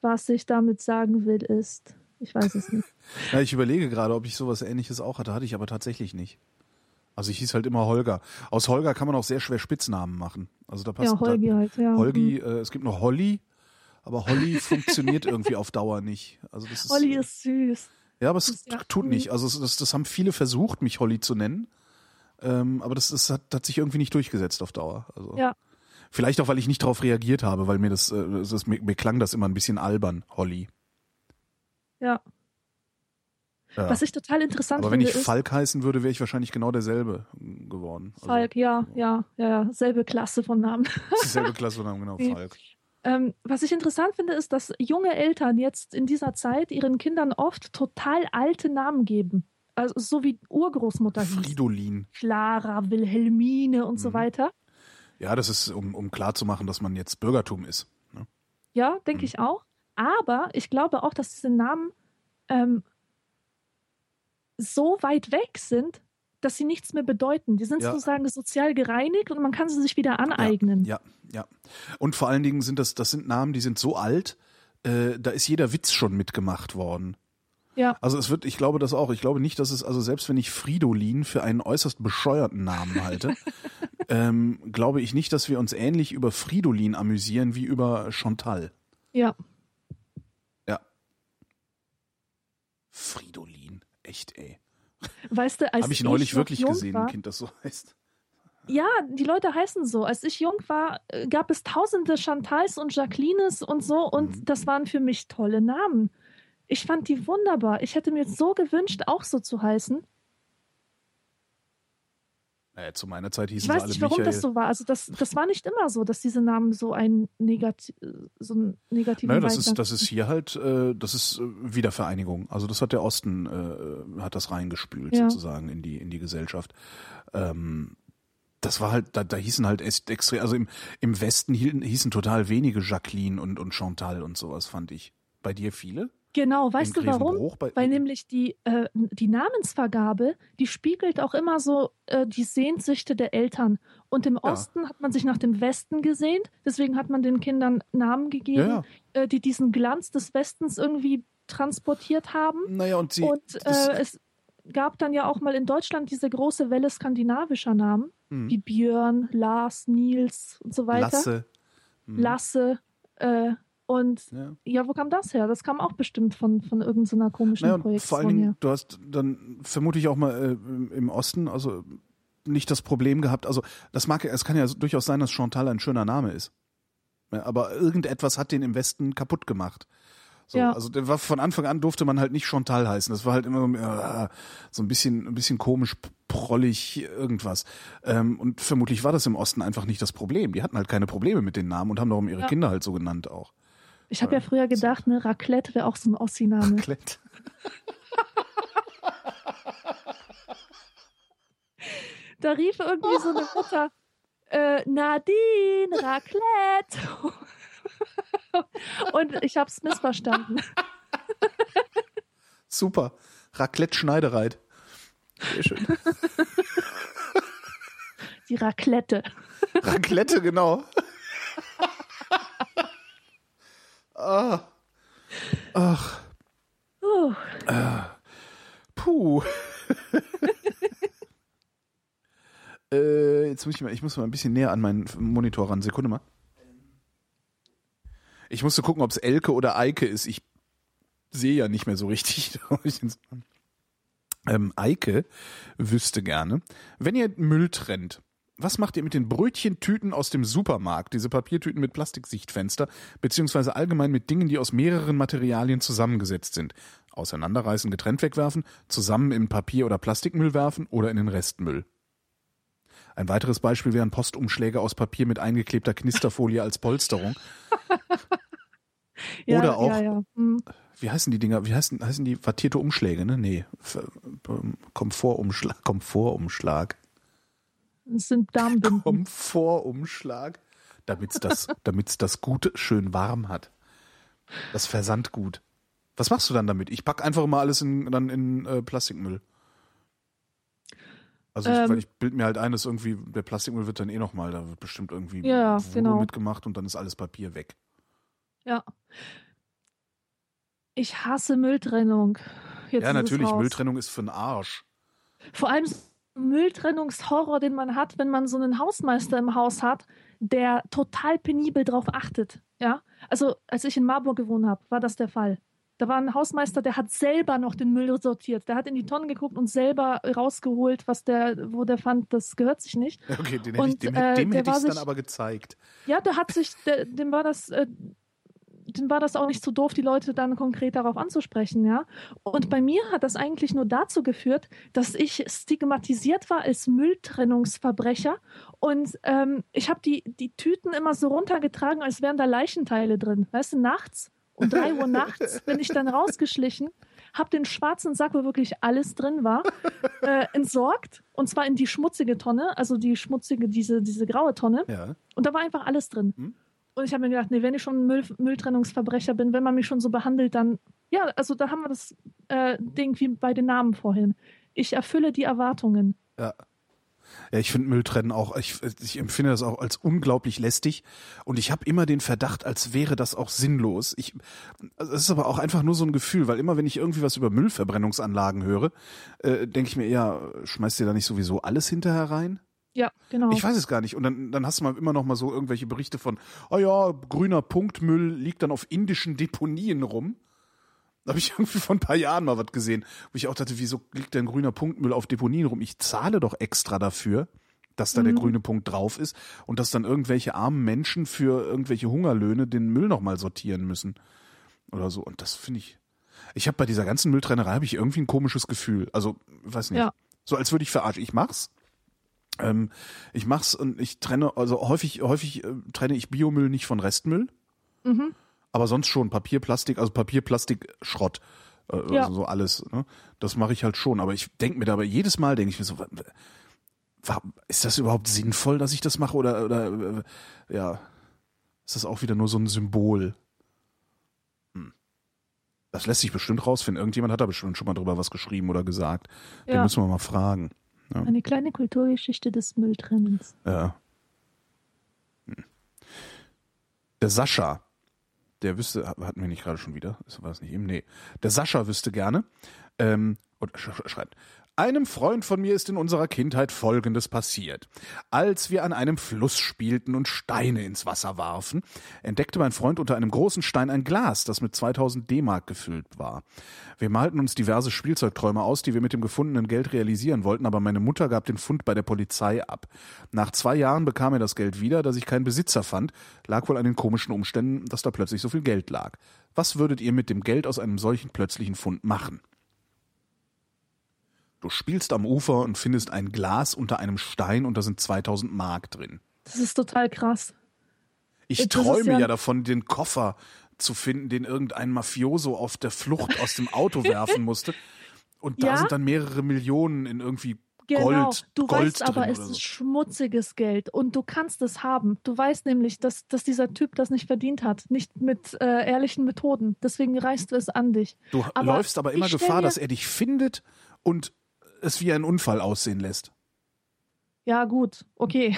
Speaker 3: Was ich damit sagen will, ist, ich weiß es nicht. [laughs]
Speaker 2: Ja, ich überlege gerade, ob ich sowas ähnliches auch hatte. Hatte ich aber tatsächlich nicht. Also ich hieß halt immer Holger. Aus Holger kann man auch sehr schwer Spitznamen machen. Also da passt
Speaker 3: ja, Holgi
Speaker 2: da,
Speaker 3: halt, ja.
Speaker 2: Holgi, äh, es gibt noch Holly, aber Holly funktioniert irgendwie auf Dauer nicht. Also das ist,
Speaker 3: Holly ist süß.
Speaker 2: ja, aber es
Speaker 3: ja-
Speaker 2: tut nicht. Also es, das, das haben viele versucht, mich Holly zu nennen. Ähm, aber das, das hat, hat sich irgendwie nicht durchgesetzt auf Dauer. Also
Speaker 3: Ja.
Speaker 2: Vielleicht auch, weil ich nicht darauf reagiert habe, weil mir das, äh, das, das mir, mir klang das immer ein bisschen albern, Holly.
Speaker 3: Ja.
Speaker 2: Ja.
Speaker 3: Was ich total interessant
Speaker 2: aber wenn
Speaker 3: finde,
Speaker 2: ich
Speaker 3: ist
Speaker 2: Falk heißen würde, wäre ich wahrscheinlich genau derselbe äh, geworden. Also,
Speaker 3: Falk, ja, ja, ja, ja, selbe Klasse von Namen. [laughs]
Speaker 2: Dieselbe Klasse von Namen, genau,
Speaker 3: Nee.
Speaker 2: Falk.
Speaker 3: Ähm, was ich interessant finde, ist, dass junge Eltern jetzt in dieser Zeit ihren Kindern oft total alte Namen geben. also so wie Urgroßmutter hieß.
Speaker 2: Fridolin.
Speaker 3: Clara, Wilhelmine und so
Speaker 2: Mhm.
Speaker 3: weiter.
Speaker 2: Ja, das ist, um, um klarzumachen, dass man jetzt Bürgertum ist. Ne?
Speaker 3: Ja, denke
Speaker 2: Mhm.
Speaker 3: ich auch. Aber ich glaube auch, dass diese Namen ähm, so weit weg sind, dass sie nichts mehr bedeuten. Die sind
Speaker 2: Ja.
Speaker 3: sozusagen sozial gereinigt und man kann sie sich wieder aneignen.
Speaker 2: Ja, ja. Und vor allen Dingen sind das, das sind Namen, die sind so alt, äh, da ist jeder Witz schon mitgemacht worden.
Speaker 3: Ja.
Speaker 2: Also es wird, ich glaube das auch. Ich glaube nicht, dass es, also selbst wenn ich Fridolin für einen äußerst bescheuerten Namen halte, [laughs] ähm, glaube ich nicht, dass wir uns ähnlich über Fridolin amüsieren wie über Chantal.
Speaker 3: ja.
Speaker 2: Ja. Fridolin, echt ey.
Speaker 3: Weißt du, als
Speaker 2: Habe ich neulich
Speaker 3: noch
Speaker 2: wirklich gesehen,
Speaker 3: war,
Speaker 2: ein Kind, das so [laughs] heißt.
Speaker 3: Ja, die Leute heißen so. Als ich jung war, äh, gab es tausende Chantals und Jacquelines und so und
Speaker 2: Mhm.
Speaker 3: das waren für mich tolle Namen. Ich fand die wunderbar. Ich hätte mir so gewünscht, auch so zu heißen.
Speaker 2: Naja, zu meiner Zeit
Speaker 3: Ich
Speaker 2: hießen sie
Speaker 3: weiß nicht, warum
Speaker 2: Michael.
Speaker 3: das so war. Also das, das war nicht immer so, dass diese Namen so einen negati so einen negativen
Speaker 2: Naja, das ist, das ist hier halt, äh, das ist äh, Wiedervereinigung. Also das hat der Osten, äh, hat das reingespült
Speaker 3: Ja.
Speaker 2: sozusagen in die, in die Gesellschaft. Ähm, das war halt, da, da hießen halt extrem, also im, im Westen hielten, hießen total wenige Jacqueline und, und Chantal und sowas, fand ich. Bei dir viele?
Speaker 3: Genau, weißt du warum? Weil nämlich die, äh, die Namensvergabe, die spiegelt auch immer so äh, die Sehnsüchte der Eltern. Und im
Speaker 2: Ja.
Speaker 3: Osten hat man sich nach dem Westen gesehnt, deswegen hat man den Kindern Namen gegeben,
Speaker 2: ja, ja.
Speaker 3: Äh, die diesen Glanz des Westens irgendwie transportiert haben.
Speaker 2: Naja, und sie,
Speaker 3: Und äh, es gab dann ja auch mal in Deutschland diese große Welle skandinavischer Namen,
Speaker 2: hm,
Speaker 3: wie Björn, Lars, Nils und so weiter.
Speaker 2: Lasse. Hm,
Speaker 3: Lasse. Und
Speaker 2: Ja.
Speaker 3: ja, wo kam das her? Das kam auch bestimmt von, von irgendeiner komischen
Speaker 2: Naja,
Speaker 3: Projektion
Speaker 2: vor allen Dingen,
Speaker 3: her.
Speaker 2: du hast dann vermutlich auch mal äh, im Osten, also nicht das Problem gehabt, also das mag, es kann ja durchaus sein, dass Chantal ein schöner Name ist. Ja, aber irgendetwas hat den im Westen kaputt gemacht. So,
Speaker 3: Ja.
Speaker 2: Also der war von Anfang an durfte man halt nicht Chantal heißen. Das war halt immer so, äh, so ein bisschen, ein bisschen komisch, prollig, irgendwas. Ähm, und vermutlich war das im Osten einfach nicht das Problem. Die hatten halt keine Probleme mit den Namen und haben darum ihre
Speaker 3: Ja.
Speaker 2: Kinder halt so genannt auch.
Speaker 3: Ich habe ja früher gedacht, ne, Raclette wäre auch so ein Ossi-Name.
Speaker 2: Klett.
Speaker 3: Da rief irgendwie so eine Mutter, äh, Nadine, Raclette. Und ich habe es missverstanden.
Speaker 2: Super. Raclette Schneidereit. Sehr schön.
Speaker 3: Die Raclette.
Speaker 2: Raclette, genau. Ah. Ach,
Speaker 3: Uh,
Speaker 2: puh. [laughs] äh, jetzt muss ich mal, ich muss mal ein bisschen näher an meinen Monitor ran. Sekunde mal. Ich musste gucken, ob es Elke oder Eike ist. Ich sehe ja nicht mehr so richtig. [laughs] ähm, Eike wüsste gerne, wenn ihr Müll trennt, was macht ihr mit den Brötchentüten aus dem Supermarkt, diese Papiertüten mit Plastiksichtfenster, beziehungsweise allgemein mit Dingen, die aus mehreren Materialien zusammengesetzt sind? Auseinanderreißen, getrennt wegwerfen, zusammen in Papier- oder Plastikmüll werfen oder in den Restmüll? Ein weiteres Beispiel wären Postumschläge aus Papier mit eingeklebter Knisterfolie als Polsterung. [laughs]
Speaker 3: ja,
Speaker 2: Oder auch-
Speaker 3: Ja, ja. Hm.
Speaker 2: Wie heißen die Dinger? Wie heißen, heißen die wattierte Umschläge, ne? Nee. Komfortumschlag. Komfortumschlag.
Speaker 3: Das sind Darmbinden.
Speaker 2: Komfortumschlag. Damit's das, [laughs] damit's das gut schön warm hat. Das Versandgut. Was machst du dann damit? Ich pack einfach mal alles in, dann in äh, Plastikmüll. Also ich,
Speaker 3: Ähm.
Speaker 2: weil ich bild mir halt ein, dass irgendwie der Plastikmüll wird dann eh nochmal, da wird bestimmt irgendwie
Speaker 3: Ja, genau.
Speaker 2: mitgemacht und dann ist alles Papier weg.
Speaker 3: Ja. Ich hasse Mülltrennung. Jetzt
Speaker 2: ja,
Speaker 3: es
Speaker 2: natürlich. Mülltrennung ist für den Arsch.
Speaker 3: Vor allem Mülltrennungshorror, den man hat, wenn man so einen Hausmeister im Haus hat, der total penibel drauf achtet. Ja, also als ich in Marburg gewohnt habe, war das der Fall. Da war ein Hausmeister, der hat selber noch den Müll sortiert. Der hat in die Tonnen geguckt und selber rausgeholt, was der, wo der fand, das gehört sich nicht.
Speaker 2: Okay, den hätte ich,
Speaker 3: Und,
Speaker 2: dem,
Speaker 3: äh,
Speaker 2: dem
Speaker 3: der
Speaker 2: hätte ich es dann aber gezeigt.
Speaker 3: Ja, der hat sich, der, dem war das, äh, dem war das auch nicht so doof, die Leute dann konkret darauf anzusprechen, ja. Und bei mir hat das eigentlich nur dazu geführt, dass ich stigmatisiert war als Mülltrennungsverbrecher und ähm, ich habe die, die Tüten immer so runtergetragen, als wären da Leichenteile drin. Weißt du, nachts, um drei Uhr nachts bin ich dann rausgeschlichen, habe den schwarzen Sack, wo wirklich alles drin war, äh, entsorgt. Und zwar in die schmutzige Tonne, also die schmutzige, diese, diese graue Tonne.
Speaker 2: Ja.
Speaker 3: Und da war einfach alles drin.
Speaker 2: Hm?
Speaker 3: Und ich habe mir gedacht, nee, wenn ich schon Müll, Mülltrennungsverbrecher bin, wenn man mich schon so behandelt, dann, ja, also da haben wir das äh, Ding wie bei den Namen vorhin. Ich erfülle die Erwartungen.
Speaker 2: Ja. Ja, ich finde Mülltrennen auch, ich, ich empfinde das auch als unglaublich lästig und ich habe immer den Verdacht, als wäre das auch sinnlos. Ich, also es ist aber auch einfach nur so ein Gefühl, weil immer wenn ich irgendwie was über Müllverbrennungsanlagen höre, äh, denke ich mir, ja, schmeißt ihr da nicht sowieso alles hinterher rein?
Speaker 3: Ja, genau.
Speaker 2: Ich weiß es gar nicht. Und dann, dann hast du mal immer noch mal so irgendwelche Berichte von, oh ja, grüner Punktmüll liegt dann auf indischen Deponien rum. Da habe ich [laughs] irgendwie vor ein paar Jahren mal was gesehen, wo ich auch dachte, wieso liegt denn grüner Punktmüll auf Deponien rum? Ich zahle doch extra dafür, dass da
Speaker 3: Mhm.
Speaker 2: der grüne Punkt drauf ist und dass dann irgendwelche armen Menschen für irgendwelche Hungerlöhne den Müll nochmal sortieren müssen. Oder so. Und das finde ich. Ich habe bei dieser ganzen Mülltrennerei habe ich irgendwie ein komisches Gefühl. Also, weiß nicht.
Speaker 3: Ja.
Speaker 2: So als würde ich verarschen. Ich mach's. Ähm, ich mach's und ich trenne, also häufig, häufig äh, trenne ich Biomüll nicht von Restmüll.
Speaker 3: Mhm.
Speaker 2: Aber sonst schon Papier, Plastik, also Papier, Plastik, Schrott. Äh,
Speaker 3: Ja.
Speaker 2: Also so alles. Ne? Das mache ich halt schon. Aber ich denke mir dabei, jedes Mal denke ich mir so, ist das überhaupt sinnvoll, dass ich das mache? Oder, oder äh, ja, ist das auch wieder nur so ein Symbol? Hm. Das lässt sich bestimmt rausfinden. Irgendjemand hat da bestimmt schon mal drüber was geschrieben oder gesagt. Den
Speaker 3: Ja.
Speaker 2: müssen wir mal fragen.
Speaker 3: Eine kleine Kulturgeschichte des Mülltrennens.
Speaker 2: Ja. Hm. Der Sascha, der wüsste, hatten wir nicht gerade schon wieder? War das nicht eben? Nee. Der Sascha wüsste gerne, ähm, sch- schreibt, einem Freund von mir ist in unserer Kindheit Folgendes passiert. Als wir an einem Fluss spielten und Steine ins Wasser warfen, entdeckte mein Freund unter einem großen Stein ein Glas, das mit 2000 D-Mark gefüllt war. Wir malten uns diverse Spielzeugträume aus, die wir mit dem gefundenen Geld realisieren wollten, aber meine Mutter gab den Fund bei der Polizei ab. Nach zwei Jahren bekam er das Geld wieder, da sich kein Besitzer fand, lag wohl an den komischen Umständen, dass da plötzlich so viel Geld lag. Was würdet ihr mit dem Geld aus einem solchen plötzlichen Fund machen? Du spielst am Ufer und findest ein Glas unter einem Stein und da sind 2000 Mark drin.
Speaker 3: Das ist total krass.
Speaker 2: Ich
Speaker 3: Das
Speaker 2: träume
Speaker 3: ja-
Speaker 2: ja davon, den Koffer zu finden, den irgendein Mafioso auf der Flucht aus dem Auto [laughs] werfen musste. Und da
Speaker 3: Ja?
Speaker 2: sind dann mehrere Millionen in irgendwie
Speaker 3: Genau.
Speaker 2: Gold,
Speaker 3: du
Speaker 2: Gold
Speaker 3: weißt aber, es
Speaker 2: so.
Speaker 3: ist schmutziges Geld und du kannst es haben. Du weißt nämlich, dass, dass dieser Typ das nicht verdient hat, nicht mit äh, ehrlichen Methoden. Deswegen reißt du es an dich.
Speaker 2: Du
Speaker 3: aber
Speaker 2: läufst aber immer Gefahr, dass er dich findet und es wie ein Unfall aussehen lässt.
Speaker 3: Ja, gut, okay.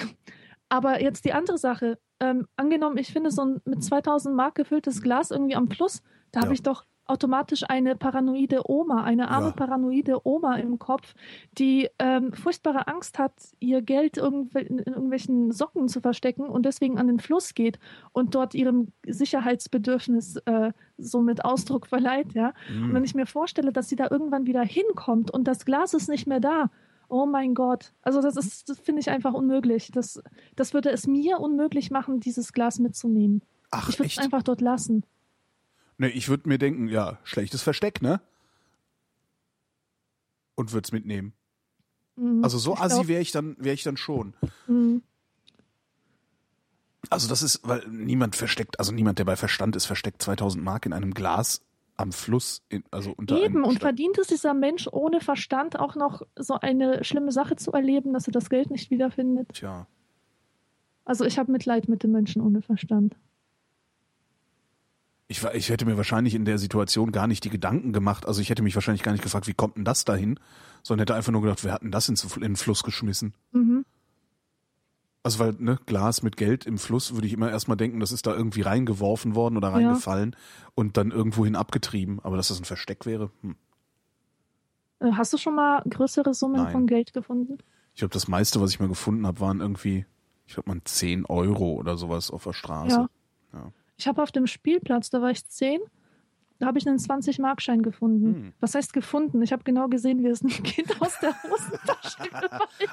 Speaker 3: Aber jetzt die andere Sache. Ähm, angenommen, ich finde so ein mit 2000 Mark gefülltes Glas irgendwie am Fluss, da habe
Speaker 2: Ja.
Speaker 3: ich doch automatisch eine paranoide Oma, eine arme
Speaker 2: Ja.
Speaker 3: paranoide Oma im Kopf, die ähm, furchtbare Angst hat, ihr Geld irgendw in irgendwelchen Socken zu verstecken und deswegen an den Fluss geht und dort ihrem Sicherheitsbedürfnis äh, so mit Ausdruck verleiht, ja. Und wenn ich mir vorstelle, dass sie da irgendwann wieder hinkommt und das Glas ist nicht mehr da, oh mein Gott. Also das ist, das finde ich einfach unmöglich. Das, das würde es mir unmöglich machen, dieses Glas mitzunehmen.
Speaker 2: Ach,
Speaker 3: Ich würde es einfach dort lassen.
Speaker 2: Nee, ich würde mir denken, ja, schlechtes Versteck, ne? Und würde es mitnehmen.
Speaker 3: Mhm.
Speaker 2: Also so assi wäre ich dann, wäre ich dann schon.
Speaker 3: mhm.
Speaker 2: Also das ist, weil niemand versteckt, also niemand, der bei Verstand ist, versteckt 2000 Mark in einem Glas am Fluss, in, also unter
Speaker 3: Eben, und verdient es dieser Mensch ohne Verstand auch noch so eine schlimme Sache zu erleben, dass er das Geld nicht wiederfindet?
Speaker 2: Tja,
Speaker 3: Also ich habe Mitleid mit den Menschen ohne Verstand.
Speaker 2: Ich, ich hätte mir wahrscheinlich in der Situation gar nicht die Gedanken gemacht, also ich hätte mich wahrscheinlich gar nicht gefragt, wie kommt denn das dahin, sondern hätte einfach nur gedacht, wer hat denn das in den Fluss geschmissen?
Speaker 3: Mhm.
Speaker 2: Also weil, ne, Glas mit Geld im Fluss würde ich immer erstmal denken, das ist da irgendwie reingeworfen worden oder reingefallen und dann irgendwohin abgetrieben. Aber dass das ein Versteck wäre, hm.
Speaker 3: Äh, Hast du schon mal größere Summen
Speaker 2: Nein.
Speaker 3: von Geld gefunden?
Speaker 2: ich glaube, das meiste, was ich mal gefunden habe, waren irgendwie, ich glaube mal 10 Euro oder sowas auf der Straße.
Speaker 3: Ja.
Speaker 2: Ja.
Speaker 3: Ich habe auf dem Spielplatz, da war ich zehn, da habe ich einen 20-Markschein gefunden.
Speaker 2: Hm.
Speaker 3: Was heißt gefunden? Ich habe genau gesehen, wie es ein Kind aus der Hosentasche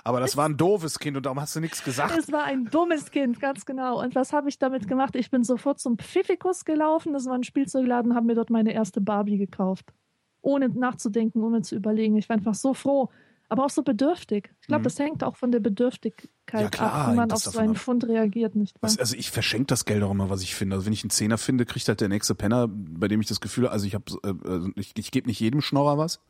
Speaker 2: Aber das war ein doofes Kind und darum hast du nichts gesagt.
Speaker 3: Es war ein dummes Kind, ganz genau. Und was habe ich damit gemacht? Ich bin sofort zum Pfiffikus gelaufen, das war ein Spielzeugladen, habe mir dort meine erste Barbie gekauft. Ohne nachzudenken, ohne zu überlegen. Ich war einfach so froh. Aber auch so bedürftig. Ich glaube,
Speaker 2: Mhm.
Speaker 3: das hängt auch von der Bedürftigkeit
Speaker 2: Ja, klar,
Speaker 3: ab, wie man auf so einen
Speaker 2: ab.
Speaker 3: Fund reagiert, nicht wahr?
Speaker 2: Was, also ich verschenke das Geld auch immer, was ich finde. Also wenn ich einen Zehner finde, kriegt halt der nächste Penner, bei dem ich das Gefühl, also ich habe, äh, also ich, ich gebe nicht jedem Schnorrer was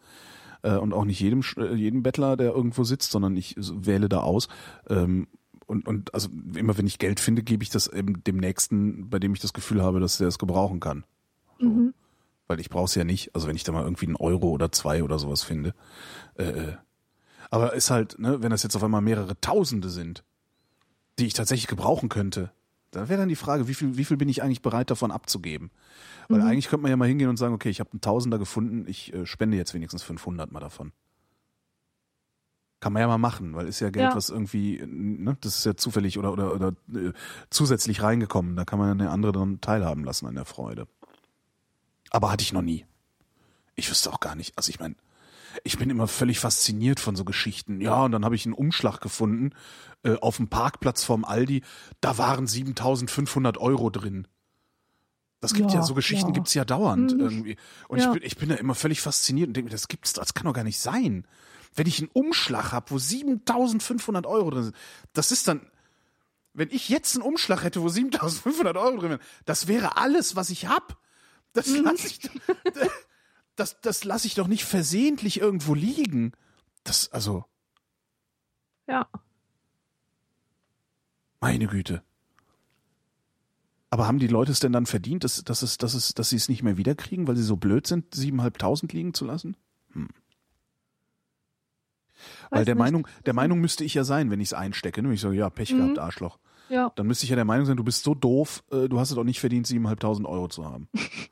Speaker 2: äh, und auch nicht jedem äh, jedem Bettler, der irgendwo sitzt, sondern ich so wähle da aus. Ähm, und, und also immer wenn ich Geld finde, gebe ich das eben dem nächsten, bei dem ich das Gefühl habe, dass der es gebrauchen kann.
Speaker 3: Mhm.
Speaker 2: Weil ich brauche es ja nicht. Also wenn ich da mal irgendwie einen Euro oder zwei oder sowas finde. Äh, äh. Aber ist halt, ne, wenn das jetzt auf einmal mehrere Tausende sind, die ich tatsächlich gebrauchen könnte, da wäre dann die Frage, wie viel, wie viel bin ich eigentlich bereit davon abzugeben? Weil
Speaker 3: Mhm.
Speaker 2: eigentlich könnte man ja mal hingehen und sagen, okay, ich habe einen Tausender gefunden, ich äh, spende jetzt wenigstens 500 mal davon. Kann man ja mal machen, weil ist ja Geld,
Speaker 3: Ja.
Speaker 2: was irgendwie, ne, das ist ja zufällig oder, oder, oder äh, zusätzlich reingekommen. Da kann man ja eine andere dann teilhaben lassen an der Freude. Aber hatte ich noch nie. Ich wüsste auch gar nicht. Also ich meine, ich bin immer völlig fasziniert von so Geschichten. Ja, und dann habe ich einen Umschlag gefunden äh, auf dem Parkplatz vom Aldi. Da waren 7.500 Euro drin. Das gibt ja,
Speaker 3: Ja,
Speaker 2: so Geschichten
Speaker 3: ja.
Speaker 2: gibt's ja dauernd
Speaker 3: Mhm.
Speaker 2: irgendwie. Und
Speaker 3: Ja.
Speaker 2: ich, bin, ich bin da immer völlig fasziniert und denke mir, das gibt's, das kann doch gar nicht sein. Wenn ich einen Umschlag habe, wo 7.500 Euro drin sind, das ist dann, wenn ich jetzt einen Umschlag hätte, wo 7.500 Euro drin wären, das wäre alles, was ich hab. Das
Speaker 3: Mhm.
Speaker 2: lasse ich, [laughs] das, das lasse ich doch nicht versehentlich irgendwo liegen. Das, also,
Speaker 3: Ja.
Speaker 2: meine Güte. Aber haben die Leute es denn dann verdient, dass, dass, es, dass, es, dass sie es nicht mehr wiederkriegen, weil sie so blöd sind, 7.500 liegen zu lassen? Hm. Weil
Speaker 3: Weiß
Speaker 2: der
Speaker 3: nicht.
Speaker 2: Meinung, der Meinung müsste ich ja sein, wenn ich es einstecke. Ne? Ich sage, ja, Pech
Speaker 3: Mhm.
Speaker 2: gehabt, Arschloch.
Speaker 3: Ja.
Speaker 2: Dann müsste ich ja der Meinung sein, du bist so doof, äh, du hast es auch nicht verdient, 7.500 Euro zu haben. [laughs]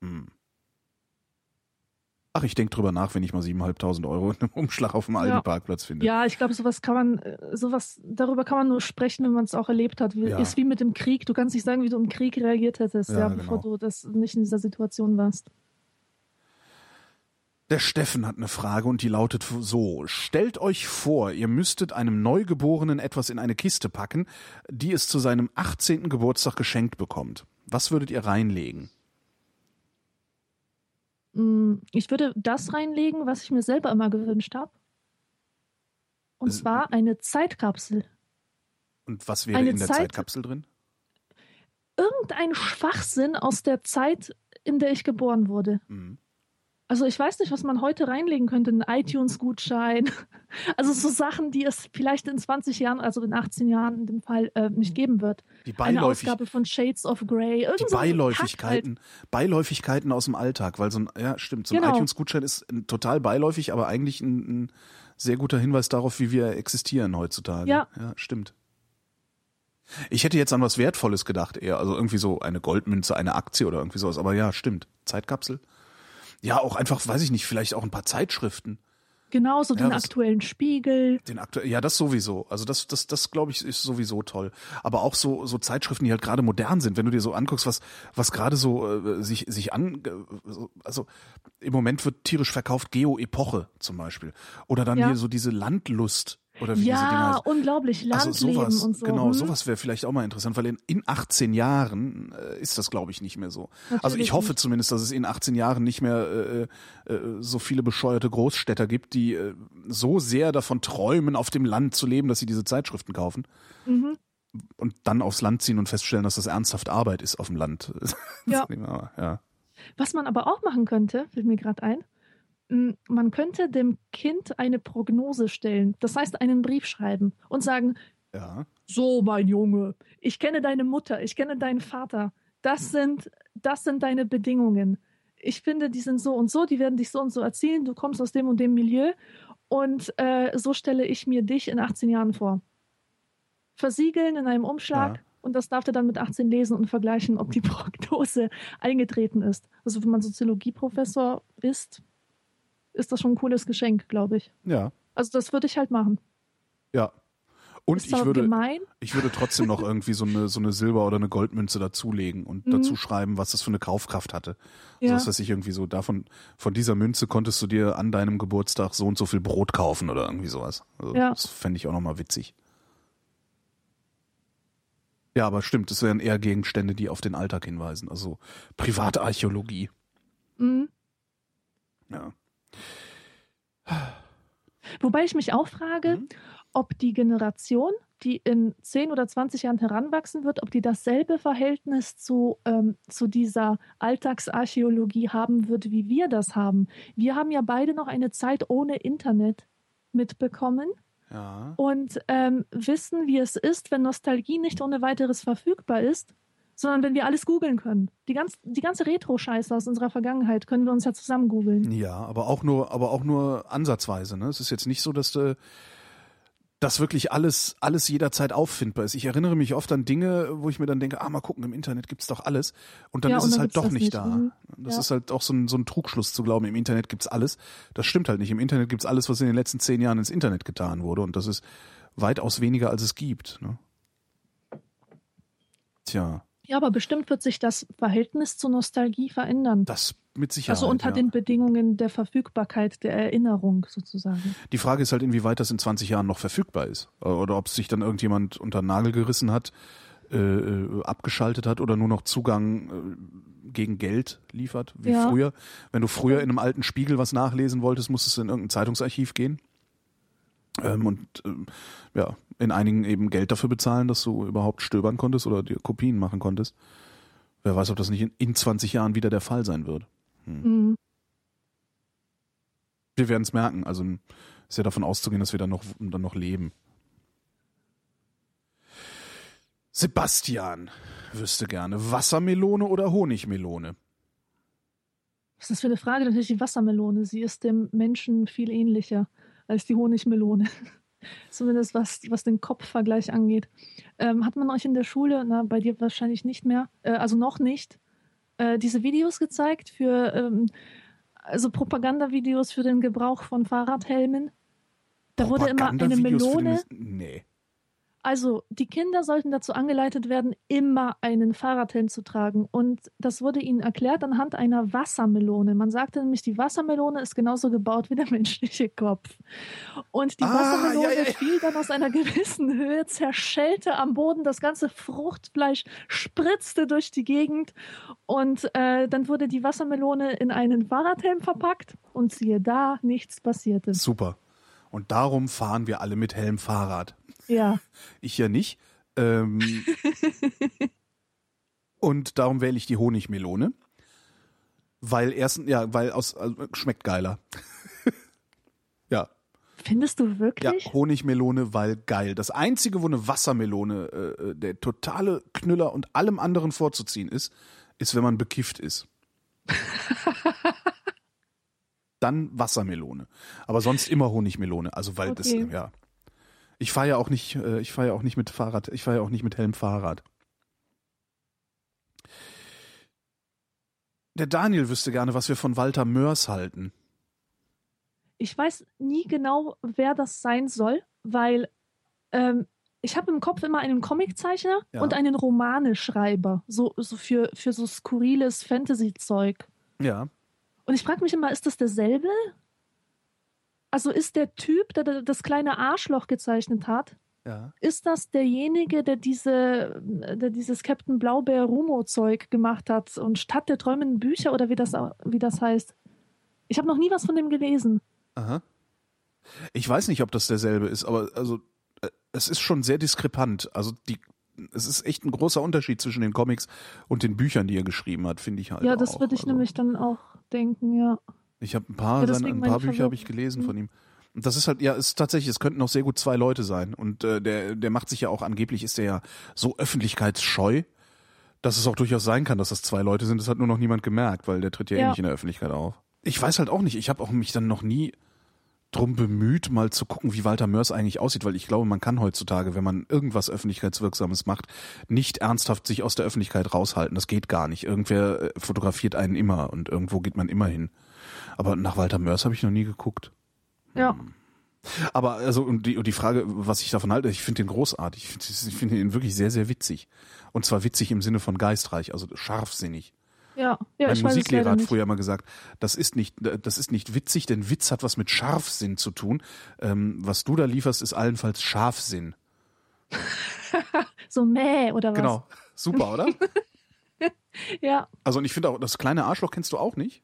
Speaker 2: hm. Ach, ich denke drüber nach, wenn ich mal 7.500 Euro in einem Umschlag auf dem
Speaker 3: Ja.
Speaker 2: Aldi-Parkplatz finde.
Speaker 3: Ja, ich glaube, sowas kann man, äh, sowas, darüber kann man nur sprechen, wenn man es auch erlebt hat.
Speaker 2: Ja.
Speaker 3: Ist wie mit dem Krieg. Du kannst nicht sagen, wie du im Krieg reagiert hättest,
Speaker 2: Ja,
Speaker 3: ja, bevor
Speaker 2: genau.
Speaker 3: du das nicht in dieser Situation warst.
Speaker 2: Der Steffen hat eine Frage und die lautet so. Stellt euch vor, ihr müsstet einem Neugeborenen etwas in eine Kiste packen, die es zu seinem 18. Geburtstag geschenkt bekommt. Was würdet ihr reinlegen?
Speaker 3: Mm, Ich würde das reinlegen, was ich mir selber immer gewünscht habe. Und
Speaker 2: Äh,
Speaker 3: zwar eine Zeitkapsel.
Speaker 2: Und was wäre
Speaker 3: Eine
Speaker 2: in der
Speaker 3: Zeit-
Speaker 2: Zeitkapsel drin?
Speaker 3: Irgendein Schwachsinn aus der Zeit, in der ich geboren wurde.
Speaker 2: Mhm.
Speaker 3: Also ich weiß nicht, was man heute reinlegen könnte. Ein iTunes-Gutschein. [laughs] Also so Sachen, die es vielleicht in 20 Jahren, also in 18 Jahren in dem Fall, äh, nicht geben wird.
Speaker 2: Die
Speaker 3: Eine
Speaker 2: Beiläufig
Speaker 3: Ausgabe von Shades of Grey. Irgend
Speaker 2: die
Speaker 3: so Kack halt.
Speaker 2: Beiläufigkeiten, Beiläufigkeiten aus dem Alltag, weil so ein, ja, stimmt, so ein
Speaker 3: Genau.
Speaker 2: iTunes-Gutschein ist ein, total beiläufig, aber eigentlich ein, ein sehr guter Hinweis darauf, wie wir existieren heutzutage.
Speaker 3: Ja.
Speaker 2: ja, stimmt. Ich hätte jetzt an was Wertvolles gedacht, eher, also irgendwie so eine Goldmünze, eine Aktie oder irgendwie sowas, aber ja, stimmt. Zeitkapsel. Ja, auch einfach, weiß ich nicht, vielleicht auch ein paar Zeitschriften.
Speaker 3: Genauso
Speaker 2: Ja,
Speaker 3: den
Speaker 2: was-
Speaker 3: aktuellen Spiegel.
Speaker 2: Den aktuell, ja, das sowieso. Also das, das, das glaube ich, ist sowieso toll. Aber auch so, so Zeitschriften, die halt gerade modern sind. Wenn du dir so anguckst, was, was gerade so äh, sich, sich an, äh, so- also im Moment wird tierisch verkauft Geo-Epoche zum Beispiel. Oder dann
Speaker 3: Ja.
Speaker 2: hier so diese Landlust oder wie diese
Speaker 3: Ja,
Speaker 2: heißen.
Speaker 3: unglaublich.
Speaker 2: Also
Speaker 3: Landleben
Speaker 2: sowas,
Speaker 3: und so.
Speaker 2: genau,
Speaker 3: hm?
Speaker 2: sowas wäre vielleicht auch mal interessant, weil in, in 18 Jahren äh, ist das, glaube ich, nicht mehr so. also
Speaker 3: Natürlich
Speaker 2: ich hoffe
Speaker 3: nicht.
Speaker 2: zumindest, dass es in 18 Jahren nicht mehr äh, äh, so viele bescheuerte Großstädter gibt, die äh, so sehr davon träumen, auf dem Land zu leben, dass sie diese Zeitschriften kaufen
Speaker 3: Mhm.
Speaker 2: und dann aufs Land ziehen und feststellen, dass das ernsthaft Arbeit ist auf dem Land. [laughs]
Speaker 3: Ja.
Speaker 2: ja.
Speaker 3: Was man aber auch machen könnte, fällt mir gerade ein, man könnte dem Kind eine Prognose stellen. Das heißt, einen Brief schreiben und sagen,
Speaker 2: Ja.
Speaker 3: so mein Junge, ich kenne deine Mutter, ich kenne deinen Vater. Das sind, das sind deine Bedingungen. Ich finde, die sind so und so, die werden dich so und so erzielen. Du kommst aus dem und dem Milieu. Und äh, so stelle ich mir dich in 18 Jahren vor. Versiegeln in einem Umschlag.
Speaker 2: Ja.
Speaker 3: Und das darf er dann mit 18 lesen und vergleichen, ob die [laughs] Prognose eingetreten ist. Also wenn man Soziologieprofessor ist, ist das schon ein cooles Geschenk, glaube ich.
Speaker 2: Ja.
Speaker 3: Also das würde ich halt machen.
Speaker 2: Ja. Und
Speaker 3: ist
Speaker 2: ich würde,
Speaker 3: gemein, [laughs]
Speaker 2: Ich würde trotzdem noch irgendwie so eine, so eine Silber- oder eine Goldmünze dazulegen und
Speaker 3: Mhm.
Speaker 2: dazu schreiben, was das für eine Kaufkraft hatte.
Speaker 3: Ja.
Speaker 2: So dass das ich irgendwie so davon, von dieser Münze konntest du dir an deinem Geburtstag so und so viel Brot kaufen oder irgendwie sowas. Also
Speaker 3: Ja.
Speaker 2: Das fände ich auch nochmal witzig. Ja, aber stimmt, es wären eher Gegenstände, die auf den Alltag hinweisen. Also Privatarchäologie.
Speaker 3: Mhm.
Speaker 2: Ja.
Speaker 3: Wobei ich mich auch frage,
Speaker 2: Mhm.
Speaker 3: ob die Generation, die in 10 oder 20 Jahren heranwachsen wird, ob die dasselbe Verhältnis zu, ähm, zu dieser Alltagsarchäologie haben wird, wie wir das haben. Wir haben ja beide noch eine Zeit ohne Internet mitbekommen
Speaker 2: Ja.
Speaker 3: und ähm, wissen, wie es ist, wenn Nostalgie nicht ohne weiteres verfügbar ist, sondern wenn wir alles googeln können. Die, ganz, die ganze Retro-Scheiße aus unserer Vergangenheit können wir uns ja zusammen googeln.
Speaker 2: Ja, aber auch nur, aber auch nur ansatzweise. Ne? Es ist jetzt nicht so, dass du dass wirklich alles, alles jederzeit auffindbar ist. Ich erinnere mich oft an Dinge, wo ich mir dann denke, ah, mal gucken, im Internet gibt's doch alles. Und dann
Speaker 3: Ja,
Speaker 2: ist
Speaker 3: und
Speaker 2: es
Speaker 3: dann
Speaker 2: halt
Speaker 3: gibt's
Speaker 2: doch nicht. da.
Speaker 3: Mhm.
Speaker 2: Das
Speaker 3: Ja.
Speaker 2: ist halt auch so ein, so ein Trugschluss zu glauben, im Internet gibt's alles. Das stimmt halt nicht. Im Internet gibt's alles, was in den letzten zehn Jahren ins Internet getan wurde. Und das ist weitaus weniger, als es gibt. Ne? Tja,
Speaker 3: Ja, aber bestimmt wird sich das Verhältnis zur Nostalgie verändern.
Speaker 2: das mit Sicherheit.
Speaker 3: also unter
Speaker 2: ja.
Speaker 3: den Bedingungen der Verfügbarkeit der Erinnerung sozusagen.
Speaker 2: Die Frage ist halt, inwieweit das in 20 Jahren noch verfügbar ist. Oder ob sich dann irgendjemand unter den Nagel gerissen hat, äh, äh, abgeschaltet hat oder nur noch Zugang äh, gegen Geld liefert, wie
Speaker 3: Ja.
Speaker 2: früher. Wenn du früher in einem alten Spiegel was nachlesen wolltest, musstest du in irgendein Zeitungsarchiv gehen. Ähm, und ähm, ja, in einigen eben Geld dafür bezahlen, dass du überhaupt stöbern konntest oder dir Kopien machen konntest. Wer weiß, ob das nicht in, in 20 Jahren wieder der Fall sein wird.
Speaker 3: Mhm.
Speaker 2: Wir werden es merken. Also ist ja davon auszugehen, dass wir dann noch, dann noch leben. Sebastian wüsste gerne Wassermelone oder Honigmelone.
Speaker 3: Was ist das für eine Frage? Natürlich die Wassermelone. Sie ist dem Menschen viel ähnlicher als die Honigmelone. [laughs] Zumindest was, was den Kopfvergleich angeht. Ähm, hat man euch in der Schule, na, bei dir wahrscheinlich nicht mehr, äh, also noch nicht, äh, diese Videos gezeigt für, ähm, also Propagandavideos für den Gebrauch von Fahrradhelmen? Da wurde immer eine Melone.
Speaker 2: den- Nee.
Speaker 3: Also, die Kinder sollten dazu angeleitet werden, immer einen Fahrradhelm zu tragen. Und das wurde ihnen erklärt anhand einer Wassermelone. Man sagte nämlich, die Wassermelone ist genauso gebaut wie der [laughs] menschliche Kopf. Und die
Speaker 2: Ah,
Speaker 3: Wassermelone
Speaker 2: ja, ja, ja.
Speaker 3: fiel dann aus einer [laughs] gewissen Höhe, zerschellte am Boden, das ganze Fruchtfleisch spritzte durch die Gegend. Und äh, dann wurde die Wassermelone in einen Fahrradhelm verpackt. Und siehe da, nichts passierte.
Speaker 2: Super. Und darum fahren wir alle mit Helm Fahrrad.
Speaker 3: Ja, [laughs]
Speaker 2: Ich ja nicht. Ähm, und darum wähle ich die Honigmelone. Weil erstens, ja, weil aus, also, schmeckt geiler. [laughs] ja,
Speaker 3: findest du
Speaker 2: Ja,
Speaker 3: wirklich?
Speaker 2: Honigmelone, weil geil. Das einzige, wo eine Wassermelone äh, der totale Knüller und allem anderen vorzuziehen ist, ist, wenn man bekifft ist. [laughs] Dann Wassermelone. Aber sonst immer Honigmelone. Also weil das,
Speaker 3: Okay.
Speaker 2: ja. Ich fahre ja auch nicht, äh, ich fahre ja auch nicht mit Fahrrad, ich fahre ja auch nicht mit Helm Fahrrad. Der Daniel wüsste gerne, was wir von Walter Mörs halten.
Speaker 3: Ich weiß nie genau, wer das sein soll, weil ähm, ich habe im Kopf immer einen Comiczeichner
Speaker 2: Ja.
Speaker 3: und einen Romaneschreiber, so, so für, für so skurriles Fantasy-Zeug.
Speaker 2: Ja.
Speaker 3: Und ich frage mich immer, ist das derselbe? Also ist der Typ, der da das kleine Arschloch gezeichnet hat,
Speaker 2: Ja.
Speaker 3: ist das derjenige, der diese, der dieses Captain Blaubeer Rumo Zeug gemacht hat und Stadt der träumenden Bücher oder wie das, wie das heißt? Ich habe noch nie was von dem gelesen.
Speaker 2: Aha. Ich weiß nicht, ob das derselbe ist, aber also äh, es ist schon sehr diskrepant. Also die es ist echt ein großer Unterschied zwischen den Comics und den Büchern, die er geschrieben hat, finde ich halt
Speaker 3: ja, das würde ich
Speaker 2: also,
Speaker 3: nämlich dann auch denken, ja.
Speaker 2: Ich habe ein paar,
Speaker 3: Ja,
Speaker 2: ein paar Bücher habe ich gelesen
Speaker 3: Mhm.
Speaker 2: von ihm. Und das ist halt, ja, ist tatsächlich, es könnten auch sehr gut zwei Leute sein. Und äh, der, der macht sich ja auch, angeblich ist der ja so öffentlichkeitsscheu, dass es auch durchaus sein kann, dass das zwei Leute sind. Das hat nur noch niemand gemerkt, weil der tritt ja, eh
Speaker 3: Ja.
Speaker 2: nicht in der Öffentlichkeit auf. Ich weiß halt auch nicht, ich habe auch mich dann noch nie drum bemüht, mal zu gucken, wie Walter Mörs eigentlich aussieht, weil ich glaube, man kann heutzutage, wenn man irgendwas Öffentlichkeitswirksames macht, nicht ernsthaft sich aus der Öffentlichkeit raushalten. Das geht gar nicht. Irgendwer äh, fotografiert einen immer und irgendwo geht man immer hin. Aber nach Walter Mörs habe ich noch nie geguckt.
Speaker 3: Ja,
Speaker 2: Aber also und die, und die Frage, was ich davon halte, ich finde den großartig. Ich finde ich finde ihn wirklich sehr, sehr witzig. Und zwar witzig im Sinne von geistreich, also scharfsinnig.
Speaker 3: ja. ja
Speaker 2: mein
Speaker 3: ich weiß es
Speaker 2: Musiklehrer hat früher immer gesagt, das ist nicht, das ist nicht witzig, denn Witz hat was mit Scharfsinn zu tun. Ähm, was du da lieferst, ist allenfalls Scharfsinn. [laughs]
Speaker 3: So mäh oder was?
Speaker 2: Genau. Super, oder? [laughs]
Speaker 3: Ja,
Speaker 2: Also und ich finde auch, das kleine Arschloch kennst du auch nicht?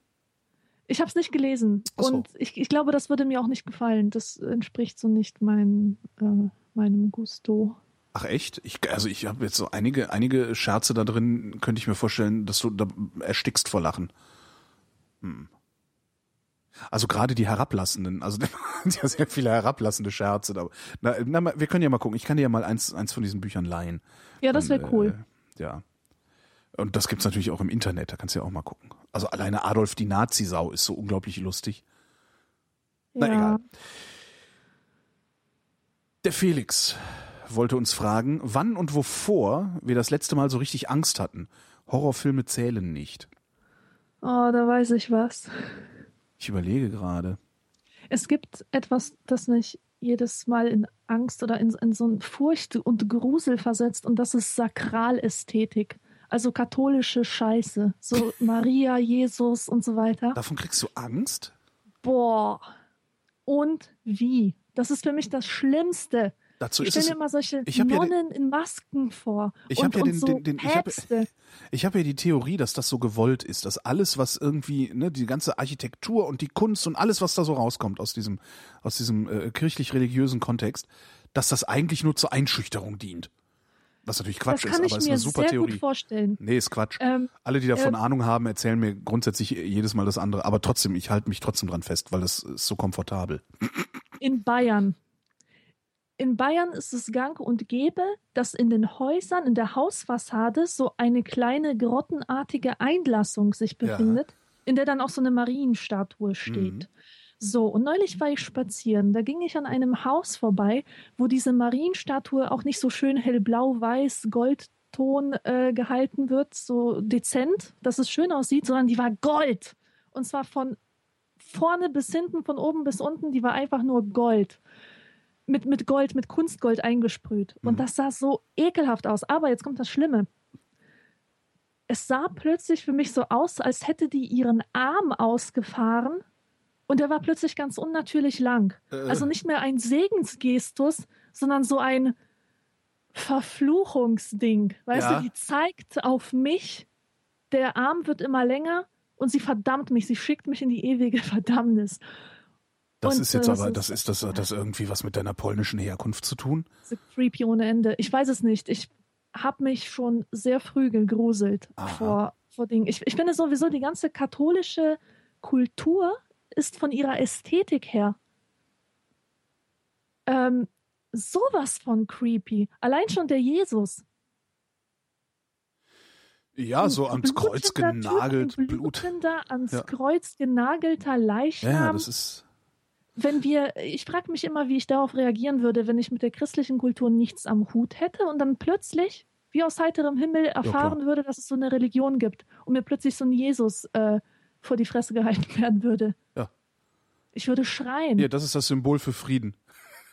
Speaker 3: Ich habe es nicht gelesen.
Speaker 2: So.
Speaker 3: Und ich, ich glaube, das würde mir auch nicht gefallen. Das entspricht so nicht mein, äh, meinem Gusto.
Speaker 2: Ach echt? Ich, also ich habe jetzt so einige, einige Scherze da drin, könnte ich mir vorstellen, dass du da erstickst vor Lachen. Hm. Also gerade die herablassenden, also [laughs] ja sehr viele herablassende Scherze. Aber, na, na, wir können ja mal gucken. Ich kann dir ja mal eins, eins von diesen Büchern leihen.
Speaker 3: Ja, das wäre
Speaker 2: Dann,
Speaker 3: cool.
Speaker 2: Äh, ja. Und das gibt's natürlich auch im Internet, da kannst du ja auch mal gucken. Also alleine Adolf die Nazi-Sau ist so unglaublich lustig. Na
Speaker 3: ja.
Speaker 2: egal. Der Felix wollte uns fragen, wann und wovor wir das letzte Mal so richtig Angst hatten. Horrorfilme zählen nicht.
Speaker 3: Oh, da weiß ich was.
Speaker 2: Ich überlege gerade.
Speaker 3: Es gibt etwas, das mich jedes Mal in Angst oder in, in so ein Furcht und Grusel versetzt und das ist Sakralästhetik. Also katholische Scheiße. So [laughs] Maria, Jesus und so weiter.
Speaker 2: Davon kriegst du Angst?
Speaker 3: Boah. Und wie? Das ist für mich das Schlimmste.
Speaker 2: Dazu
Speaker 3: Ich stelle mir immer solche
Speaker 2: hab ja den-
Speaker 3: Nonnen in Masken vor.
Speaker 2: Ich
Speaker 3: und,
Speaker 2: hab ja den-
Speaker 3: so
Speaker 2: den- den- ich hab- [laughs] habe ja die Theorie, dass das so gewollt ist, dass alles, was irgendwie, ne, die ganze Architektur und die Kunst und alles, was da so rauskommt aus diesem, aus diesem äh, kirchlich-religiösen Kontext, dass das eigentlich nur zur Einschüchterung dient. Was natürlich
Speaker 3: Das
Speaker 2: Quatsch ist, aber
Speaker 3: ich
Speaker 2: ist eine super
Speaker 3: sehr
Speaker 2: Theorie.
Speaker 3: gut vorstellen.
Speaker 2: Nee, ist Quatsch.
Speaker 3: Ähm,
Speaker 2: Alle, die davon
Speaker 3: äh,
Speaker 2: Ahnung haben, erzählen mir grundsätzlich jedes Mal das andere. Aber trotzdem, ich halte mich trotzdem dran fest, weil das ist so komfortabel.
Speaker 3: in Bayern. In Bayern ist es gang und gäbe, dass in den Häusern, in der Hausfassade so eine kleine grottenartige Einlassung sich
Speaker 2: Ja.
Speaker 3: befindet, in der dann auch so eine Marienstatue steht.
Speaker 2: Mhm.
Speaker 3: So, und neulich war ich spazieren, da ging ich an einem Haus vorbei, wo diese Marienstatue auch nicht so schön hellblau-weiß, Goldton äh, gehalten wird, so dezent, dass es schön aussieht, sondern die war Gold. Und zwar von vorne bis hinten, von oben bis unten, die war einfach nur Gold. Mit, mit Gold, mit Kunstgold eingesprüht.
Speaker 2: Mhm.
Speaker 3: Und das sah so ekelhaft aus. Aber jetzt kommt das Schlimme. Es sah plötzlich für mich so aus, als hätte die ihren Arm ausgefahren und der war plötzlich ganz unnatürlich lang.
Speaker 2: Äh.
Speaker 3: Also nicht mehr ein Segensgestus, sondern so ein Verfluchungsding. Weißt
Speaker 2: Ja.
Speaker 3: du, die zeigt auf mich, der Arm wird immer länger und sie verdammt mich, sie schickt mich in die ewige Verdammnis.
Speaker 2: Das
Speaker 3: Und,
Speaker 2: ist jetzt
Speaker 3: äh,
Speaker 2: aber,
Speaker 3: das
Speaker 2: das ist das, das irgendwie was mit deiner polnischen Herkunft zu tun?
Speaker 3: Das creepy ohne Ende. Ich weiß es nicht. Ich habe mich schon sehr früh gegruselt
Speaker 2: Aha.
Speaker 3: vor, vor Dingen. Ich, ich finde sowieso, die ganze katholische Kultur ist von ihrer Ästhetik her ähm, sowas von creepy. Allein schon der Jesus.
Speaker 2: Ja, so ans Kreuz
Speaker 3: Blutender Typ,
Speaker 2: genagelt,
Speaker 3: ein
Speaker 2: Blut.
Speaker 3: blutender, ans
Speaker 2: Ja.
Speaker 3: Kreuz genagelter Leichnam.
Speaker 2: Ja, ja, das ist.
Speaker 3: wenn wir, ich frage mich immer, wie ich darauf reagieren würde, wenn ich mit der christlichen Kultur nichts am Hut hätte und dann plötzlich, wie aus heiterem Himmel, erfahren würde, dass es so eine Religion gibt und mir plötzlich so ein Jesus äh, vor die Fresse gehalten [laughs] werden würde.
Speaker 2: Ja.
Speaker 3: Ich würde schreien.
Speaker 2: Ja, das ist das Symbol für Frieden.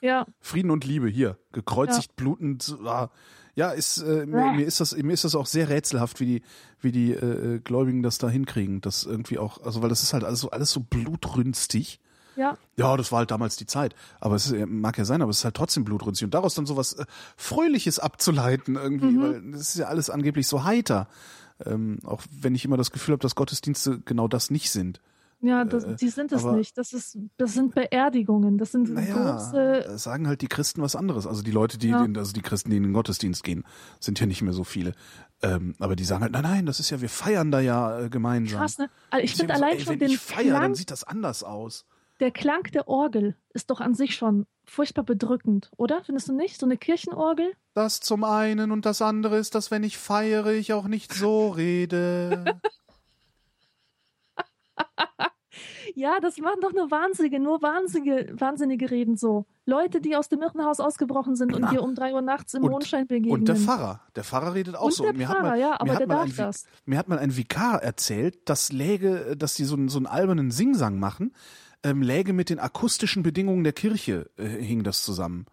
Speaker 3: Ja,
Speaker 2: Frieden und Liebe hier, gekreuzigt, blutend. ah. Ja, ist äh, mir, mir ist das mir ist das auch sehr rätselhaft, wie die wie die äh, Gläubigen das da hinkriegen, das irgendwie auch, also weil das ist halt alles so alles so blutrünstig.
Speaker 3: ja.
Speaker 2: Ja, das war halt damals die Zeit, aber es ist, mag ja sein, aber es ist halt trotzdem blutrünstig und daraus dann sowas äh, Fröhliches abzuleiten irgendwie,
Speaker 3: Mhm.
Speaker 2: weil das ist ja alles angeblich so heiter. Ähm, auch wenn ich immer das Gefühl habe, dass Gottesdienste genau das nicht sind.
Speaker 3: Ja, das,
Speaker 2: Äh,
Speaker 3: die sind es
Speaker 2: aber-
Speaker 3: nicht. Das, ist, das sind Beerdigungen. Das sind
Speaker 2: Naja,
Speaker 3: große.
Speaker 2: äh, sagen halt die Christen was anderes. Also die Leute, die,
Speaker 3: Ja.
Speaker 2: in, also die Christen, die in den Gottesdienst gehen, sind ja nicht mehr so viele. Ähm, aber die sagen halt, nein, nein, das ist ja, wir feiern da ja äh, gemeinsam.
Speaker 3: Krass, ne? Also ich finde
Speaker 2: so,
Speaker 3: allein
Speaker 2: ey,
Speaker 3: schon
Speaker 2: wenn
Speaker 3: den
Speaker 2: ich feiere, dann
Speaker 3: Klang,
Speaker 2: sieht das anders aus.
Speaker 3: der Klang der Orgel ist doch an sich schon furchtbar bedrückend, oder? Findest du nicht? So eine Kirchenorgel?
Speaker 2: Das zum einen und das andere ist, dass wenn ich feiere, ich auch nicht so rede. [laughs]
Speaker 3: Ja, das machen doch nur Wahnsinnige, nur Wahnsinnige, Wahnsinnige reden so. Leute, die aus dem Irrenhaus ausgebrochen sind und
Speaker 2: Na.
Speaker 3: dir um drei Uhr nachts im
Speaker 2: Und-
Speaker 3: Mondschein begegnen.
Speaker 2: und der Pfarrer, der Pfarrer redet auch
Speaker 3: Und
Speaker 2: so.
Speaker 3: der
Speaker 2: mir
Speaker 3: Pfarrer,
Speaker 2: hat mal,
Speaker 3: ja, aber der darf
Speaker 2: ein,
Speaker 3: das.
Speaker 2: Mir hat mal ein Vikar erzählt, das läge, dass die so, einen- so einen albernen Singsang machen, ähm, läge mit den akustischen Bedingungen der Kirche, äh, hing das zusammen.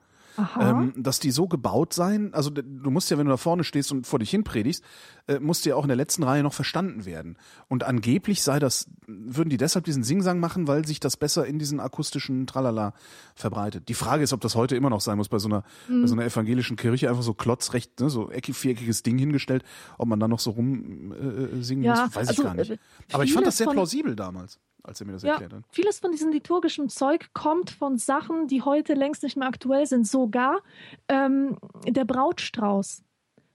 Speaker 2: Ähm, dass die so gebaut seien, also du musst ja, wenn du da vorne stehst und vor dich hin predigst, äh, musst du ja auch in der letzten Reihe noch verstanden werden. Und angeblich sei das, würden die deshalb diesen Singsang machen, weil sich das besser in diesen akustischen Tralala verbreitet. Die Frage ist, ob das heute immer noch sein muss bei so einer, bei so einer evangelischen Kirche, einfach so klotzrecht, ne, so eckig, viereckiges Ding hingestellt, ob man da noch so rum äh, singen
Speaker 3: Ja,
Speaker 2: muss, weiß
Speaker 3: also,
Speaker 2: ich gar nicht.
Speaker 3: äh,
Speaker 2: Aber ich fand das sehr plausibel damals. Als er mir das
Speaker 3: Ja,
Speaker 2: erklärt hat.
Speaker 3: vieles von diesem liturgischen Zeug kommt von Sachen, die heute längst nicht mehr aktuell sind. Sogar ähm, der Brautstrauß.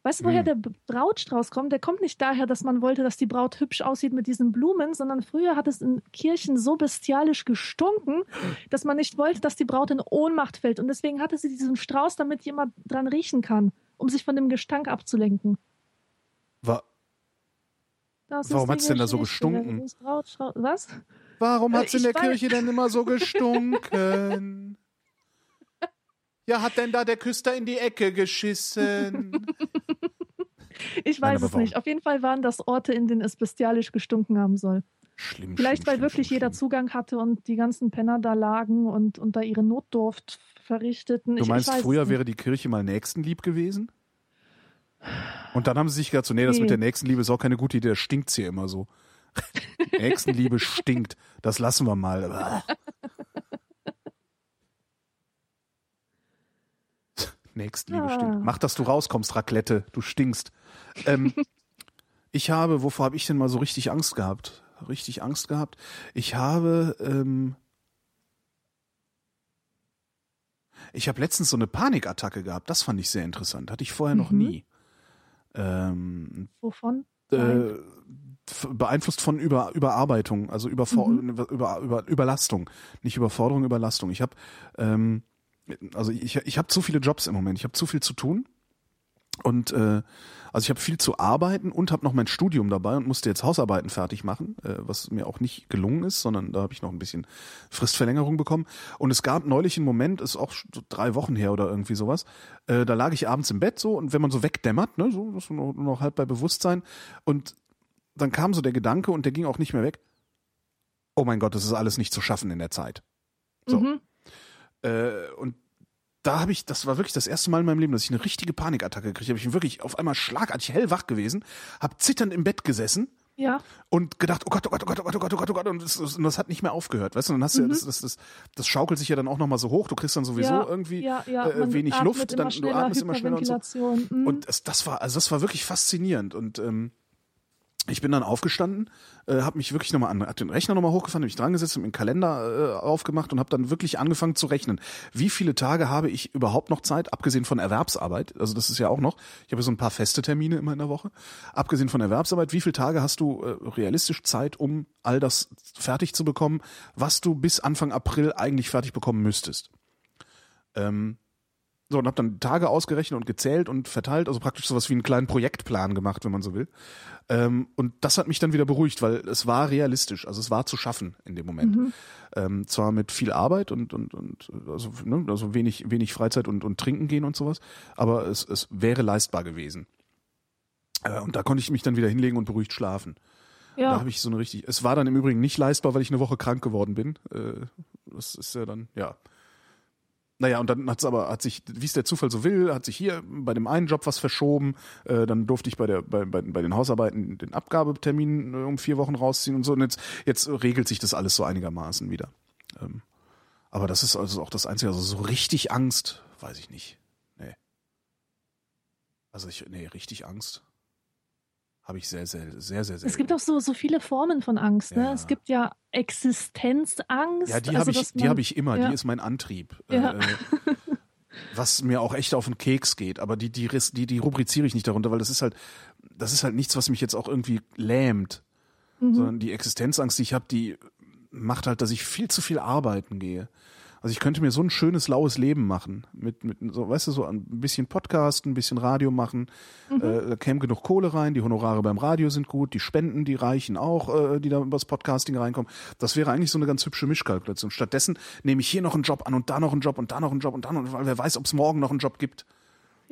Speaker 3: Weißt du, woher
Speaker 2: Hm.
Speaker 3: der Brautstrauß kommt? Der kommt nicht daher, dass man wollte, dass die Braut hübsch aussieht mit diesen Blumen, sondern früher hat es in Kirchen so bestialisch gestunken, dass man nicht wollte, dass die Braut in Ohnmacht fällt. Und deswegen hatte sie diesen Strauß, damit jemand dran riechen kann, um sich von dem Gestank abzulenken.
Speaker 2: Wa
Speaker 3: Das
Speaker 2: Warum
Speaker 3: die
Speaker 2: hat's denn da so gestunken?
Speaker 3: Was?
Speaker 2: Warum
Speaker 3: Äh,
Speaker 2: hat's in
Speaker 3: ich
Speaker 2: der Kirche denn immer so [laughs] gestunken? Ja, hat denn da der Küster in die Ecke geschissen?
Speaker 3: Ich
Speaker 2: Nein,
Speaker 3: weiß
Speaker 2: aber
Speaker 3: es nicht. Auf jeden Fall waren das Orte, in denen es bestialisch gestunken haben soll.
Speaker 2: Schlimm,
Speaker 3: Vielleicht,
Speaker 2: schlimm,
Speaker 3: weil
Speaker 2: schlimm,
Speaker 3: wirklich
Speaker 2: schlimm,
Speaker 3: jeder
Speaker 2: schlimm.
Speaker 3: Zugang hatte und die ganzen Penner da lagen und, und da ihre Notdurft verrichteten.
Speaker 2: Du
Speaker 3: Ich-
Speaker 2: meinst,
Speaker 3: ich es
Speaker 2: früher
Speaker 3: nicht.
Speaker 2: wäre die Kirche mal nächstenlieb gewesen? Und dann haben sie sich gedacht, so, nee, das
Speaker 3: Nee.
Speaker 2: mit der Nächstenliebe ist auch keine gute Idee, das stinkt's hier immer so. Nächstenliebe stinkt, das lassen wir mal. [laughs] Nächstenliebe
Speaker 3: Ah.
Speaker 2: stinkt. Mach, dass du rauskommst, Raclette, du stinkst. Ähm, [laughs] ich habe, wovor habe ich denn mal so richtig Angst gehabt? Richtig Angst gehabt? Ich habe, ähm, ich habe letztens so eine Panikattacke gehabt. Das fand ich sehr interessant. Hatte ich vorher noch
Speaker 3: Mhm.
Speaker 2: nie. Ähm,
Speaker 3: Wovon?
Speaker 2: äh, beeinflusst von über, Überarbeitung, also Überfor
Speaker 3: Mhm.
Speaker 2: über, über, Überlastung. Nicht Überforderung, Überlastung. Ich habe ähm, also ich, ich habe zu viele Jobs im Moment. Ich habe zu viel zu tun. Und äh, also ich habe viel zu arbeiten und habe noch mein Studium dabei und musste jetzt Hausarbeiten fertig machen, äh, was mir auch nicht gelungen ist, sondern da habe ich noch ein bisschen Fristverlängerung bekommen. Und es gab neulich einen Moment, ist auch so drei Wochen her oder irgendwie sowas, äh, da lag ich abends im Bett so und wenn man so wegdämmert, ne, so das ist nur noch halb bei Bewusstsein und dann kam so der Gedanke und der ging auch nicht mehr weg. Oh mein Gott, das ist alles nicht zu schaffen in der Zeit. So.
Speaker 3: Mhm.
Speaker 2: Äh, und da habe ich, das war wirklich das erste Mal in meinem Leben, dass ich eine richtige Panikattacke gekriegt habe. Ich bin wirklich auf einmal schlagartig hellwach gewesen, habe zitternd im Bett gesessen
Speaker 3: Ja,
Speaker 2: und gedacht, oh Gott, oh Gott, oh Gott, oh Gott, oh Gott, oh Gott, oh Gott, und das, und das hat nicht mehr aufgehört, weißt du? Und dann hast du ja,
Speaker 3: Mhm.
Speaker 2: das, das, das, das schaukelt sich ja dann auch nochmal so hoch. Du kriegst dann sowieso
Speaker 3: ja,
Speaker 2: irgendwie
Speaker 3: ja, ja.
Speaker 2: äh, wenig Luft, dann du atmest immer schneller und so.
Speaker 3: Mhm.
Speaker 2: Und das, das war, also das war wirklich faszinierend. Und ähm, ich bin dann aufgestanden, äh, habe mich wirklich nochmal an, hab den Rechner nochmal hochgefahren, habe mich dran gesetzt, und den Kalender äh, aufgemacht und habe dann wirklich angefangen zu rechnen. Wie viele Tage habe ich überhaupt noch Zeit, abgesehen von Erwerbsarbeit? Also das ist ja auch noch. Ich habe so ein paar feste Termine immer in der Woche. Abgesehen von Erwerbsarbeit, wie viele Tage hast du äh, realistisch Zeit, um all das fertig zu bekommen, was du bis Anfang April eigentlich fertig bekommen müsstest? Ähm, so, und habe dann Tage ausgerechnet und gezählt und verteilt, also praktisch sowas wie einen kleinen Projektplan gemacht, wenn man so will. Ähm, und das hat mich dann wieder beruhigt, weil es war realistisch, also es war zu schaffen in dem Moment.
Speaker 3: Mhm.
Speaker 2: Ähm, zwar mit viel Arbeit und, und, und also, ne, also wenig, wenig Freizeit und, und trinken gehen und sowas, aber es, es wäre leistbar gewesen. Äh, und da konnte ich mich dann wieder hinlegen und beruhigt schlafen. Da
Speaker 3: ja.
Speaker 2: habe ich so eine richtig. Es war dann im Übrigen nicht leistbar, weil ich eine Woche krank geworden bin. Äh, das ist ja dann, ja. Naja, und dann hat's aber, hat sich, wie es der Zufall so will, hat sich hier bei dem einen Job was verschoben. Äh, dann durfte ich bei der, bei, bei, bei den Hausarbeiten den Abgabetermin äh, um vier Wochen rausziehen und so. Und jetzt, jetzt regelt sich das alles so einigermaßen wieder. Ähm, aber das ist also auch das Einzige, also so richtig Angst, weiß ich nicht. Nee. Also ich, nee, richtig Angst. Habe ich sehr, sehr, sehr, sehr, sehr.
Speaker 3: Es gibt auch so, so viele Formen von Angst. Ne?
Speaker 2: Ja.
Speaker 3: Es gibt ja Existenzangst.
Speaker 2: Ja, die
Speaker 3: also,
Speaker 2: habe ich, die habe ich immer.
Speaker 3: ja.
Speaker 2: Die ist mein Antrieb.
Speaker 3: Ja.
Speaker 2: Äh, [laughs] was mir auch echt auf den Keks geht. Aber die, die, die, die rubriziere ich nicht darunter, weil das ist halt, das ist halt nichts, was mich jetzt auch irgendwie lähmt.
Speaker 3: Mhm.
Speaker 2: Sondern die Existenzangst, die ich habe, die macht halt, dass ich viel zu viel arbeiten gehe. Also ich könnte mir so ein schönes laues Leben machen mit mit so weißt du so ein bisschen Podcast, ein bisschen Radio machen,
Speaker 3: Mhm.
Speaker 2: äh, da käme genug Kohle rein, die Honorare beim Radio sind gut, die Spenden, die reichen auch, äh, die da übers Podcasting reinkommen. Das wäre eigentlich so eine ganz hübsche Mischkalkulation. Stattdessen nehme ich hier noch einen Job an und da noch einen Job und da noch einen Job und da noch, weil wer weiß, ob es morgen noch einen Job gibt.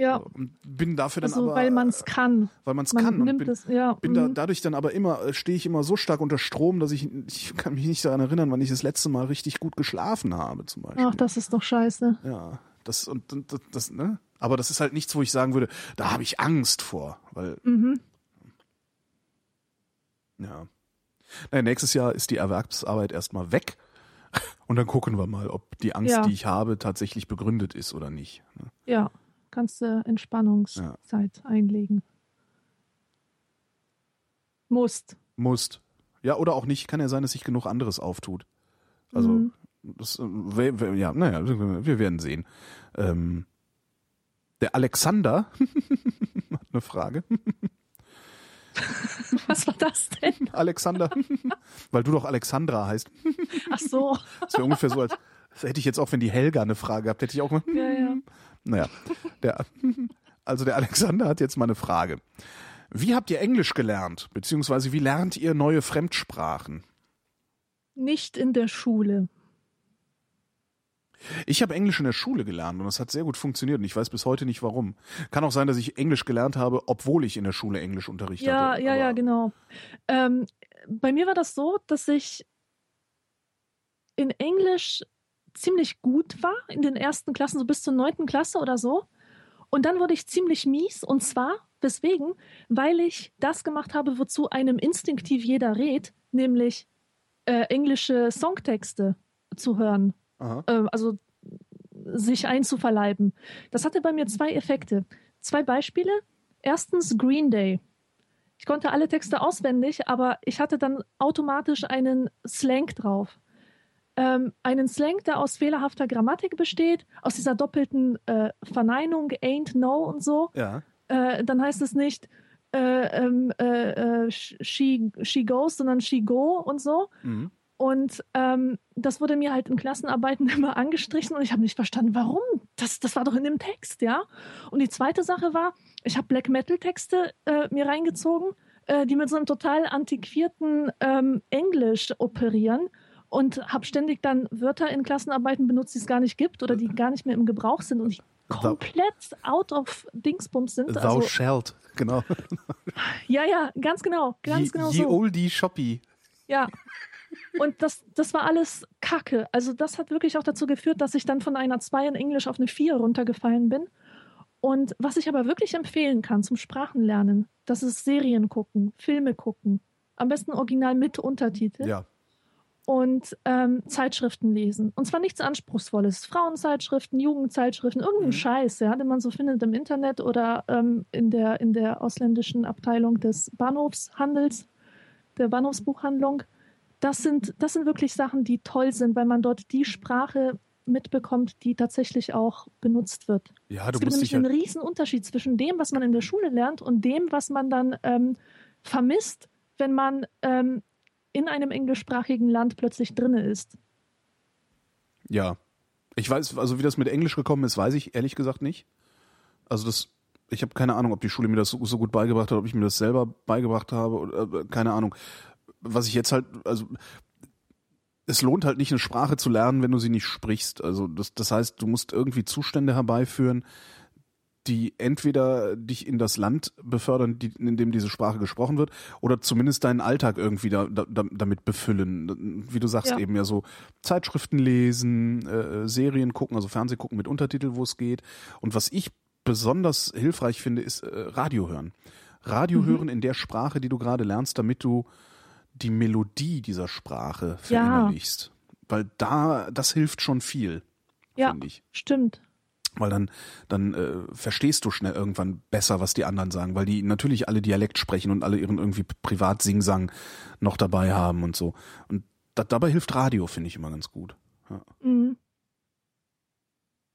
Speaker 3: Ja,
Speaker 2: Und bin dafür dann
Speaker 3: also
Speaker 2: aber,
Speaker 3: weil man es kann.
Speaker 2: weil man es kann und bin,
Speaker 3: es, ja.
Speaker 2: bin da
Speaker 3: mhm.
Speaker 2: dadurch dann aber immer äh, stehe ich immer so stark unter Strom, dass ich ich kann mich nicht daran erinnern, wann ich das letzte Mal richtig gut geschlafen habe zum Beispiel.
Speaker 3: Ach, das ist doch scheiße.
Speaker 2: Ja, das und, und das, das ne? Aber das ist halt nichts, wo ich sagen würde, da habe ich Angst vor, weil
Speaker 3: Mhm.
Speaker 2: ja. Naja, nächstes Jahr ist die Erwerbsarbeit erstmal weg und dann gucken wir mal, ob die Angst,
Speaker 3: Ja.
Speaker 2: die ich habe, tatsächlich begründet ist oder nicht. ne?
Speaker 3: Ja, kannst du Entspannungszeit einlegen. Musst.
Speaker 2: Musst. Ja, oder auch nicht. Kann ja sein, dass sich genug anderes auftut. Also,
Speaker 3: Mhm.
Speaker 2: das, äh, ja, naja, wir werden sehen. Ähm, der Alexander [laughs] hat eine Frage. [laughs]
Speaker 3: Was war das denn? [laughs]
Speaker 2: Alexander, weil du doch Alexandra heißt.
Speaker 3: Ach so.
Speaker 2: Das wäre ungefähr so, als das hätte ich jetzt auch, wenn die Helga eine Frage gehabt, hätte ich auch mal.
Speaker 3: Ja, ja.
Speaker 2: Naja, der, [laughs] also der Alexander hat jetzt mal eine Frage. Wie habt ihr Englisch gelernt? Beziehungsweise wie lernt ihr neue Fremdsprachen?
Speaker 3: Nicht in der Schule.
Speaker 2: Ich habe Englisch in der Schule gelernt und das hat sehr gut funktioniert und ich weiß bis heute nicht warum. Kann auch sein, dass ich Englisch gelernt habe, obwohl ich in der Schule Englischunterricht
Speaker 3: Ja,
Speaker 2: hatte.
Speaker 3: ja, ja,
Speaker 2: aber-
Speaker 3: genau. Ähm, bei mir war das so, dass ich in Englisch ziemlich gut war, in den ersten Klassen, so bis zur neunten Klasse oder so. Und dann wurde ich ziemlich mies. Und zwar, weswegen? Weil ich das gemacht habe, wozu einem instinktiv jeder rät, nämlich äh, englische Songtexte zu hören. Ähm, also sich einzuverleiben. Das hatte bei mir zwei Effekte. Zwei Beispiele. Erstens Green Day. Ich konnte alle Texte auswendig, aber ich hatte dann automatisch einen Slang drauf. Ähm, einen Slang, der aus fehlerhafter Grammatik besteht, aus dieser doppelten äh, Verneinung, ain't, no und so.
Speaker 2: Ja.
Speaker 3: Äh, dann heißt es nicht äh, ähm, äh, äh, she, she goes, sondern she go und so.
Speaker 2: Mhm.
Speaker 3: Und ähm, das wurde mir halt in Klassenarbeiten [laughs] immer angestrichen und ich habe nicht verstanden, warum. Das, das war doch in dem Text, ja. Und die zweite Sache war, ich habe Black Metal Texte äh, mir reingezogen, äh, die mit so einem total antiquierten ähm, Englisch operieren und habe ständig dann Wörter in Klassenarbeiten benutzt, die es gar nicht gibt oder die gar nicht mehr im Gebrauch sind und die komplett out of Dingsbums sind.
Speaker 2: Thou
Speaker 3: Also,
Speaker 2: shalt, genau.
Speaker 3: ja, ja, ganz genau, ganz
Speaker 2: ye,
Speaker 3: genau
Speaker 2: ye
Speaker 3: so.
Speaker 2: oldie shoppy.
Speaker 3: Ja. Und das, das war alles Kacke. Also das hat wirklich auch dazu geführt, dass ich dann von einer 2 in Englisch auf eine 4 runtergefallen bin. Und was ich aber wirklich empfehlen kann zum Sprachenlernen, das ist Serien gucken, Filme gucken. Am besten original mit Untertitel.
Speaker 2: Ja.
Speaker 3: Und ähm, Zeitschriften lesen. Und zwar nichts Anspruchsvolles. Frauenzeitschriften, Jugendzeitschriften, irgendeinen
Speaker 2: Mhm.
Speaker 3: Scheiß, ja, den man so findet im Internet oder ähm, in, der, in der ausländischen Abteilung des Bahnhofshandels, der Bahnhofsbuchhandlung. Das sind, das sind wirklich Sachen, die toll sind, weil man dort die Sprache mitbekommt, die tatsächlich auch benutzt wird.
Speaker 2: Ja,
Speaker 3: es
Speaker 2: du
Speaker 3: gibt
Speaker 2: musst
Speaker 3: nämlich einen riesen Unterschied zwischen dem, was man in der Schule lernt und dem, was man dann ähm, vermisst, wenn man ähm, in einem englischsprachigen Land plötzlich drinne ist.
Speaker 2: ja. Ich weiß, also wie das mit Englisch gekommen ist, weiß ich ehrlich gesagt nicht. Also das, ich habe keine Ahnung, ob die Schule mir das so, so gut beigebracht hat, ob ich mir das selber beigebracht habe, oder, äh, keine Ahnung. Was ich jetzt halt, also es lohnt halt nicht, eine Sprache zu lernen, wenn du sie nicht sprichst. Also das, das heißt, du musst irgendwie Zustände herbeiführen, die entweder dich in das Land befördern, die, in dem diese Sprache gesprochen wird, oder zumindest deinen Alltag irgendwie da, da, damit befüllen. Wie du sagst
Speaker 3: Ja.
Speaker 2: eben ja so Zeitschriften lesen, äh, Serien gucken, also Fernseh gucken mit Untertitel, wo es geht. Und was ich besonders hilfreich finde, ist äh, Radio hören. Radio
Speaker 3: Mhm.
Speaker 2: hören in der Sprache, die du gerade lernst, damit du die Melodie dieser Sprache
Speaker 3: Ja.
Speaker 2: verinnerlichst. Weil da, das hilft schon viel,
Speaker 3: Ja,
Speaker 2: finde ich.
Speaker 3: stimmt.
Speaker 2: Weil dann, dann äh, verstehst du schnell irgendwann besser, was die anderen sagen, weil die natürlich alle Dialekt sprechen und alle ihren irgendwie Privat-Singsang noch dabei haben und so. Und da, dabei hilft Radio, finde ich immer ganz gut.
Speaker 3: Mhm.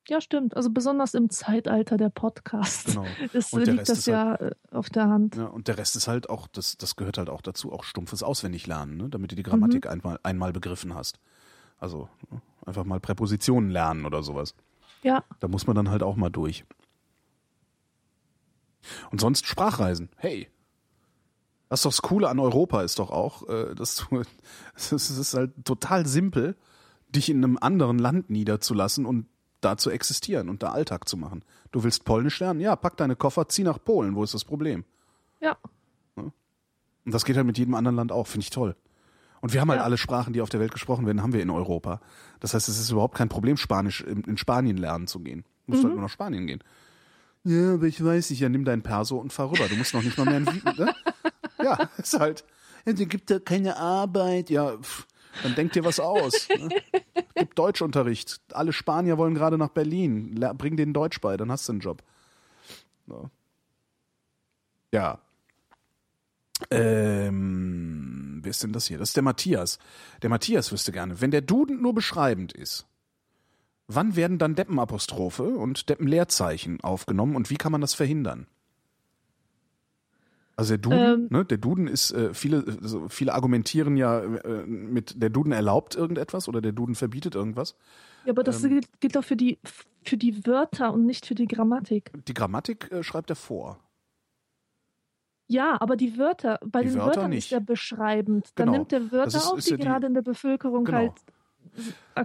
Speaker 3: Ja, stimmt. Also besonders im Zeitalter der Podcasts
Speaker 2: Genau. [laughs]
Speaker 3: ist,
Speaker 2: der
Speaker 3: liegt
Speaker 2: Rest
Speaker 3: das
Speaker 2: ist
Speaker 3: ja äh, auf der Hand.
Speaker 2: Ja, und der Rest ist halt auch, das, das gehört halt auch dazu, auch stumpfes Auswendiglernen, ne? damit du die Grammatik einmal, einmal begriffen hast. Also ne? einfach mal Präpositionen lernen oder sowas.
Speaker 3: Ja,
Speaker 2: Da muss man dann halt auch mal durch. Und sonst Sprachreisen. Hey. Das ist doch das Coole an Europa ist doch auch, äh, dass du, [laughs] es ist es ist halt total simpel, dich in einem anderen Land niederzulassen und da zu existieren und da Alltag zu machen. Du willst Polnisch lernen? Ja, pack deine Koffer, zieh nach Polen. Wo ist das Problem?
Speaker 3: ja,
Speaker 2: Und das geht halt mit jedem anderen Land auch, finde ich toll. Und wir haben halt
Speaker 3: Ja.
Speaker 2: alle Sprachen, die auf der Welt gesprochen werden, haben wir in Europa. Das heißt, es ist überhaupt kein Problem, Spanisch in, Spanien lernen zu gehen. Du musst halt nur nach Spanien gehen. Ja, aber ich weiß nicht, ja, nimm dein Perso und fahr rüber. Du musst noch nicht mal mehr in Wien, ne? Ja, [laughs] ist halt. Ja, dir gibt da keine Arbeit. Ja, pff, dann denk dir was aus. Ne? Gibt Deutschunterricht. Alle Spanier wollen gerade nach Berlin. Bring denen Deutsch bei, dann hast du einen Job. So. Ja. Ähm, wer ist denn das hier? Das ist der Matthias. Der Matthias wüsste gerne, wenn der Duden nur beschreibend ist, wann werden dann Deppenapostrophe und Deppenleerzeichen aufgenommen und wie kann man das verhindern? Also der Duden,
Speaker 3: Ähm.
Speaker 2: ne, der Duden ist, äh, viele, also viele argumentieren ja äh, mit, der Duden erlaubt irgendetwas oder der Duden verbietet irgendwas.
Speaker 3: Ja, aber das
Speaker 2: Ähm.
Speaker 3: gilt, gilt doch für die, für die Wörter und nicht für die Grammatik.
Speaker 2: Die Grammatik äh, schreibt er vor.
Speaker 3: Ja, aber die Wörter, bei
Speaker 2: Die
Speaker 3: den
Speaker 2: Wörter
Speaker 3: Wörtern
Speaker 2: nicht.
Speaker 3: ist er beschreibend. Dann
Speaker 2: Genau.
Speaker 3: nimmt er Wörter
Speaker 2: ist-
Speaker 3: auf,
Speaker 2: ist
Speaker 3: die
Speaker 2: ja die-
Speaker 3: gerade in der Bevölkerung
Speaker 2: Genau.
Speaker 3: halt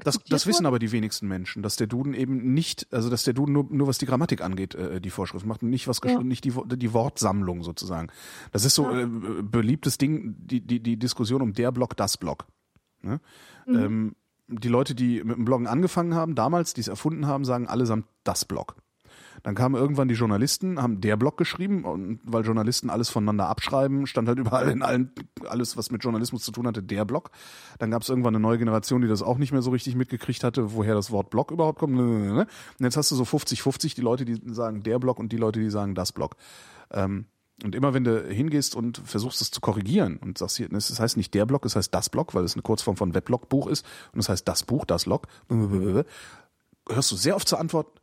Speaker 2: Das, das wissen aber die wenigsten Menschen, dass der Duden eben nicht, also dass der Duden nur, nur was die Grammatik angeht, äh, die Vorschrift macht und nicht was
Speaker 3: Ja.
Speaker 2: nicht die, die Wortsammlung sozusagen. Das ist so
Speaker 3: Ja.
Speaker 2: äh, beliebtes Ding, die, die, die Diskussion um der Block, das Block. Ne?
Speaker 3: Mhm.
Speaker 2: Ähm, die Leute, die mit dem Bloggen angefangen haben, damals, die es erfunden haben, sagen allesamt das Blog. Dann kamen irgendwann die Journalisten, haben der Blog geschrieben und weil Journalisten alles voneinander abschreiben, stand halt überall in allen, alles, was mit Journalismus zu tun hatte, der Blog. Dann gab es irgendwann eine neue Generation, die das auch nicht mehr so richtig mitgekriegt hatte, woher das Wort Blog überhaupt kommt. Und jetzt hast du so 50-50 die Leute, die sagen der Blog und die Leute, die sagen das Blog. Ähm, und immer wenn du hingehst und versuchst es zu korrigieren und sagst hier, es heißt nicht der Blog, es heißt das Blog, weil es eine Kurzform von Weblog-Buch ist und es heißt das Buch, das Log, hörst du sehr oft zur Antwort,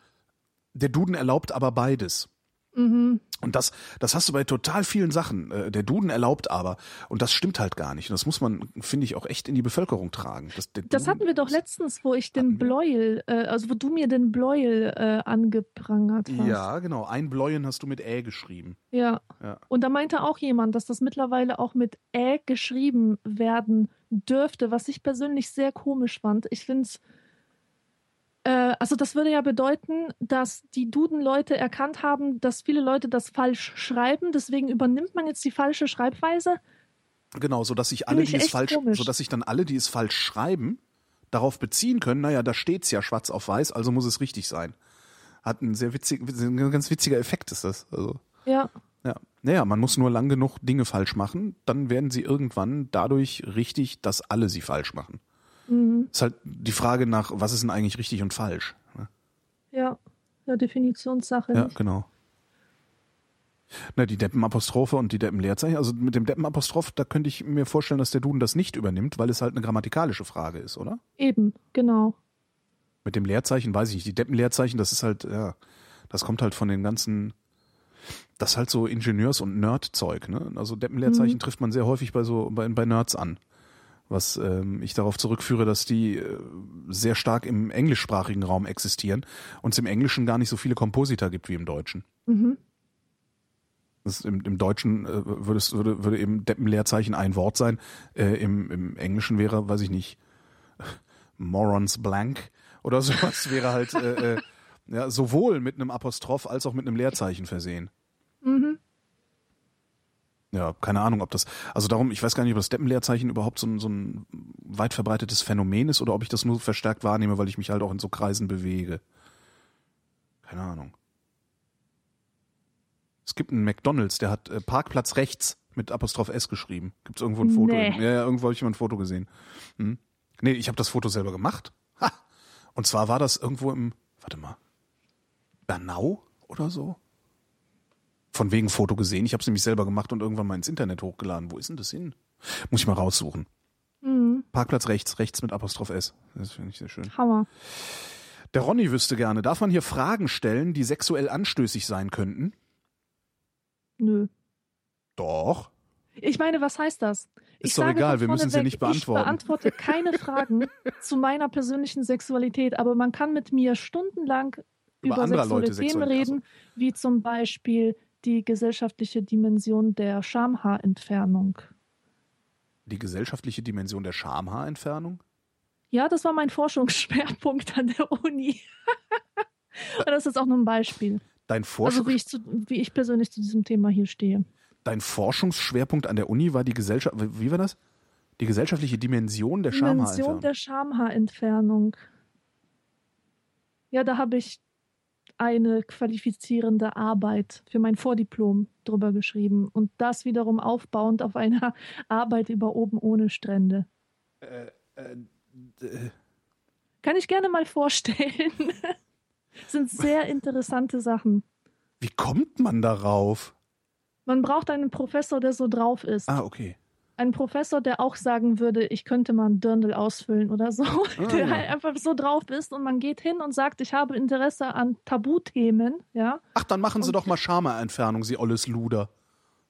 Speaker 2: der Duden erlaubt aber beides.
Speaker 3: Mhm.
Speaker 2: Und das, das hast du bei total vielen Sachen. Äh, Der Duden erlaubt aber. Und das stimmt halt gar nicht. Und das muss man, finde ich, auch echt in die Bevölkerung tragen. Das,
Speaker 3: Das hatten wir doch letztens, wo ich den? Bleuel, äh, also wo du mir den Bleuel äh, angeprangert hast.
Speaker 2: Ja, genau. Ein Bläuen hast du mit Ä geschrieben.
Speaker 3: Ja.
Speaker 2: Ja.
Speaker 3: Und da meinte auch jemand, dass das mittlerweile auch mit Ä geschrieben werden dürfte, was ich persönlich sehr komisch fand. Ich finde es, also das würde ja bedeuten, dass die Duden-Leute erkannt haben, dass viele Leute das falsch schreiben. Deswegen übernimmt man jetzt die falsche Schreibweise.
Speaker 2: Genau, so dass sich alle, die es falsch,
Speaker 3: komisch.
Speaker 2: so dass sich dann alle, die es falsch schreiben, darauf beziehen können, naja, da steht's ja schwarz auf weiß, also muss es richtig sein. Hat einen sehr witzigen, ein ganz witziger Effekt ist das. Also,
Speaker 3: Ja.
Speaker 2: ja. Naja, man muss nur lang genug Dinge falsch machen, dann werden sie irgendwann dadurch richtig, dass alle sie falsch machen.
Speaker 3: Mhm.
Speaker 2: Ist halt die Frage nach, was ist denn eigentlich richtig und falsch? ne?
Speaker 3: Ja. Ja, Definitionssache.
Speaker 2: Ja, genau. Na, die Deppenapostrophe und die Deppenleerzeichen, also mit dem Deppenapostroph, da könnte ich mir vorstellen, dass der Duden das nicht übernimmt, weil es halt eine grammatikalische Frage ist, oder?
Speaker 3: Eben, genau.
Speaker 2: Mit dem Leerzeichen weiß ich nicht. Die Deppenleerzeichen, das ist halt, ja, das kommt halt von den ganzen, das ist halt so Ingenieurs- und Nerd-Zeug, ne? Also Deppenleerzeichen
Speaker 3: Mhm.
Speaker 2: trifft man sehr häufig bei so, bei, bei Nerds an. Was ähm, ich darauf zurückführe, dass die äh, sehr stark im englischsprachigen Raum existieren und es im Englischen gar nicht so viele Komposita gibt wie im Deutschen.
Speaker 3: Mhm.
Speaker 2: Im, Im Deutschen äh, würde, es, würde, würde eben Deppenleerzeichen ein Wort sein. Äh, im, Im Englischen wäre, weiß ich nicht, [laughs] Morons Blank oder [laughs] sowas wäre halt äh, äh, ja, sowohl mit einem Apostroph als auch mit einem Leerzeichen versehen.
Speaker 3: Mhm.
Speaker 2: Ja, keine Ahnung, ob das, also darum, ich weiß gar nicht, ob das Deppenleerzeichen überhaupt so ein, so ein weit verbreitetes Phänomen ist oder ob ich das nur verstärkt wahrnehme, weil ich mich halt auch in so Kreisen bewege. Keine Ahnung. Es gibt einen McDonalds, der hat äh, Parkplatz rechts mit Apostroph S geschrieben. Gibt es irgendwo ein Foto?
Speaker 3: Nee.
Speaker 2: Ja, ja, irgendwo habe ich mal ein Foto gesehen. Hm? Nee, ich habe das Foto selber gemacht. Ha! Und zwar war das irgendwo im, warte mal, Bernau oder so? Von wegen Foto gesehen. Ich habe es nämlich selber gemacht und irgendwann mal ins Internet hochgeladen. Wo ist denn das hin? Muss ich mal raussuchen.
Speaker 3: Mhm.
Speaker 2: Parkplatz rechts, rechts mit Apostroph S. Das finde ich sehr schön.
Speaker 3: Hammer.
Speaker 2: Der Ronny wüsste gerne, darf man hier Fragen stellen, die sexuell anstößig sein könnten?
Speaker 3: Nö.
Speaker 2: Doch.
Speaker 3: Ich meine, was heißt das? Ich
Speaker 2: doch
Speaker 3: sage
Speaker 2: egal, wir müssen es ja nicht beantworten.
Speaker 3: Ich beantworte keine Fragen [laughs] zu meiner persönlichen Sexualität, aber man kann mit mir stundenlang
Speaker 2: Über
Speaker 3: über, Themen
Speaker 2: Sexualität,
Speaker 3: reden, wie zum Beispiel die gesellschaftliche Dimension der Schamhaarentfernung.
Speaker 2: Die gesellschaftliche Dimension der Schamhaarentfernung?
Speaker 3: Ja, das war mein Forschungsschwerpunkt an der Uni. [laughs] Und das ist auch nur ein Beispiel.
Speaker 2: Dein, Forsch
Speaker 3: Also wie ich, zu, wie ich persönlich zu diesem Thema hier stehe.
Speaker 2: Dein Forschungsschwerpunkt an der Uni war die Gesellschaft. Wie war das? Die gesellschaftliche Dimension der
Speaker 3: Dimension
Speaker 2: Schamhaarentfernung.
Speaker 3: der Schamhaarentfernung. Ja, da habe ich eine qualifizierende Arbeit für mein Vordiplom drüber geschrieben und das wiederum aufbauend auf einer [laughs] Arbeit über oben ohne Strände.
Speaker 2: Äh, äh, äh,
Speaker 3: Kann ich gerne mal vorstellen. [laughs] Sind sehr interessante Sachen.
Speaker 2: wie kommt man darauf?
Speaker 3: Man braucht einen Professor, der so drauf ist.
Speaker 2: Ah, okay.
Speaker 3: Ein Professor, der auch sagen würde, ich könnte mal ein Dirndl ausfüllen oder so, [laughs] der
Speaker 2: ja.
Speaker 3: halt einfach so drauf ist und man geht hin und sagt, ich habe Interesse an Tabuthemen, ja,
Speaker 2: Ach, dann machen Sie doch mal Charme-Entfernung, Sie olles Luder.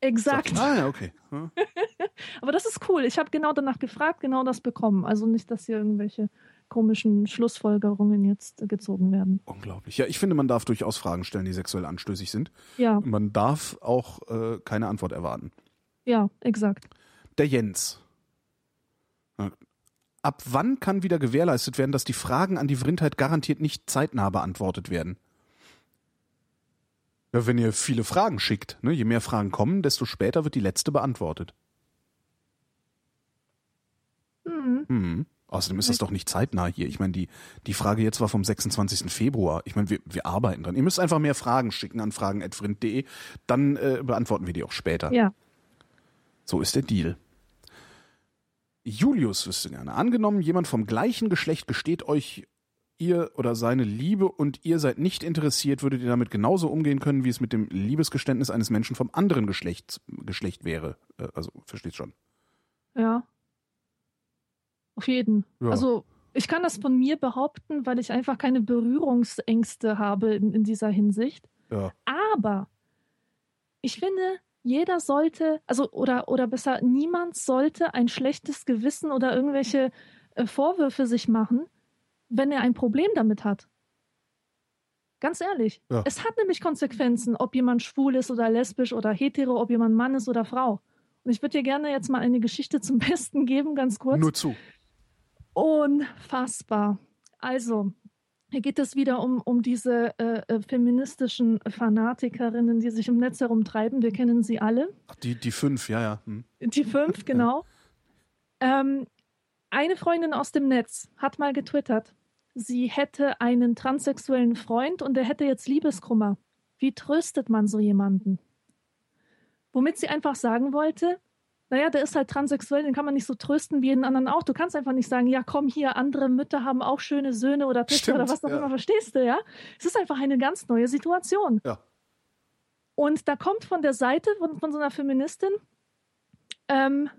Speaker 3: exakt.
Speaker 2: Ah, ja, okay. [laughs] Hm.
Speaker 3: Aber das ist cool. Ich habe genau danach gefragt, genau das bekommen. Also nicht, dass hier irgendwelche komischen Schlussfolgerungen jetzt gezogen werden.
Speaker 2: Unglaublich. Ja, ich finde, man darf durchaus Fragen stellen, die sexuell anstößig sind.
Speaker 3: Ja,
Speaker 2: Man darf auch äh, keine Antwort erwarten.
Speaker 3: ja, exakt.
Speaker 2: Der Jens. Ab wann kann wieder gewährleistet werden, dass die Fragen an die Vrindheit garantiert nicht zeitnah beantwortet werden? Ja, wenn ihr viele Fragen schickt, ne, je mehr Fragen kommen, desto später wird die letzte beantwortet.
Speaker 3: Mhm.
Speaker 2: Hm. Außerdem ist das doch nicht zeitnah hier. Ich meine, die, die Frage jetzt war vom 26. Februar. Ich meine, wir, wir arbeiten dran. Ihr müsst einfach mehr Fragen schicken an fragen.vrind.de. Dann äh, beantworten wir die auch später.
Speaker 3: Ja.
Speaker 2: So ist der Deal. Julius wüsste gerne. Angenommen, jemand vom gleichen Geschlecht gesteht euch ihr oder seine Liebe und ihr seid nicht interessiert, würdet ihr damit genauso umgehen können, wie es mit dem Liebesgeständnis eines Menschen vom anderen Geschlecht, Geschlecht wäre. Äh, Also, versteht schon.
Speaker 3: Ja. Auf jeden.
Speaker 2: Ja.
Speaker 3: Also ich kann das von mir behaupten, weil ich einfach keine Berührungsängste habe in, in dieser Hinsicht.
Speaker 2: Ja.
Speaker 3: Aber ich finde, jeder sollte, also oder, oder besser, niemand sollte ein schlechtes Gewissen oder irgendwelche äh, Vorwürfe sich machen, wenn er ein Problem damit hat. Ganz ehrlich.
Speaker 2: Ja.
Speaker 3: Es hat nämlich Konsequenzen, ob jemand schwul ist oder lesbisch oder hetero, ob jemand Mann ist oder Frau. Und ich würde dir gerne jetzt mal eine Geschichte zum [laughs] Besten geben, ganz kurz.
Speaker 2: Nur zu.
Speaker 3: Unfassbar. Also, hier geht es wieder um, um diese äh, äh, feministischen Fanatikerinnen, die sich im Netz herumtreiben. Wir kennen sie alle.
Speaker 2: Ach, die, die fünf, ja, ja. Hm.
Speaker 3: Die fünf, genau. Ähm, eine Freundin aus dem Netz hat mal getwittert, sie hätte einen transsexuellen Freund und der hätte jetzt Liebeskummer. Wie tröstet man so jemanden? Womit sie einfach sagen wollte, naja, der ist halt transsexuell, den kann man nicht so trösten wie jeden anderen auch. Du kannst einfach nicht sagen, ja, komm hier, andere Mütter haben auch schöne Söhne oder Töchter oder was auch
Speaker 2: ja.
Speaker 3: immer, verstehst du, ja? Es ist einfach eine ganz neue Situation.
Speaker 2: Ja.
Speaker 3: Und da kommt von der Seite von, von so einer Feministin ähm,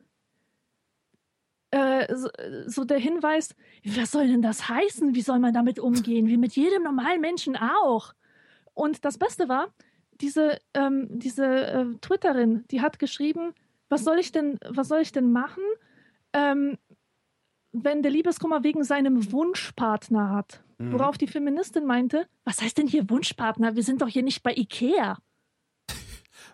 Speaker 3: äh, so, so der Hinweis, was soll denn das heißen? Wie soll man damit umgehen? Wie mit jedem normalen Menschen auch. Und das Beste war, diese, ähm, diese äh, Twitterin, die hat geschrieben, was soll ich denn, was soll ich denn machen, ähm, wenn der Liebeskummer wegen seinem Wunschpartner hat?
Speaker 2: Mhm.
Speaker 3: Worauf die Feministin meinte, was heißt denn hier Wunschpartner? Wir sind doch hier nicht bei Ikea.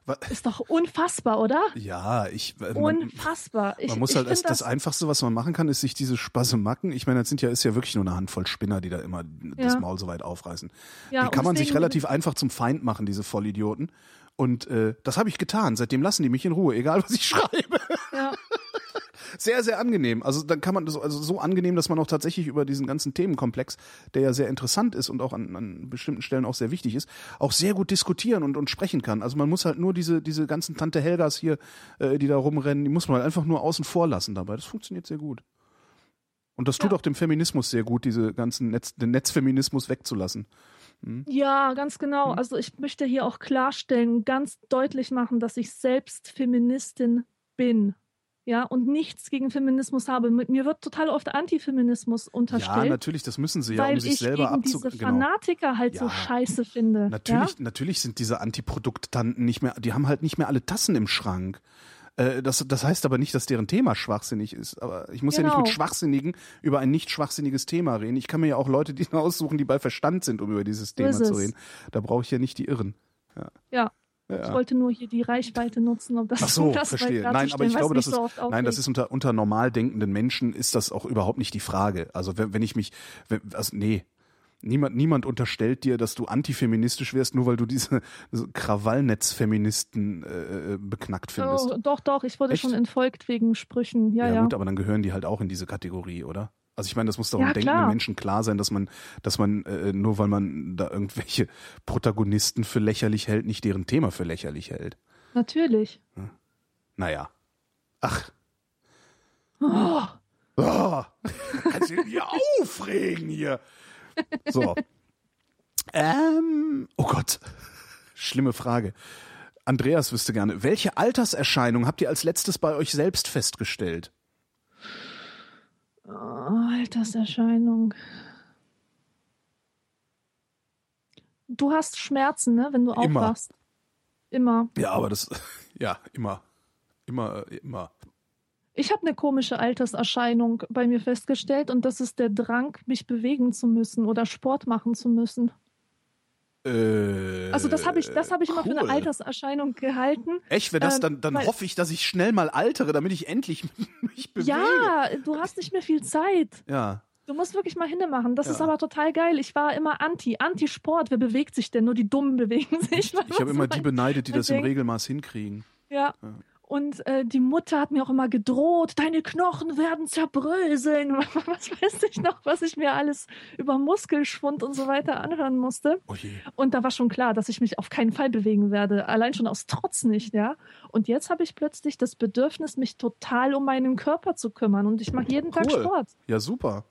Speaker 3: [laughs] Ist doch unfassbar, oder?
Speaker 2: Ja, ich. äh, Man,
Speaker 3: Unfassbar. Ich,
Speaker 2: man muss halt, das, das Einfachste, was man machen kann, ist sich diese Spasemacken. Ich meine, das sind ja, ist ja wirklich nur eine Handvoll Spinner, die da immer das
Speaker 3: Ja.
Speaker 2: Maul so weit aufreißen.
Speaker 3: ja,
Speaker 2: die kann man sich relativ einfach zum Feind machen, diese Vollidioten. Und äh, das habe ich getan. Seitdem lassen die mich in Ruhe, egal was ich schreibe.
Speaker 3: Ja, [laughs]
Speaker 2: Sehr, sehr angenehm. Also dann kann man das, also so angenehm, dass man auch tatsächlich über diesen ganzen Themenkomplex, der ja sehr interessant ist und auch an, an bestimmten Stellen auch sehr wichtig ist, auch sehr gut diskutieren und, und sprechen kann. Also man muss halt nur diese, diese ganzen Tante Helgas hier, äh, die da rumrennen, die muss man halt einfach nur außen vor lassen dabei. Das funktioniert sehr gut. Und das tut
Speaker 3: Ja.
Speaker 2: auch dem Feminismus sehr gut, diese ganzen Netz, den Netzfeminismus wegzulassen.
Speaker 3: Ja, ganz genau.
Speaker 2: Hm.
Speaker 3: Also ich möchte hier auch klarstellen, ganz deutlich machen, dass ich selbst Feministin bin. Ja, und nichts gegen Feminismus habe. Mit mir wird total oft Antifeminismus
Speaker 2: Ja,
Speaker 3: unterstellt,
Speaker 2: natürlich, das müssen sie ja,
Speaker 3: weil
Speaker 2: um sich
Speaker 3: ich
Speaker 2: selber
Speaker 3: gegen
Speaker 2: abzu...
Speaker 3: diese
Speaker 2: Genau.
Speaker 3: Fanatiker halt so
Speaker 2: Ja.
Speaker 3: scheiße finde.
Speaker 2: Natürlich,
Speaker 3: Ja?
Speaker 2: natürlich sind diese Antiprodukt-Tanten nicht mehr, die haben halt nicht mehr alle Tassen im Schrank. Äh, Das, das heißt aber nicht, dass deren Thema schwachsinnig ist. Aber ich muss ja nicht
Speaker 3: Genau.
Speaker 2: mit Schwachsinnigen über ein nicht schwachsinniges Thema reden. Ich kann mir ja auch Leute die [laughs] aussuchen, die bei Verstand sind, um über dieses Thema zu reden. Da brauche ich ja nicht die Irren.
Speaker 3: Ja. Ich
Speaker 2: Ja.
Speaker 3: wollte nur hier die Reichweite nutzen, um das,
Speaker 2: Ach so, [laughs]
Speaker 3: um das
Speaker 2: verstehe. Nein, aber ich glaube, das
Speaker 3: so
Speaker 2: ist,
Speaker 3: oft
Speaker 2: nein, das ist unter, unter normal denkenden Menschen ist das auch überhaupt nicht die Frage. Also wenn, wenn ich mich, wenn, also nee, niemand, niemand unterstellt dir, dass du antifeministisch wärst, nur weil du diese, Krawallnetzfeministen äh, beknackt findest.
Speaker 3: Oh, doch, doch, ich wurde
Speaker 2: Echt?
Speaker 3: schon entfolgt wegen Sprüchen. Ja,
Speaker 2: Ja,
Speaker 3: ja.
Speaker 2: gut, aber dann gehören die halt auch in diese Kategorie, oder? Also ich meine, das muss doch
Speaker 3: Ja,
Speaker 2: denkenden. Menschen klar sein, dass man, dass man äh, nur weil man da irgendwelche Protagonisten für lächerlich hält, nicht deren Thema für lächerlich hält.
Speaker 3: Natürlich.
Speaker 2: Naja. Ach.
Speaker 3: Oh,
Speaker 2: Oh, [laughs] kannst du dich aufregen hier. So. Ähm, oh Gott. Schlimme Frage. Andreas wüsste gerne, welche Alterserscheinung habt ihr als letztes bei euch selbst festgestellt?
Speaker 3: Oh, Alterserscheinung. Du hast Schmerzen, ne, wenn du
Speaker 2: Immer.
Speaker 3: aufwachst. Immer.
Speaker 2: Ja, aber das, [laughs] ja, immer. Immer, äh, immer.
Speaker 3: Ich habe eine komische Alterserscheinung bei mir festgestellt und das ist der Drang, mich bewegen zu müssen oder Sport machen zu müssen.
Speaker 2: Äh,
Speaker 3: Also das habe ich, das habe ich immer für
Speaker 2: cool.
Speaker 3: eine Alterserscheinung gehalten.
Speaker 2: Echt, wenn das
Speaker 3: Ähm,
Speaker 2: dann, dann
Speaker 3: weil-
Speaker 2: hoffe ich, dass ich schnell mal altere, damit ich endlich [laughs] mich bewege.
Speaker 3: Ja, du hast nicht mehr viel Zeit.
Speaker 2: Ja.
Speaker 3: Du musst wirklich mal hinmachen. Das
Speaker 2: Ja.
Speaker 3: ist aber total geil. Ich war immer anti, anti-Sport. Wer bewegt sich denn? Nur die Dummen [laughs] bewegen sich.
Speaker 2: Ich habe immer die beneidet, die das im
Speaker 3: Deswegen-
Speaker 2: Regelmaß hinkriegen.
Speaker 3: Ja.
Speaker 2: Ja.
Speaker 3: Und äh, die Mutter hat mir auch immer gedroht, deine Knochen werden zerbröseln. [laughs] Was weiß ich noch, was ich mir alles über Muskelschwund und so weiter anhören musste.
Speaker 2: Oh.
Speaker 3: Und da war schon klar, dass ich mich auf keinen Fall bewegen werde. Allein schon aus Trotz nicht, ja. Und jetzt habe ich plötzlich das Bedürfnis, mich total um meinen Körper zu kümmern. Und ich mache jeden Tag
Speaker 2: Cool.
Speaker 3: Sport.
Speaker 2: Ja, super.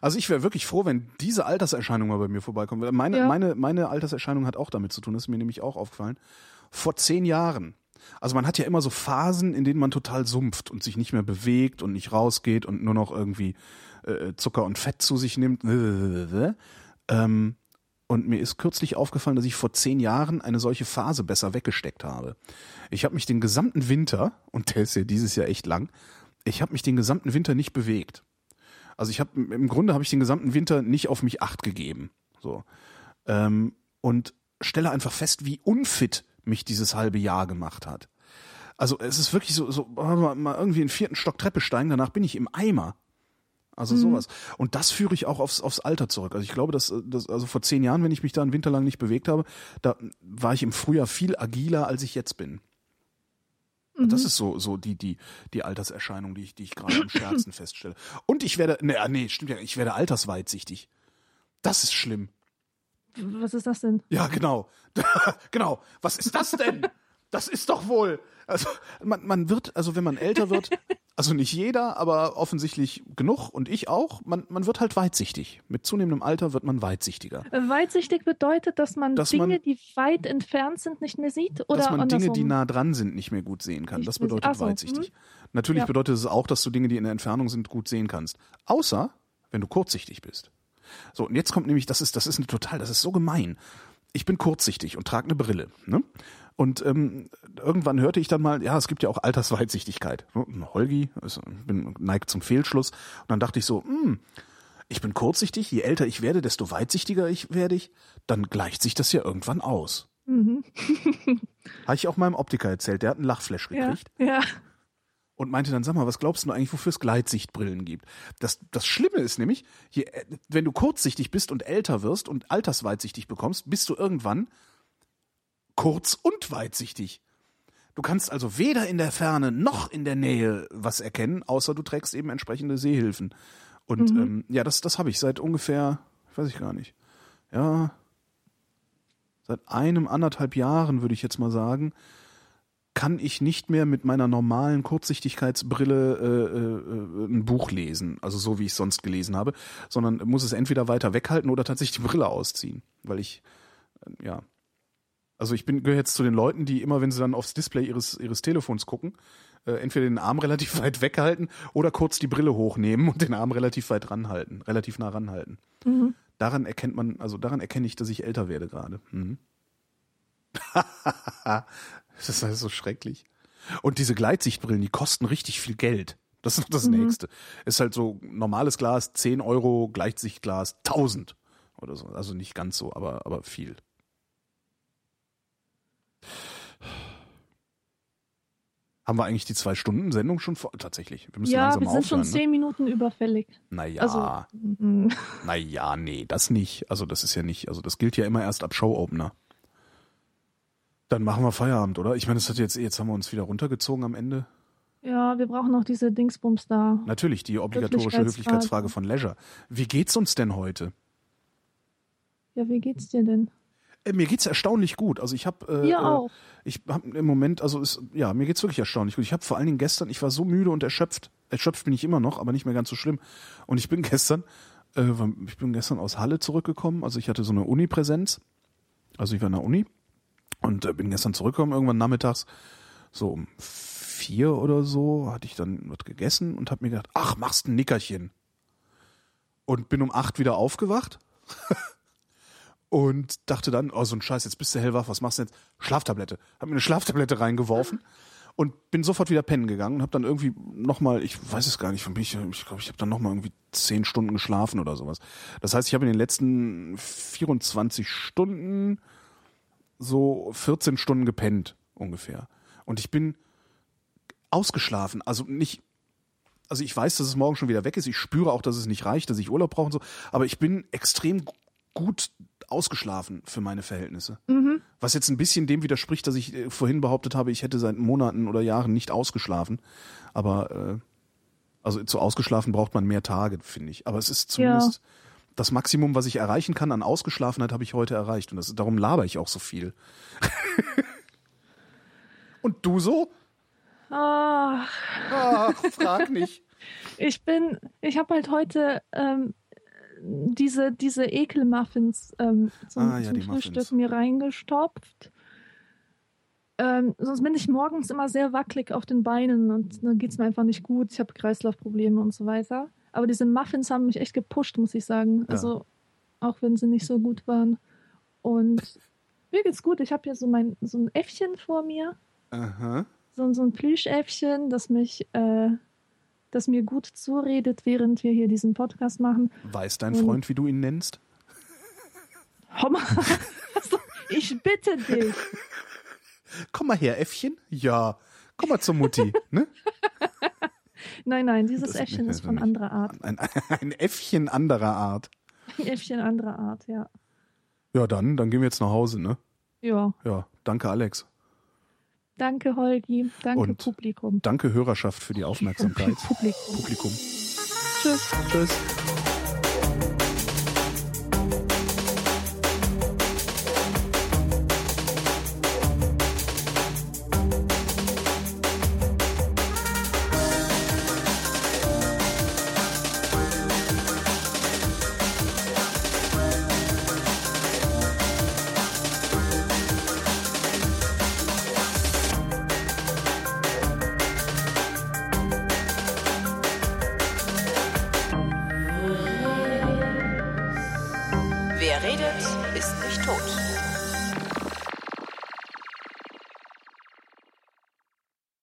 Speaker 2: Also ich wäre wirklich froh, wenn diese Alterserscheinung mal bei mir vorbeikommt. Meine,
Speaker 3: Ja.
Speaker 2: meine, meine Alterserscheinung hat auch damit zu tun, das ist mir nämlich auch aufgefallen. Vor zehn Jahren. Also man hat ja immer so Phasen, in denen man total sumpft und sich nicht mehr bewegt und nicht rausgeht und nur noch irgendwie äh, Zucker und Fett zu sich nimmt. [laughs] Ähm, und mir ist kürzlich aufgefallen, dass ich vor zehn Jahren eine solche Phase besser weggesteckt habe. Ich habe mich den gesamten Winter, [laughs] und der ist ja dieses Jahr echt lang, ich habe mich den gesamten Winter nicht bewegt. Also ich habe im Grunde habe ich den gesamten Winter nicht auf mich acht gegeben. So. Ähm, und stelle einfach fest, wie unfit mich dieses halbe Jahr gemacht hat. Also es ist wirklich so, so mal, mal irgendwie in den vierten Stock Treppe steigen, danach bin ich im Eimer. Also sowas. Und das führe ich auch aufs, aufs Alter zurück. Also ich glaube, dass, dass also vor zehn Jahren, wenn ich mich da einen Winter lang nicht bewegt habe, da war ich im Frühjahr viel agiler, als ich jetzt bin.
Speaker 3: Mhm.
Speaker 2: Das ist so, so die, die, die Alterserscheinung, die ich, die ich gerade am Scherzen [laughs] feststelle. Und ich werde, nee, nee, stimmt ja, ich werde altersweitsichtig. Das ist schlimm.
Speaker 3: Was ist das denn?
Speaker 2: Ja, genau. [laughs] genau. Was ist das denn? Das ist doch wohl. Also man, man wird, also wenn man älter wird, [laughs] also nicht jeder, aber offensichtlich genug und ich auch, man, man wird halt weitsichtig. Mit zunehmendem Alter wird man weitsichtiger.
Speaker 3: Äh, Weitsichtig bedeutet, dass man
Speaker 2: Dass
Speaker 3: Dinge,
Speaker 2: man-
Speaker 3: die weit entfernt sind, nicht mehr sieht? Oder
Speaker 2: dass man
Speaker 3: andersrum?
Speaker 2: Dinge, die nah dran sind, nicht mehr gut sehen kann.
Speaker 3: Nicht
Speaker 2: Das bedeutet
Speaker 3: so,
Speaker 2: weitsichtig. Natürlich
Speaker 3: Ja.
Speaker 2: bedeutet es auch, dass du Dinge, die in der Entfernung sind, gut sehen kannst. Außer, wenn du kurzsichtig bist. So, und jetzt kommt nämlich, das ist, das ist eine total, das ist so gemein. Ich bin kurzsichtig und trage eine Brille. Ne? Und ähm, irgendwann hörte ich dann mal, ja, es gibt ja auch Altersweitsichtigkeit. Holgi, also, ich bin neigt zum Fehlschluss. Und dann dachte ich so, hm, ich bin kurzsichtig, je älter ich werde, desto weitsichtiger ich werde ich, dann gleicht sich das ja irgendwann aus.
Speaker 3: Mhm. [laughs]
Speaker 2: Habe ich auch meinem Optiker erzählt, der hat einen Lachflash
Speaker 3: Ja,
Speaker 2: gekriegt
Speaker 3: ja.
Speaker 2: Und meinte dann, sag mal, was glaubst du eigentlich, wofür es Gleitsichtbrillen gibt? Das, das Schlimme ist nämlich, je, äh, wenn du kurzsichtig bist und älter wirst und altersweitsichtig bekommst, bist du irgendwann kurz- und weitsichtig. Du kannst also weder in der Ferne noch in der Nähe was erkennen, außer du trägst eben entsprechende Sehhilfen. Und ähm, ja, das, das habe ich seit ungefähr, weiß ich gar nicht, ja, seit einem, anderthalb Jahren würde ich jetzt mal sagen, kann ich nicht mehr mit meiner normalen Kurzsichtigkeitsbrille äh, äh, ein Buch lesen, also so wie ich es sonst gelesen habe, sondern muss es entweder weiter weghalten oder tatsächlich die Brille ausziehen, weil ich äh, ja also ich bin gehöre jetzt zu den Leuten, die immer, wenn sie dann aufs Display ihres ihres Telefons gucken, äh, entweder den Arm [laughs] relativ weit weghalten oder kurz die Brille hochnehmen und den Arm relativ weit ranhalten, relativ nah ranhalten.
Speaker 3: Mhm.
Speaker 2: Daran erkennt man, also daran erkenne ich, dass ich älter werde gerade. Mhm. Das ist alles so schrecklich. Und diese Gleitsichtbrillen, die kosten richtig viel Geld. Das ist noch das
Speaker 3: Mhm.
Speaker 2: Nächste. Ist halt so normales Glas, 10 Euro, Gleitsichtglas, 1000 oder so. Also nicht ganz so, aber, aber viel. Haben wir eigentlich die zwei Stunden Sendung schon vor? Tatsächlich. Wir müssen
Speaker 3: Ja,
Speaker 2: langsam
Speaker 3: wir sind schon
Speaker 2: aufhören. Ne?
Speaker 3: zehn Minuten überfällig.
Speaker 2: Naja.
Speaker 3: Also, mhm.
Speaker 2: Naja, nee, das nicht. Also das ist ja nicht, also das gilt ja immer erst ab Show-Opener. Dann machen wir Feierabend, oder? Ich meine, das hat jetzt, jetzt haben wir uns wieder runtergezogen am Ende.
Speaker 3: ja, wir brauchen noch diese Dingsbums da.
Speaker 2: Natürlich, die obligatorische
Speaker 3: Höflichkeitsfrage.
Speaker 2: Höflichkeitsfrage von Leisure. Wie geht's uns denn heute?
Speaker 3: Ja, wie geht's dir denn?
Speaker 2: Äh, mir geht's erstaunlich gut. Also ich habe äh, äh,
Speaker 3: auch.
Speaker 2: ich habe im Moment, also ist, ja, mir geht's wirklich erstaunlich gut. Ich habe vor allen Dingen gestern, ich war so müde und erschöpft. Erschöpft bin ich immer noch, aber nicht mehr ganz so schlimm. Und ich bin [laughs] gestern, äh, ich bin gestern aus Halle zurückgekommen. Also ich hatte so eine Uni-Präsenz. Also ich war in der Uni Und äh, bin gestern zurückgekommen, irgendwann nachmittags, so um vier oder so, hatte ich dann was gegessen und habe mir gedacht, ach, machst ein Nickerchen. Und bin um acht wieder aufgewacht [laughs] und dachte dann, oh, so ein Scheiß, jetzt bist du hellwach, was machst du jetzt? Schlaftablette. Hab mir eine Schlaftablette reingeworfen und bin sofort wieder pennen gegangen und habe dann irgendwie nochmal, ich weiß es gar nicht, von mich, ich glaube, ich habe dann nochmal irgendwie zehn Stunden geschlafen oder sowas. Das heißt, ich habe in den letzten 24 Stunden so 14 Stunden gepennt ungefähr. Und ich bin ausgeschlafen, also nicht also ich weiß, dass es morgen schon wieder weg ist. Ich spüre auch, dass es nicht reicht, dass ich Urlaub brauche und so. Aber ich bin extrem gut ausgeschlafen für meine Verhältnisse.
Speaker 3: Mhm.
Speaker 2: Was jetzt ein bisschen dem widerspricht, dass ich äh, vorhin behauptet habe, ich hätte seit Monaten oder Jahren nicht ausgeschlafen. Aber äh, also zu ausgeschlafen braucht man mehr Tage, finde ich. Aber es ist zumindest
Speaker 3: Ja.
Speaker 2: Das Maximum, was ich erreichen kann an Ausgeschlafenheit, habe ich heute erreicht. Und das, darum laber ich auch so viel. [laughs] und du so?
Speaker 3: Ah,
Speaker 2: Ach, frag nicht. [laughs]
Speaker 3: ich bin, ich habe halt heute ähm, diese, diese Ekelmuffins ähm, zum,
Speaker 2: Ah, ja,
Speaker 3: zum Frühstück
Speaker 2: Muffins.
Speaker 3: mir reingestopft. Ähm, sonst bin ich morgens immer sehr wackelig auf den Beinen und dann geht's mir einfach nicht gut. Ich habe Kreislaufprobleme und so weiter. Aber diese Muffins haben mich echt gepusht, muss ich sagen. Also, auch wenn sie nicht so gut waren. Und [laughs] mir geht's gut. Ich habe hier so mein so ein Äffchen vor mir
Speaker 2: Aha.
Speaker 3: so, so ein Plüschäffchen, das mich, äh, das mir gut zuredet, während wir hier diesen Podcast machen.
Speaker 2: Weiß dein
Speaker 3: Und-
Speaker 2: Freund, wie du ihn nennst? [laughs]
Speaker 3: Homma, also, ich bitte dich. [laughs]
Speaker 2: Komm mal her, Äffchen. Ja. Komm mal zur Mutti. Ne?
Speaker 3: Nein, nein, dieses
Speaker 2: Das-
Speaker 3: Äffchen ist von
Speaker 2: nicht.
Speaker 3: anderer Art.
Speaker 2: Ein, ein Äffchen anderer Art.
Speaker 3: Ein Äffchen anderer Art, ja.
Speaker 2: Ja, dann, dann gehen wir jetzt nach Hause, ne?
Speaker 3: Ja,
Speaker 2: Ja, danke Alex.
Speaker 3: danke Holgi, danke
Speaker 2: Und-
Speaker 3: Publikum.
Speaker 2: Danke Hörerschaft für die Aufmerksamkeit.
Speaker 3: Publikum.
Speaker 2: Publikum.
Speaker 3: Tschüss.
Speaker 2: Tschüss.